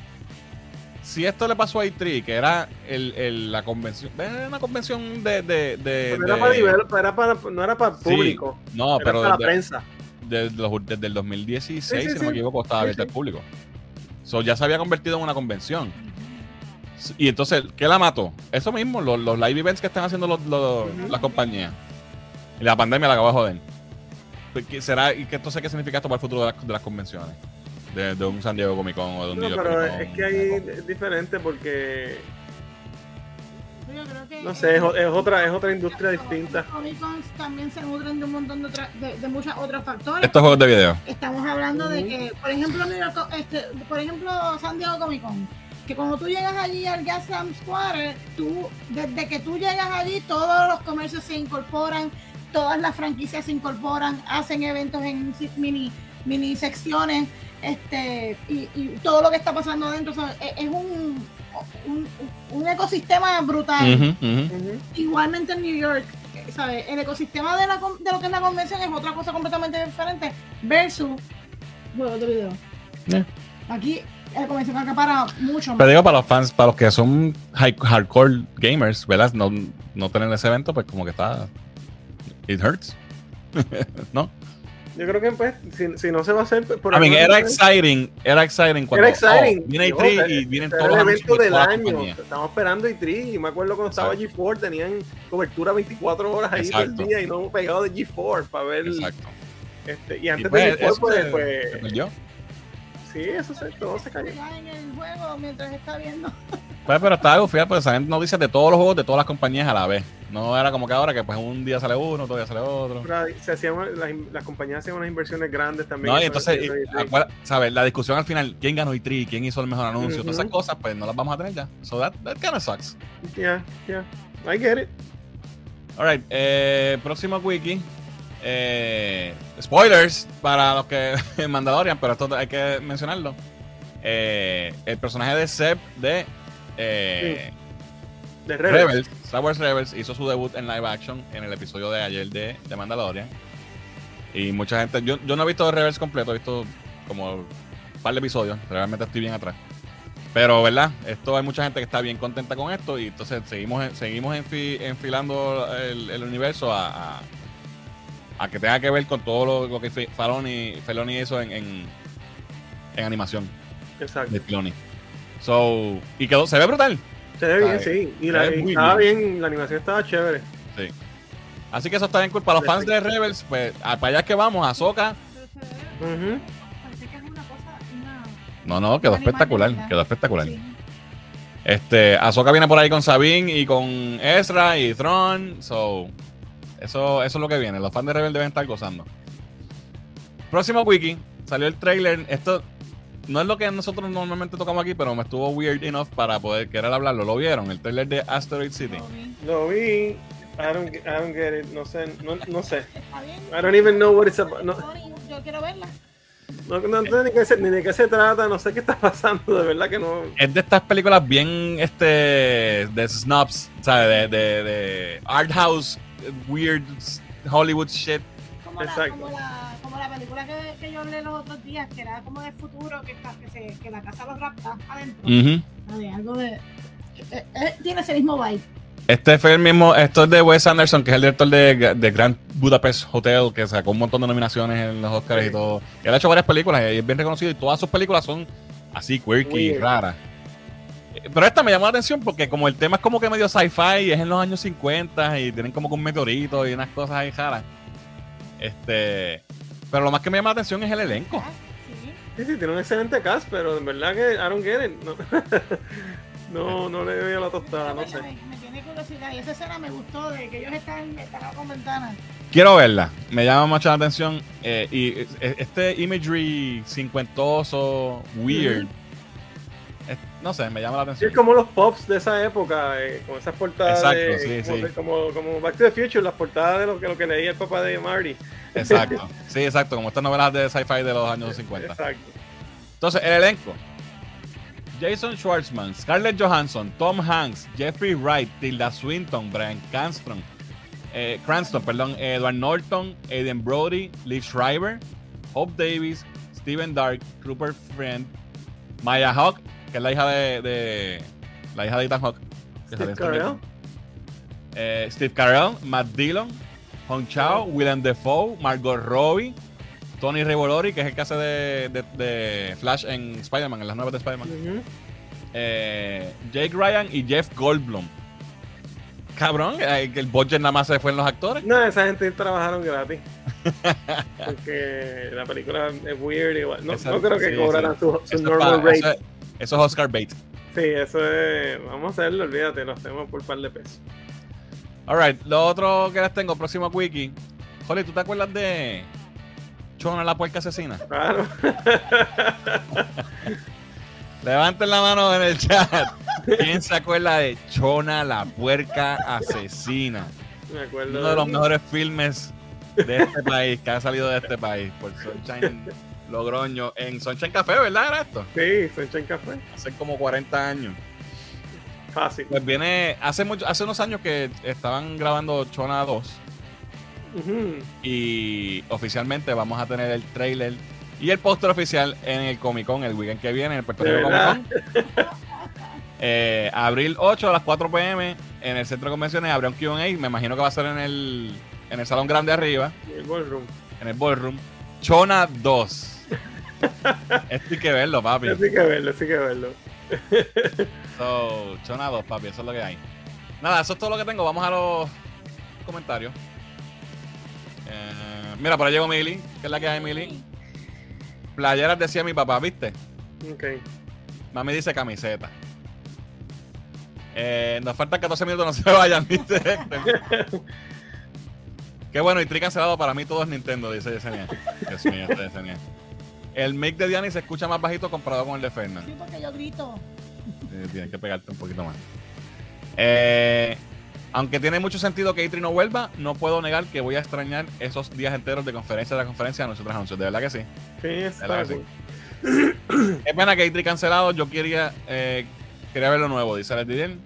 si esto le pasó a E3, que era el, el- la convención, era una convención de... de, de- Pero era de- para develop- era para, no era para Sí. público. No, era pero para la de- prensa. de los- desde el 2016, Sí, sí, si no me equivoco, estaba abierta al público. So, ya se había convertido en una convención. Y entonces, ¿qué la mató? Eso mismo, los, los live events que están haciendo los- los- Ujú. las compañías. Y la pandemia la acabó de joder. Pues, ¿qué ¿Será, ¿Y qué entonces qué significa esto para el futuro de las, de las convenciones? De, de un San Diego Comic Con o de un No, New York pero Comic Con, es que ahí es diferente porque, Yo creo que no sé, es, es otra, es otra industria distinta. Los Comic Cons también se nutren de un montón de, otra- de, de muchos otros factores. Estos juegos de video. Estamos hablando de que, por ejemplo, este, por ejemplo, San Diego Comic Con, que cuando tú llegas allí al Gaslamp Square, tú, desde que tú llegas allí, todos los comercios se incorporan, todas las franquicias se incorporan, hacen eventos en mini, mini secciones, este, y, y todo lo que está pasando adentro, o sea, es, es un, un, un ecosistema brutal. Igualmente en New York, ¿sabes? El ecosistema de, la, con- de lo que es la convención es otra cosa completamente diferente versus juegos de video. Yeah. Aquí la convención acapara mucho más. Pero digo, para los fans, para los que son high- hardcore gamers, ¿verdad? No, no tener ese evento, pues como que está. It hurts. ¿No? Yo creo que pues, si, si no se va a hacer por I mean, era exciting, era exciting cuando Era exciting. oh, viene Yo, E3 eh, y vienen todos los evento del año. Estamos esperando E3 y me acuerdo cuando estaba Exacto. G4 tenían cobertura 24 horas ahí Exacto. el día y no pegado de G4 para ver Exacto. este y Y antes pues, de G4 eso pues, pues. Sí, eso se, todo se cayó. en el juego mientras está viendo. Pues, pero estaba gufiado, pues salen noticias de todos los juegos de todas las compañías a la vez. No era como que ahora que pues un día sale uno, otro día sale otro. Pero Se hacían, las, las compañías hacían unas inversiones grandes también. No, y entonces, y- ¿sabes? La discusión al final, ¿quién ganó E3? ¿Quién hizo el mejor anuncio? Todas esas cosas, pues no las vamos a tener ya. So that, that kind of sucks. Yeah, yeah. I get it. Alright, eh, próximo wiki. Eh, spoilers para los que Mandalorian, pero esto hay que mencionarlo. Eh, el personaje de Seb de eh, De Rebels. Rebels, Star Wars Rebels, hizo su debut en live action en el episodio de ayer de, de Mandalorian. Y mucha gente, yo, yo no he visto Rebels completo, he visto como un par de episodios, realmente estoy bien atrás. Pero, ¿verdad? Esto hay mucha gente que está bien contenta con esto y entonces seguimos, seguimos enfi- enfilando el, el universo a, a, a que tenga que ver con todo lo, lo que Fe- Filoni, Filoni hizo en, en, en animación Exacto. de Filoni. So, y quedó, se ve brutal. Se ve bien, sí. Y, la, estaba bien. bien, la animación estaba chévere. Sí. Así que eso está bien cool. Para los fans de Rebels, pues para allá es que vamos, a Soca. Ujú. Parece que es una cosa, una... No, no, quedó espectacular. Quedó espectacular. Sí. Este, Ahsoka viene por ahí con Sabine y con Ezra y Thrawn. So, eso, eso es lo que viene. Los fans de Rebels deben estar gozando. Próximo wiki. Salió el trailer. Esto no es lo que nosotros normalmente tocamos aquí, pero me estuvo weird enough para poder querer hablarlo. ¿Lo vieron? El trailer de Asteroid City. Lo vi. I don't, I don't get it. No sé. No, no sé. I don't even know what it's about. No, Yo quiero verla. no, no sé ni, qué se, ni de qué se trata. No sé qué está pasando. De verdad que no. Es de estas películas bien este de snobs, ¿sabes? De, de, de art house, weird Hollywood shit. Como la, Exacto. como la, como la película que, que yo hablé los otros días, que era como de futuro, que, está- que, se, que la casa los rapta adentro. Algo de. eh, eh, tiene ese mismo vibe. Este fue el mismo, esto es de Wes Anderson, que es el director de, de Grand Budapest Hotel, que sacó un montón de nominaciones en los Oscars y todo. Él ha hecho varias películas y es bien reconocido y todas sus películas son así quirky, Weird. raras. Pero esta me llamó la atención porque como el tema es como que medio sci-fi y es en los años 50 y tienen como que un meteorito y unas cosas ahí raras. Este, pero lo más que me llama la atención es el elenco. Sí. Sí, tiene un excelente cast, pero en verdad que I don't get it. No, no, no le veo la tostada, no sé. Me, me tiene curiosidad. Y esa escena me gustó de que ellos están, están con ventanas. Quiero verla, me llama mucho la atención. eh, y este imagery cincuentoso, weird, no sé, me llama la Sí, atención. es como los pops de esa época, eh, con esas portadas Exacto, de, sí, como, sí. como, como Back to the Future, las portadas de lo que, lo que leía el papá de Marty. Exacto, sí, exacto, como estas novelas de sci-fi de los años 50. Exacto. Entonces, el elenco. Jason Schwartzman, Scarlett Johansson, Tom Hanks, Jeffrey Wright, Tilda Swinton, Brian Cranston, eh, Cranston, perdón, Edward Norton, Aiden Brody, Liv Schreiber, Hope Davis, Steven Dark, Rupert Friend, Maya Hawk, que es la hija de, de- la hija de Ethan Hawke. Steve Carell. Eh, Steve Carell, Matt Dillon, Hong Chao, Willem Dafoe, Margot Robbie, Tony Revolori, que es el que hace de, de- de Flash en Spider-Man, en las nuevas de Spider-Man. Eh, Jake Ryan y Jeff Goldblum. Cabrón, eh, que el budget nada más se fue en los actores. No, esa gente trabajaron gratis. Porque la película es weird igual. No, no creo que sí, cobraran sí. su, su normal rate. Eso es Oscar Bait. Sí, eso es. Vamos a hacerlo, olvídate, lo hacemos por un par de pesos. Alright, lo otro que les tengo, próximo wiki. Jolly, ¿tú te acuerdas de Chona la puerca asesina? Claro. Levanten la mano en el chat. ¿Quién se acuerda de Chona la puerca asesina? Me acuerdo. Uno de los mejores filmes de este país, que ha salido de este país, por Sunshine Logroño, en Sunshine Café, ¿verdad? Era esto. Sí, Sunshine Café. Hace como 40 años. Fácil. Pues viene, hace mucho, hace unos años que estaban grabando Chona 2 Ujú. y oficialmente vamos a tener el trailer y el póster oficial en el Comic Con el weekend que viene, en el Puerto ¿De Rico? Comic Con. Eh, abril 8 a las 4 pm en el centro de convenciones habrá un QA. Me imagino que va a ser en el, en el salón grande arriba, El ballroom. en el ballroom. Chona 2. Esto hay que verlo, papi. Sí que verlo, sí que verlo. So, Chona 2, papi, eso es lo que hay. Nada, eso es todo lo que tengo. Vamos a los comentarios. Eh, mira, por ahí llegó Mili. ¿Qué es la que hay, Mili? playeras decía mi papá, ¿viste? Ok. Mami dice camiseta. Eh, nos faltan 14 minutos, no se vayan, Héctor. Qué bueno, y tri cancelado para mí todo es Nintendo, dice Yesenia. Dios mío, Yesenia. El mic de Diani se escucha más bajito comparado con el de Fernan. Sí, porque yo grito. Eh, tienes que pegarte un poquito más. Eh, aunque tiene mucho sentido que Itri no vuelva, no puedo negar que voy a extrañar esos días enteros de conferencia de la conferencia de nuestros anuncios. De verdad que sí. Sí, está verdad que cool. Es pena que Itri cancelado. Yo quería, eh, quería ver lo nuevo, dice Alex.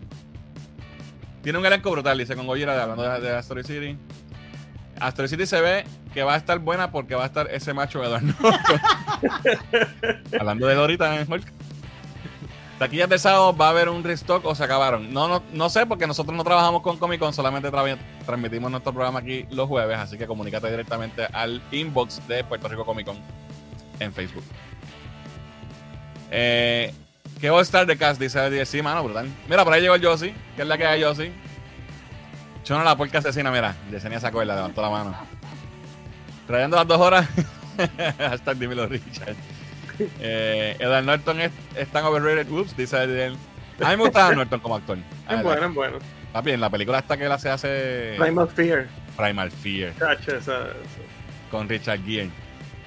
Tiene un elenco brutal, dice con Gojira, hablando de, de Asteroid City. Asteroid City se ve que va a estar buena porque va a estar ese macho Edward Norton. hablando de él ahorita Hulk. Taquillas de sábado, ¿va a haber un restock o se acabaron? No, no, no sé, porque nosotros no trabajamos con Comic Con, solamente tra- transmitimos nuestro programa aquí los jueves, así que comunícate directamente al inbox de Puerto Rico Comic Con en Facebook. Eh, ¿Qué All Star de Cast? Dice. Sí, mano, brutal. Mira, por ahí llegó el Josie, que es la que hay Josie. Chono la puerca asesina, mira. Yesenia sacó la levantó la mano. Trayendo las dos horas. Hashtag dímelo, Richard. Eh, Edward Norton es, es tan overrated. Ups, dice Eddie. A mí me gusta Edward Norton como actor. A Es bueno, es bueno. Papi, en la película esta que él hace hace Primal Fear. Primal Fear Cacho, esa. esa- con Richard Gere.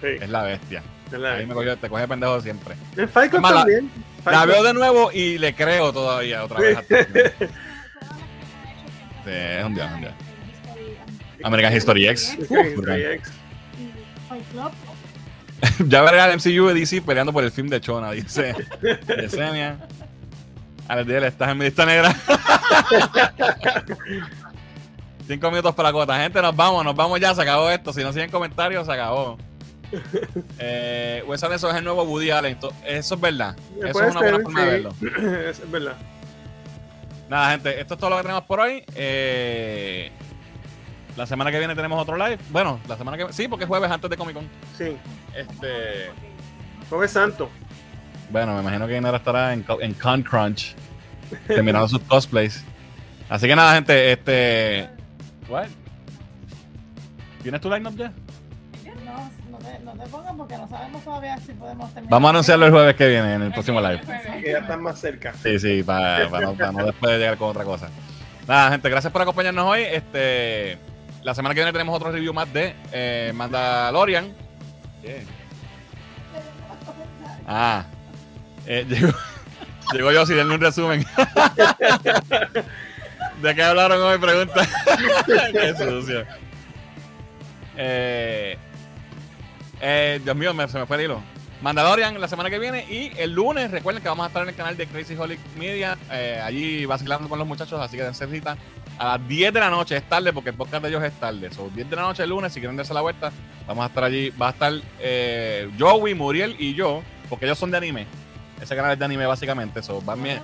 Sí, Es la bestia. es la- Ahí me cogió, te coge pendejo siempre. Es mala- también. La Club. veo de nuevo y le creo todavía otra vez. Sí, es un dios, un dios. American History X. Brutal. Fight X. Fight Club. ya veré al MCU y DC peleando por el film de Chona, dice Yesenia. Alex Díaz, estás en mi lista negra. Cinco minutos para la cuota. Gente, nos vamos, nos vamos ya, se acabó esto. Si no siguen comentarios, se acabó. Eh, Wes Anderson es el nuevo Woody Allen. Eso es verdad. Eso es una buena ser, forma de verlo. Es verdad. Nada, gente, esto es todo lo que tenemos por hoy. Eh, la semana que viene tenemos otro live. Bueno, la semana que sí, porque es jueves antes de Comic Con. Sí. Este, Jueves Santo. bueno, me imagino que Inara estará en, co- en Con Crunch terminando sus cosplays. Así que nada, gente, este. What? ¿Tienes tu line-up ya? No, no te, no te pongas porque no sabemos todavía si podemos terminar. Vamos a anunciarlo el jueves que viene en el próximo live. Que ya están más cerca. Sí, sí, para, para no, para no después de llegar con otra cosa. Nada, gente, gracias por acompañarnos hoy. Este, la semana que viene tenemos otro review más de eh, Mandalorian. Ah, eh, llegó, llegó yo sin darle un resumen. ¿De qué hablaron hoy? Pregunta. qué sucio. Eh, eh, Dios mío, me- se me fue el hilo. Mandalorian la semana que viene y el lunes recuerden que vamos a estar en el canal de Crazy Holic Media eh, allí vacilando con los muchachos así que dense cita. A las 10 de la noche es tarde porque el podcast de ellos es tarde. Son 10 de la noche el lunes si quieren darse la vuelta vamos a estar allí. Va a estar eh, Joey, Muriel y yo porque ellos son de anime. Ese canal es de anime básicamente. So, van mis,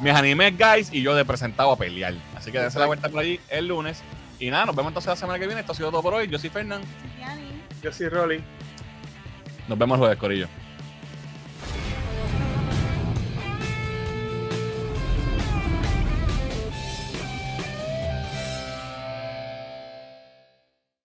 mis animes guys y yo de presentado a pelear. Así que dense la vuelta por allí el lunes. Y nada, nos vemos entonces la semana que viene. Esto ha sido todo por hoy. Yo soy Fernán. Yo soy Rolly. Nos vemos jueves Corillo